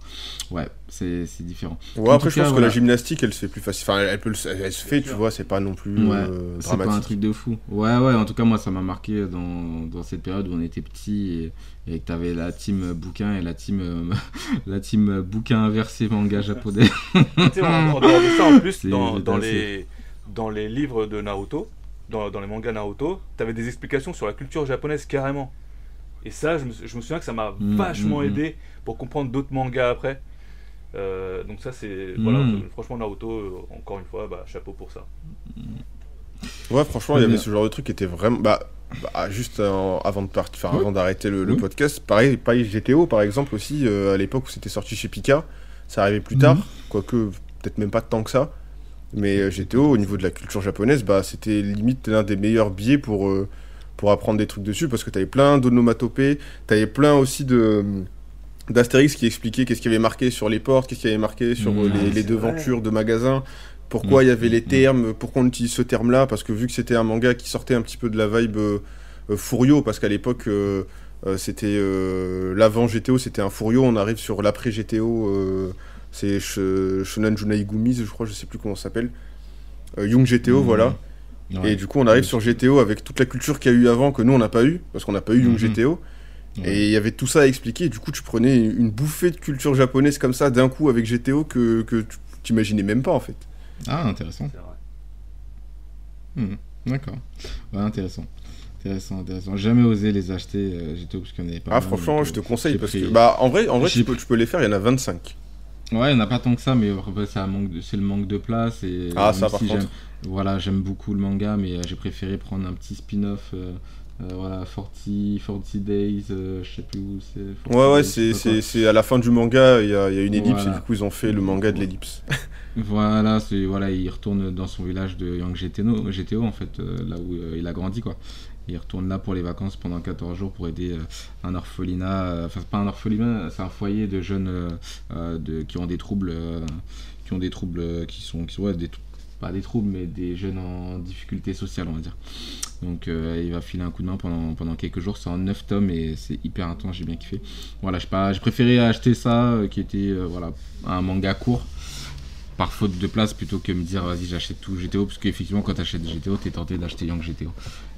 [SPEAKER 2] Ouais, c'est c'est différent.
[SPEAKER 4] Ouais,
[SPEAKER 2] En
[SPEAKER 4] après, je
[SPEAKER 2] cas,
[SPEAKER 4] pense que la gymnastique, elle se fait plus facile. Enfin, elle, peut le- elle se fait, tu vois, c'est pas non plus
[SPEAKER 2] Ouais,
[SPEAKER 4] euh,
[SPEAKER 2] c'est pas un truc de fou. Ouais, ouais, en tout cas, moi, ça m'a marqué dans, dans cette période où on était petit et, et que t'avais la team bouquin et la team, euh, la team bouquin inversé manga japonais.
[SPEAKER 3] Tu sais, en, en dehors de ça, en plus, dans,
[SPEAKER 2] assez-
[SPEAKER 3] les, dans les livres de Naruto, dans, dans les mangas Naruto, t'avais des explications sur la culture japonaise carrément. Et ça, je me, je me souviens que ça m'a
[SPEAKER 2] Mm,
[SPEAKER 3] vachement
[SPEAKER 2] mm, mm.
[SPEAKER 3] aidé pour comprendre d'autres mangas après. Euh, donc ça c'est voilà, franchement Naruto, euh, encore une fois, bah, chapeau pour ça.
[SPEAKER 4] Ouais, franchement, il y avait ce genre de truc qui était vraiment. Bah, bah, juste euh, avant de partir, enfin,
[SPEAKER 2] Oui.
[SPEAKER 4] avant d'arrêter le, podcast, pareil, pareil, GTO par exemple aussi, euh, à l'époque où c'était sorti chez Pika, ça arrivait plus tard, quoique peut-être même pas tant que ça. Mais euh, GTO, au niveau de la culture japonaise, bah, c'était limite l'un des meilleurs biais pour, euh, pour apprendre des trucs dessus, parce que t'avais plein d'onomatopées, t'avais plein aussi de d'Astérix qui expliquait qu'est-ce qui avait marqué sur les portes, qu'est-ce qui avait marqué sur euh, les,
[SPEAKER 3] Ah,
[SPEAKER 4] les devantures de magasins, pourquoi il y avait les
[SPEAKER 2] Mhm.
[SPEAKER 4] termes, pourquoi on utilise ce terme-là, parce que vu que c'était un manga qui sortait un petit peu de la vibe euh, euh, Furio, parce qu'à l'époque euh, euh, c'était euh, l'avant GTO, c'était un Furio, on arrive sur l'après GTO, euh, c'est Sh- Shonen Junai Gumi, je crois, je sais plus comment ça s'appelle, Euh, Young GTO,
[SPEAKER 2] Mhm.
[SPEAKER 4] voilà.
[SPEAKER 2] Ouais.
[SPEAKER 4] Et du coup, on arrive sur GTO avec toute la culture qu'il y a eu avant que nous on n'a pas eu, parce qu'on n'a pas eu Young
[SPEAKER 2] Mhm.
[SPEAKER 4] GTO.
[SPEAKER 2] Ouais.
[SPEAKER 4] Et il y avait tout ça à expliquer. Et du coup, tu prenais une bouffée de culture japonaise comme ça d'un coup avec GTO que, que tu t'imaginais même pas en fait.
[SPEAKER 2] Ah, intéressant. Mhm. D'accord. Ouais, intéressant. Intéressant, intéressant. Jamais osé les acheter, euh, GTO, parce en avait pas.
[SPEAKER 4] Ah, franchement, je te
[SPEAKER 2] euh,
[SPEAKER 4] conseille parce
[SPEAKER 2] pris-
[SPEAKER 4] que, bah, en vrai, en vrai
[SPEAKER 2] J'ai
[SPEAKER 4] tu, peux, tu peux les faire, il y en a 25.
[SPEAKER 2] Ouais, il n'y en a pas tant que ça, mais après, c'est un manque de- c'est le manque de place. Et
[SPEAKER 4] Ah,
[SPEAKER 2] même
[SPEAKER 4] ça, par
[SPEAKER 2] si
[SPEAKER 4] contre.
[SPEAKER 2] Voilà, j'aime beaucoup le manga, mais euh, j'ai préféré prendre un petit spin-off. euh, euh, voilà, 40, 40 Days, euh, je sais plus où c'est. 40
[SPEAKER 4] Ouais, ouais, c'est à la fin du manga, il y a, il y a une ellipse
[SPEAKER 2] Voilà.
[SPEAKER 4] et du coup, ils ont fait le manga de l'ellipse.
[SPEAKER 2] Voilà, voilà, il retourne dans son village de Yang GTO, en fait, euh, là où euh, il a grandi quoi. Il retourne là pour les vacances pendant 14 jours pour aider euh, un orphelinat, euh, enfin pas un orphelinat, c'est un foyer de jeunes euh, qui ont des troubles, qui ont des troubles, qui sont, qui sont des, pas des troubles mais des jeunes en difficulté sociale on va dire. Donc il va filer un coup de main pendant, pendant quelques jours, c'est en 9 tomes et c'est hyper intense, j'ai bien kiffé. Voilà, j'ai préféré acheter ça qui était voilà un manga court par faute de place plutôt que me dire vas-y j'achète tout GTO parce qu'effectivement quand t'achètes GTO t'es tenté d'acheter Young GTO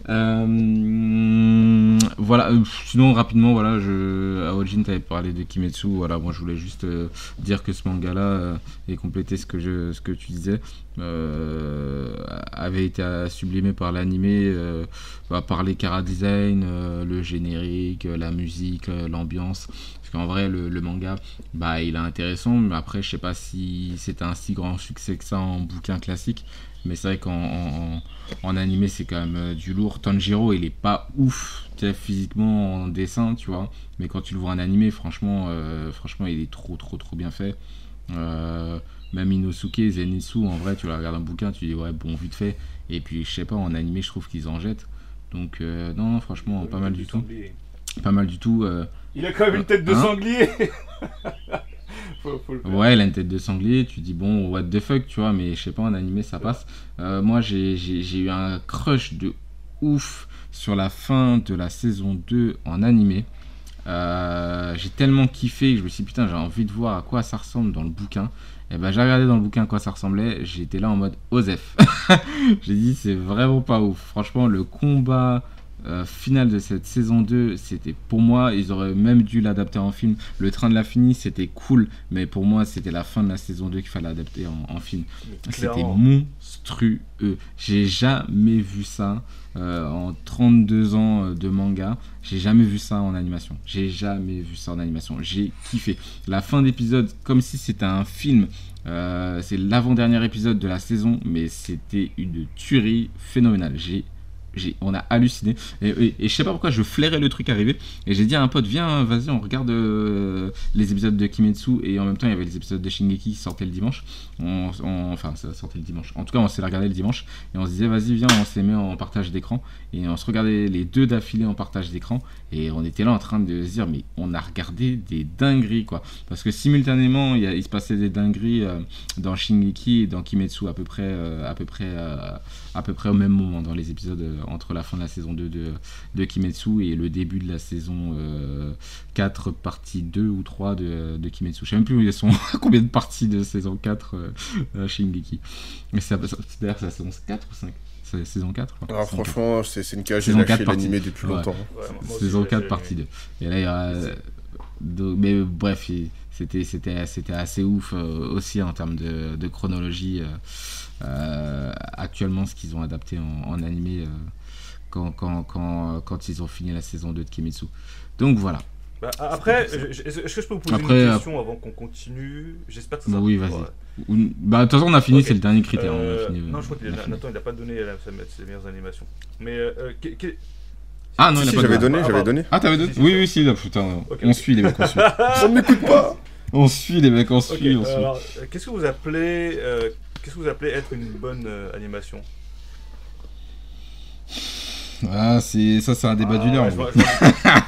[SPEAKER 2] Euh, voilà euh, sinon rapidement voilà je à Ojin t'avais parlé de Kimetsu voilà moi je voulais juste euh, dire que ce manga là et compléter ce que je ce que tu disais avait été sublimé par l'animé bah, par les cara design le générique la musique l'ambiance qu'en vrai le, le manga bah il est intéressant mais après je sais pas si c'était un si grand succès que ça en bouquin classique mais c'est vrai qu'en en, en- en animé c'est quand même euh, du lourd. Tanjiro il est pas ouf physiquement en dessin tu vois mais quand tu le vois en animé franchement euh, franchement il est trop trop trop bien fait. Euh, même Inosuke Zenitsu en vrai tu la regardes un bouquin tu dis ouais bon vite fait. Et puis je sais pas en animé je trouve qu'ils en jettent. Donc euh, non, non franchement pas mal du tout. pas mal du tout
[SPEAKER 3] Il a quand même une tête de
[SPEAKER 2] Hein
[SPEAKER 3] sanglier. faut, faut le faire.
[SPEAKER 2] Ouais, elle a une tête de sanglier, tu dis bon, what the fuck, tu vois, mais je sais pas, en animé ça passe. Euh, moi j'ai eu un crush de ouf sur la fin de la saison 2 en animé. Euh, j'ai tellement kiffé que je me suis dit putain, j'ai envie de voir à quoi ça ressemble dans le bouquin. Et ben j'ai regardé dans le bouquin à quoi ça ressemblait, j'étais là en mode Osef. j'ai dit c'est vraiment pas ouf. Franchement, le combat euh, final de cette saison 2, c'était pour moi, ils auraient même dû l'adapter en film. Le train de la finie, c'était cool, mais pour moi, c'était la fin de la saison 2 qu'il fallait adapter en, en film. C'était monstrueux. J'ai jamais vu ça euh, en 32 ans euh, de manga. J'ai jamais vu ça en animation. J'ai jamais vu ça en animation. J'ai kiffé. La fin d'épisode, comme si c'était un film. euh, c'est l'avant-dernier épisode de la saison, mais c'était une tuerie phénoménale. J'ai- on a halluciné. Et, je sais pas pourquoi je flairais le truc arriver. Et j'ai dit à un pote viens vas-y on regarde euh, les épisodes de Kimetsu. Et en même temps il y avait les épisodes de Shingeki qui sortaient le dimanche. Enfin ça sortait le dimanche. En tout cas on s'est regardé le dimanche. Et on se disait vas-y viens on s'est mis en partage d'écran. Et on se regardait les deux d'affilée en partage d'écran. Et on était là en train de se dire mais on a regardé des dingueries quoi. Parce que simultanément il, y a- se passait des dingueries euh, dans Shingeki et dans Kimetsu à peu près euh, à peu près à peu près au même moment dans les épisodes entre la fin de la saison 2 de, de Kimetsu et le début de la saison euh, 4 partie 2 ou 3 de, de Kimetsu je sais même plus où ils sont combien de parties de saison 4 euh, euh, Shingeki mais c'est d'ailleurs c'est la saison 4 ou 5 c'est saison 4 je crois.
[SPEAKER 4] Alors,
[SPEAKER 2] Saison 4.
[SPEAKER 4] franchement, c'est c'est une cage, j'ai
[SPEAKER 2] Saison
[SPEAKER 4] lâché
[SPEAKER 2] 4 partie.
[SPEAKER 4] l'animé depuis
[SPEAKER 2] Ouais.
[SPEAKER 4] longtemps.
[SPEAKER 3] Ouais, moi aussi,
[SPEAKER 2] saison
[SPEAKER 3] j'ai
[SPEAKER 2] 4
[SPEAKER 3] lâché
[SPEAKER 2] partie
[SPEAKER 3] l'animé.
[SPEAKER 2] 2 et là il y aura donc, mais euh, bref il- c'était c'était c'était assez ouf euh, aussi en termes de, de chronologie euh, euh, actuellement ce qu'ils ont adapté en, en animé euh, quand, quand, quand, quand ils ont fini la saison 2 de Kimetsu donc voilà
[SPEAKER 3] Bah, après, est-ce que je peux vous poser
[SPEAKER 2] Après,
[SPEAKER 3] une
[SPEAKER 2] euh,
[SPEAKER 3] question avant qu'on continue? J'espère que ça
[SPEAKER 2] Bah oui, vas-y. Bah, de toute façon, on a fini, c'est le dernier critère.
[SPEAKER 3] Euh,
[SPEAKER 2] on a fini,
[SPEAKER 3] non, je crois qu'il
[SPEAKER 2] on a
[SPEAKER 3] a,
[SPEAKER 2] fini.
[SPEAKER 3] Nathan, il n'a pas donné la- sa- ses meilleures animations. Mais euh, euh, que- que-
[SPEAKER 2] Ah non,
[SPEAKER 4] Si,
[SPEAKER 2] il a
[SPEAKER 4] si,
[SPEAKER 2] pas
[SPEAKER 4] j'avais
[SPEAKER 2] donné.
[SPEAKER 4] donné,
[SPEAKER 3] Ah,
[SPEAKER 4] j'avais donné.
[SPEAKER 2] Ah, t'avais donné?
[SPEAKER 3] Si,
[SPEAKER 2] Oui, oui, si, là, putain. On suit les mecs, on suit.
[SPEAKER 4] On ne m'écoute pas
[SPEAKER 2] on suit les mecs, on suit, on suit.
[SPEAKER 3] euh, qu'est-ce que vous appelez, euh, qu'est-ce que vous appelez être une bonne euh, animation?
[SPEAKER 2] Ah, c'est ça, c'est un débat
[SPEAKER 3] Ah,
[SPEAKER 2] du leurre.
[SPEAKER 3] ouais, je vois- je vois-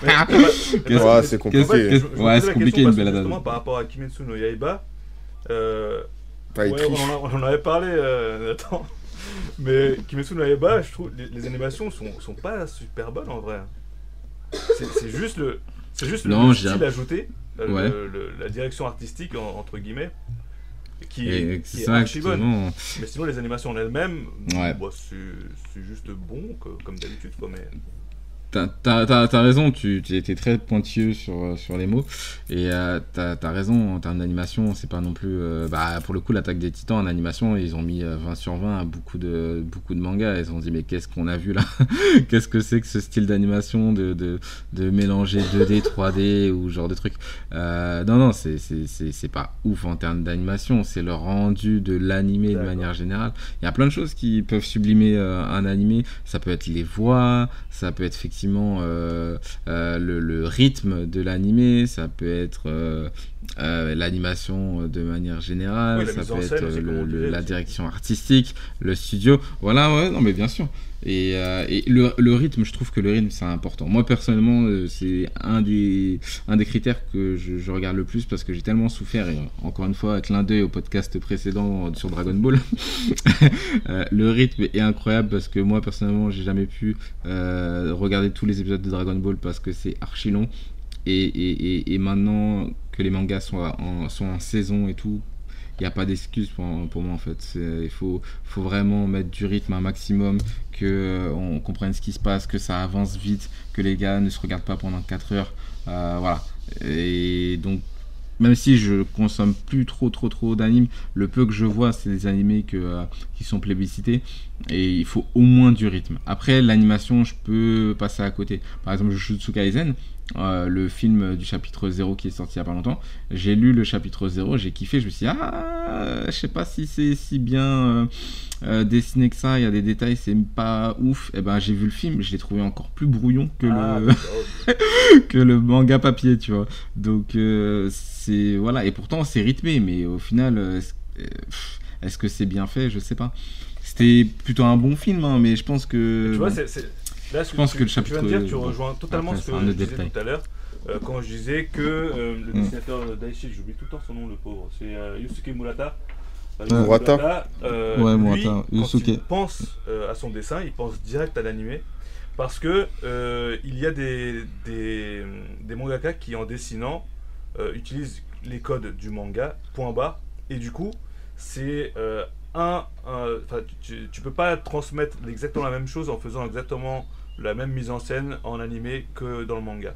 [SPEAKER 3] Mais- mais- mais-
[SPEAKER 2] Qu'est-ce-
[SPEAKER 4] Ouais,
[SPEAKER 3] mais-
[SPEAKER 4] c'est compliqué.
[SPEAKER 2] Ouais, c'est compliqué, une belle
[SPEAKER 3] justement, par rapport à Kimetsu no Yaiba, euh, ouais, on, en a- on en avait parlé, euh, Nathan. Mais Kimetsu no Yaiba, je trouve les, les animations sont, sont pas super bonnes en vrai. C'est juste le, c'est juste
[SPEAKER 2] Non,
[SPEAKER 3] le
[SPEAKER 2] j'ai
[SPEAKER 3] style ajouté,
[SPEAKER 2] Ouais.
[SPEAKER 3] le- le- la direction artistique en- entre guillemets, qui est, qui est archi bonne. Mais sinon les animations en elles-mêmes,
[SPEAKER 2] Ouais.
[SPEAKER 3] bah, c'est juste bon que- comme d'habitude quoi. Mais
[SPEAKER 2] T'as- raison, tu, étais très pointilleux sur, euh, sur les mots. Et euh, t'as as raison, en termes d'animation, c'est pas non plus. euh, bah, pour le coup, l'attaque des titans en animation, ils ont mis euh, 20 sur 20 à beaucoup de, beaucoup de mangas. Ils ont dit, mais qu'est-ce qu'on a vu là? Qu'est-ce que c'est que ce style d'animation de, de, de mélanger 2D, 3D ou genre de trucs Euh, Non, non, c'est- pas ouf en termes d'animation. C'est le rendu de l'animé de manière générale. Il y a plein de choses qui peuvent sublimer euh, un animé. Ça peut être les voix, ça peut être effectivement euh, euh, le, le rythme de l'animé, ça peut être euh, l'animation de manière générale,
[SPEAKER 3] Oui,
[SPEAKER 2] ça peut être le- le- la direction artistique, le studio. Voilà, ouais, non, mais bien sûr. Et, euh, le, rythme, je trouve que le rythme c'est important. Moi personnellement, euh, c'est un des, critères que je, regarde le plus parce que j'ai tellement souffert, et encore une fois, clin d'œil au podcast précédent sur Dragon Ball. Euh, le rythme est incroyable parce que moi personnellement, j'ai jamais pu regarder tous les épisodes de Dragon Ball parce que c'est archi long. Et, maintenant que les mangas sont en saison et tout, il n'y a pas d'excuse pour, pour moi en fait. Il faut, faut vraiment mettre du rythme un maximum, que euh, comprenne ce qui se passe, que ça avance vite, que les gars ne se regardent pas pendant 4 heures. Euh, voilà. Et donc, même si je consomme plus trop trop trop d'animes, le peu que je vois, c'est des animés que, euh, qui sont plébiscités et il faut au moins du rythme. Après, l'animation, je peux passer à côté. Par exemple, Jujutsu Kaisen, euh, le film du chapitre 0 qui est sorti il y a pas longtemps, j'ai lu le chapitre 0, j'ai kiffé, je me suis dit, ah, je sais pas si c'est si bien euh, euh, dessiné que ça, il y a des détails, c'est pas ouf. Et ben, j'ai vu le film, je l'ai trouvé encore plus brouillon que
[SPEAKER 3] Ah,
[SPEAKER 2] le
[SPEAKER 3] d'accord.
[SPEAKER 2] que le manga papier, tu vois. Donc c'est voilà et pourtant c'est rythmé, mais au final, est-ce que c'est bien fait? Je sais pas. C'était plutôt un bon film, hein, mais je pense que
[SPEAKER 3] tu vois, c'est- là, ce
[SPEAKER 2] Je pense
[SPEAKER 3] tu,
[SPEAKER 2] que le
[SPEAKER 3] ce tu viens de
[SPEAKER 2] chapitre,
[SPEAKER 3] dire, tu rejoins totalement
[SPEAKER 2] après,
[SPEAKER 3] ce que je disais
[SPEAKER 2] détail.
[SPEAKER 3] tout à l'heure. euh, quand je disais que euh, le
[SPEAKER 2] Mm.
[SPEAKER 3] dessinateur d'Aichi, j'oublie tout le temps son nom, le pauvre, c'est euh, Yusuke Murata. Euh,
[SPEAKER 2] Ouais.
[SPEAKER 4] Murata.
[SPEAKER 3] euh,
[SPEAKER 2] Ouais,
[SPEAKER 3] lui,
[SPEAKER 2] Murata,
[SPEAKER 3] quand
[SPEAKER 2] Yusuke.
[SPEAKER 3] il pense euh, à son dessin, il pense direct à l'animé. Parce que euh, il y a des, des, des mangaka qui, en dessinant, euh, utilisent les codes du manga, point bas, et du coup, c'est euh, un. tu, tu peux pas transmettre exactement la même chose en faisant exactement la même mise en scène en animé que dans le manga.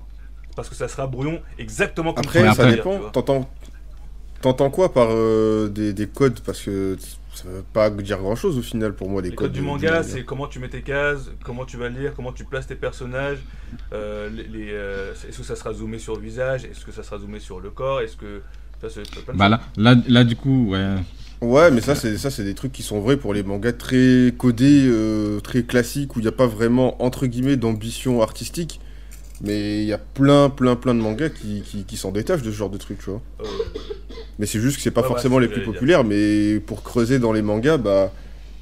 [SPEAKER 3] Parce que ça sera brouillon exactement comme
[SPEAKER 4] Après, ça dépend. T'entends, t'entends quoi par euh, des, des codes? Parce que ça veut pas dire grand chose au final pour moi, les,
[SPEAKER 3] Les codes du
[SPEAKER 4] de-
[SPEAKER 3] manga, c'est comment tu mets tes cases, comment tu vas lire, comment tu places tes personnages. euh, les, les, euh, est-ce que ça sera zoomé sur le visage Est-ce que ça sera zoomé sur le corps Est-ce que. Ça, c'est plein de
[SPEAKER 2] bah là, là, là du coup, ouais.
[SPEAKER 4] Ouais, mais ça, c'est ça, c'est des trucs qui sont vrais pour les mangas très codés, euh, très classiques, où il n'y a pas vraiment, entre guillemets, d'ambition artistique. Mais il y a plein, plein, plein de mangas qui, qui, qui s'en détachent de ce genre de trucs, tu vois.
[SPEAKER 3] Euh,
[SPEAKER 4] Mais c'est juste que c'est pas
[SPEAKER 3] Ouais, ouais,
[SPEAKER 4] forcément les plus populaires, mais pour creuser dans les mangas, bah,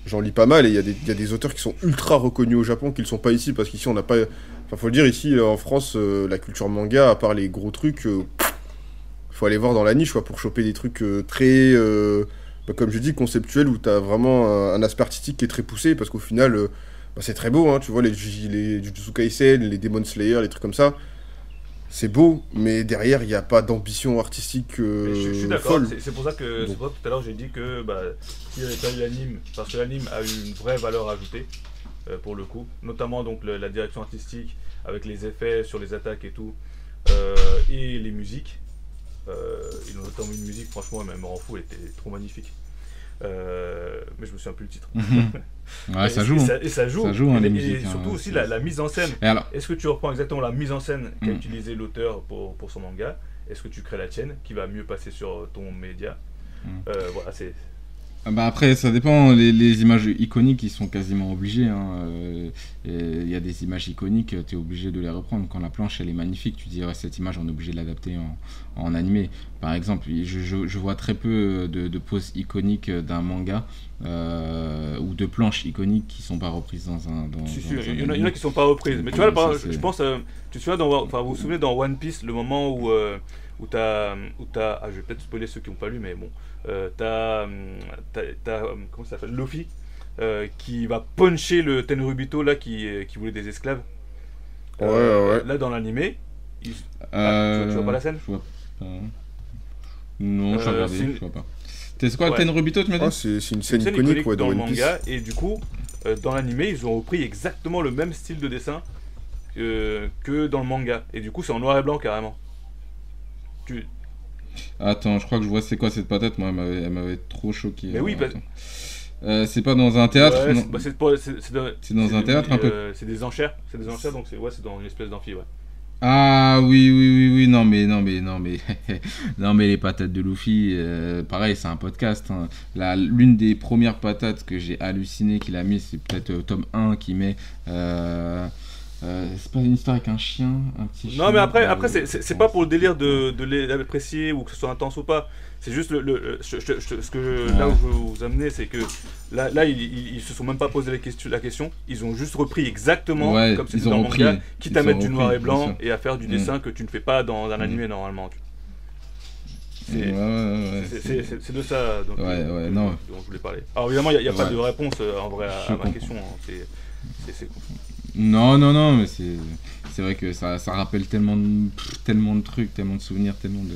[SPEAKER 4] j'en lis pas mal, et il y, a des- il y a des auteurs qui sont ultra reconnus au Japon, qui ne sont pas ici, parce qu'ici, on n'a pas... Enfin, faut le dire, ici, en France, euh, la culture manga, à part les gros trucs, faut aller voir dans la niche, quoi, pour choper des trucs très... bah, comme je dis, conceptuels, où t'as vraiment un, un aspect artistique qui est très poussé, parce qu'au final, euh, bah, c'est très beau, hein, tu vois, les, les Jujutsu Kaisen, les Demon Slayer, les trucs comme ça, c'est beau, mais derrière, il n'y a pas d'ambition artistique euh,
[SPEAKER 3] je, je suis d'accord.
[SPEAKER 4] folle.
[SPEAKER 3] C'est, pour ça que pour ça tout à l'heure j'ai dit que bah, s'il n'y avait pas eu l'anime, parce que l'anime a eu une vraie valeur ajoutée euh, pour le coup, notamment donc le- la direction artistique avec les effets sur les attaques et tout, euh, et les musiques. Ils ont notamment une musique, franchement, elle me rend fou, elle était trop magnifique. Euh, mais je me souviens plus le titre.
[SPEAKER 2] Mhm. Ouais,
[SPEAKER 3] Et-
[SPEAKER 2] ça joue. hein.
[SPEAKER 3] ça, et ça joue.
[SPEAKER 2] Ça joue, hein,
[SPEAKER 3] Et-
[SPEAKER 2] les
[SPEAKER 3] et,
[SPEAKER 2] musiques, hein,
[SPEAKER 3] surtout aussi la, la mise en scène.
[SPEAKER 2] Alors,
[SPEAKER 3] Est-ce que tu reprends exactement la mise en scène qu'a
[SPEAKER 2] Mm.
[SPEAKER 3] utilisé l'auteur pour, pour son manga? Est-ce que tu crées la tienne qui va mieux passer sur ton média?
[SPEAKER 2] Mm.
[SPEAKER 3] Euh, Voilà, c'est.
[SPEAKER 2] Bah après, ça dépend. Les, les images iconiques, ils sont quasiment obligés. hein. Euh, Il y a des images iconiques, tu es obligé de les reprendre. Quand la planche, elle est magnifique, tu dis, ouais, cette image, on est obligé de l'adapter en, en animé. Par exemple, je, je- je vois très peu de, de poses iconiques d'un manga euh, ou de planches iconiques qui sont pas reprises dans un. Dans,
[SPEAKER 3] Si,
[SPEAKER 2] dans
[SPEAKER 3] si,
[SPEAKER 2] un
[SPEAKER 3] il y, en a, il y en
[SPEAKER 2] animé.
[SPEAKER 3] a qui sont pas reprises. Mais tu vois,
[SPEAKER 2] ça,
[SPEAKER 3] je pense. euh, tu te souviens dans, enfin, vous vous souvenez dans One Piece, le moment où, euh, où t'as. Où t'as ah, je vais peut-être spoiler ceux qui n'ont pas lu, mais bon. Euh, t'as. hum, hum, comment ça s'appelle? Luffy. euh, qui va puncher le Tenrubito là qui, euh, qui voulait des esclaves.
[SPEAKER 4] Ouais,
[SPEAKER 3] Euh,
[SPEAKER 4] ouais.
[SPEAKER 3] Là dans l'animé, il-
[SPEAKER 2] Euh,
[SPEAKER 3] tu vois- tu vois pas la scène?
[SPEAKER 2] Je vois pas. Non, je
[SPEAKER 3] Euh,
[SPEAKER 2] regardé,
[SPEAKER 3] une-
[SPEAKER 2] je vois pas. T'es- C'est quoi
[SPEAKER 3] Ouais.
[SPEAKER 2] le Tenrubito, tu m'as dit?
[SPEAKER 4] Ah, c'est une scène
[SPEAKER 3] une scène
[SPEAKER 4] iconique,
[SPEAKER 3] iconique
[SPEAKER 4] ouais, dans
[SPEAKER 3] dans le manga et du coup euh, dans l'animé ils ont repris exactement le même style de dessin euh, que dans le manga et du coup c'est en noir et blanc carrément. Tu...
[SPEAKER 2] Attends, je crois que je vois c'est quoi cette patate, moi elle m'avait- trop choqué.
[SPEAKER 3] Mais oui,
[SPEAKER 2] attends. Euh, c'est pas dans un théâtre
[SPEAKER 3] Ouais,
[SPEAKER 2] non
[SPEAKER 3] c'est- bah, c'est
[SPEAKER 2] dans un théâtre, un peu
[SPEAKER 3] euh, C'est des enchères, c'est des enchères donc c'est ouais, c'est dans une espèce d'amphi ouais.
[SPEAKER 2] Ah oui, oui, oui, oui, non mais, non mais, non mais, non mais les patates de Luffy, euh, pareil, c'est un podcast. hein. L'une des premières patates que j'ai halluciné qu'il a mis, c'est peut-être tome 1 qui met... euh, euh, c'est pas une histoire avec un chien, un petit chien
[SPEAKER 3] Non mais après,
[SPEAKER 2] euh,
[SPEAKER 3] après c'est- pas pour le délire de, l'apprécier ou que ce soit intense ou pas. C'est juste le, le- le- je- je- je- ce que là où je veux vous amener, c'est que là, là ils, ils, ils se sont même pas posé la question, la question. Ils ont juste repris exactement
[SPEAKER 2] Ouais,
[SPEAKER 3] comme c'était dans le manga, quitte à mettre du noir et blanc et à faire du
[SPEAKER 2] Mm.
[SPEAKER 3] dessin que tu ne fais pas dans un
[SPEAKER 2] Mm.
[SPEAKER 3] animé normalement. C'est
[SPEAKER 2] ouais, ouais,
[SPEAKER 3] de ça donc,
[SPEAKER 2] Ouais,
[SPEAKER 3] euh,
[SPEAKER 2] non.
[SPEAKER 3] dont je voulais parler. Alors évidemment, il n'y a, y a pas de réponse euh, en vrai à, ma
[SPEAKER 2] comprends.
[SPEAKER 3] question. hein. C'est- c'est- c'est-
[SPEAKER 2] Non, non, non, mais c'est c'est vrai que ça, ça rappelle tellement de, pff, tellement de trucs, tellement de souvenirs, tellement de...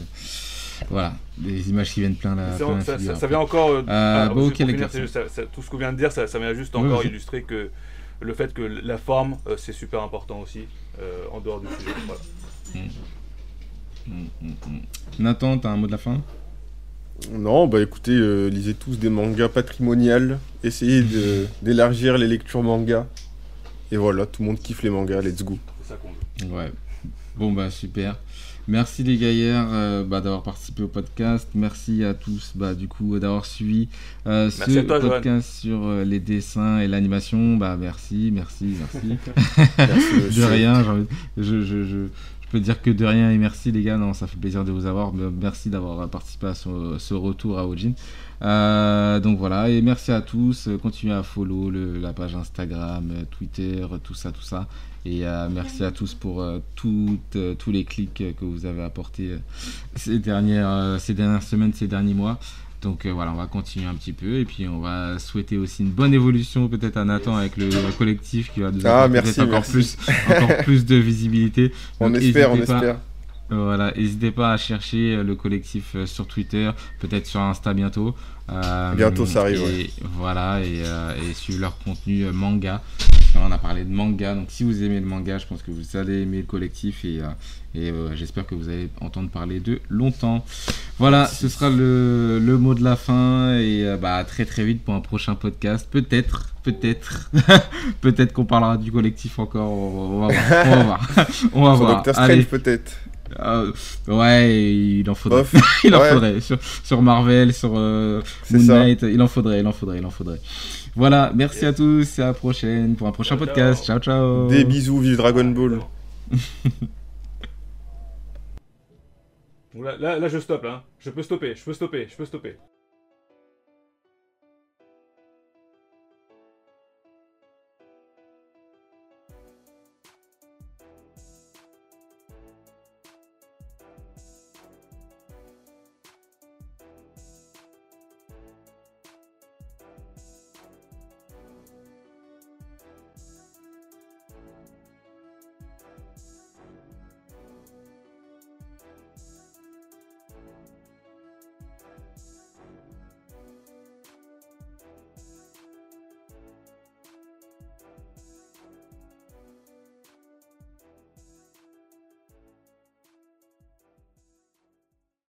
[SPEAKER 2] Voilà, des images qui viennent plein la,
[SPEAKER 3] C'est-
[SPEAKER 2] plein la
[SPEAKER 3] ça,
[SPEAKER 2] figure.
[SPEAKER 3] ça- ça vient encore. euh, ah,
[SPEAKER 2] bon,
[SPEAKER 3] juste
[SPEAKER 2] ok,
[SPEAKER 3] pour
[SPEAKER 2] les
[SPEAKER 3] finir,
[SPEAKER 2] gars,
[SPEAKER 3] c'est juste ça- ça- tout ce qu'on vient de dire, ça, ça vient juste
[SPEAKER 2] Ouais,
[SPEAKER 3] encore illustrer que le fait que la forme, euh, c'est super important aussi, euh, en dehors du sujet. Voilà.
[SPEAKER 2] Mm, mm, mm. Nathan, t'as un mot de la fin?
[SPEAKER 4] Non, bah écoutez, euh, lisez tous des mangas patrimoniales, essayez de- d'élargir les lectures manga. Et voilà, tout le monde kiffe les mangas, let's go.
[SPEAKER 3] C'est ça qu'on veut.
[SPEAKER 2] Ouais. Bon, bah super. Merci les gaillards euh, bah, d'avoir participé au podcast. Merci à tous bah, du coup d'avoir suivi euh, ce
[SPEAKER 3] toi,
[SPEAKER 2] podcast sur euh, les dessins et l'animation. Bah merci, merci, merci.
[SPEAKER 4] Merci,
[SPEAKER 2] de rien, j'ai envie- je, je, je, je peux dire que de rien et merci les gars, non, ça fait plaisir de vous avoir, Me- merci d'avoir participé à ce, retour à Ojin. Euh, donc voilà, et merci à tous, Euh, continuez à follow la page Instagram, euh, Twitter, tout ça, tout ça. Et merci à tous pour tous les clics que vous avez apportés ces, dernières, ces dernières semaines, ces derniers mois. Donc euh, voilà, on va continuer un petit peu et puis on va souhaiter aussi une bonne évolution peut-être à Nathan avec le, le collectif qui va nous
[SPEAKER 4] Ah, merci,
[SPEAKER 2] encore
[SPEAKER 4] merci.
[SPEAKER 2] plus, encore plus de visibilité.
[SPEAKER 4] On
[SPEAKER 2] Donc,
[SPEAKER 4] espère, on
[SPEAKER 2] pas-
[SPEAKER 4] espère.
[SPEAKER 2] Voilà, n'hésitez pas à chercher euh, le collectif euh, sur Twitter, peut-être sur Insta bientôt. Euh,
[SPEAKER 4] Bientôt, ça arrive,
[SPEAKER 2] Et
[SPEAKER 4] ouais.
[SPEAKER 2] voilà, et, et suivre leur contenu manga. Là, on a parlé de manga, donc si vous aimez le manga, je pense que vous allez aimer le collectif et, euh, et euh, j'espère que vous allez entendre parler de longtemps. Voilà, ce sera le, le mot de la fin et euh, bah, très très vite pour un prochain podcast. Peut-être, peut-être, peut-être qu'on parlera du collectif encore. On, on va voir, on va voir. On va voir.
[SPEAKER 4] Strange, peut-être.
[SPEAKER 2] Euh, ouais, il en faudrait.
[SPEAKER 4] Bof.
[SPEAKER 2] il en
[SPEAKER 4] Ouais.
[SPEAKER 2] faudrait. Sur, sur Marvel, sur euh, Moon. Knight, il en faudrait, il en faudrait, il en faudrait. Voilà, merci à tous et à la prochaine pour un prochain
[SPEAKER 3] Ciao,
[SPEAKER 2] podcast. Ciao, ciao.
[SPEAKER 4] Des bisous, vive Dragon Ball.
[SPEAKER 3] Là, là, là, je stoppe, hein. Je peux stopper, je peux stopper, je peux stopper.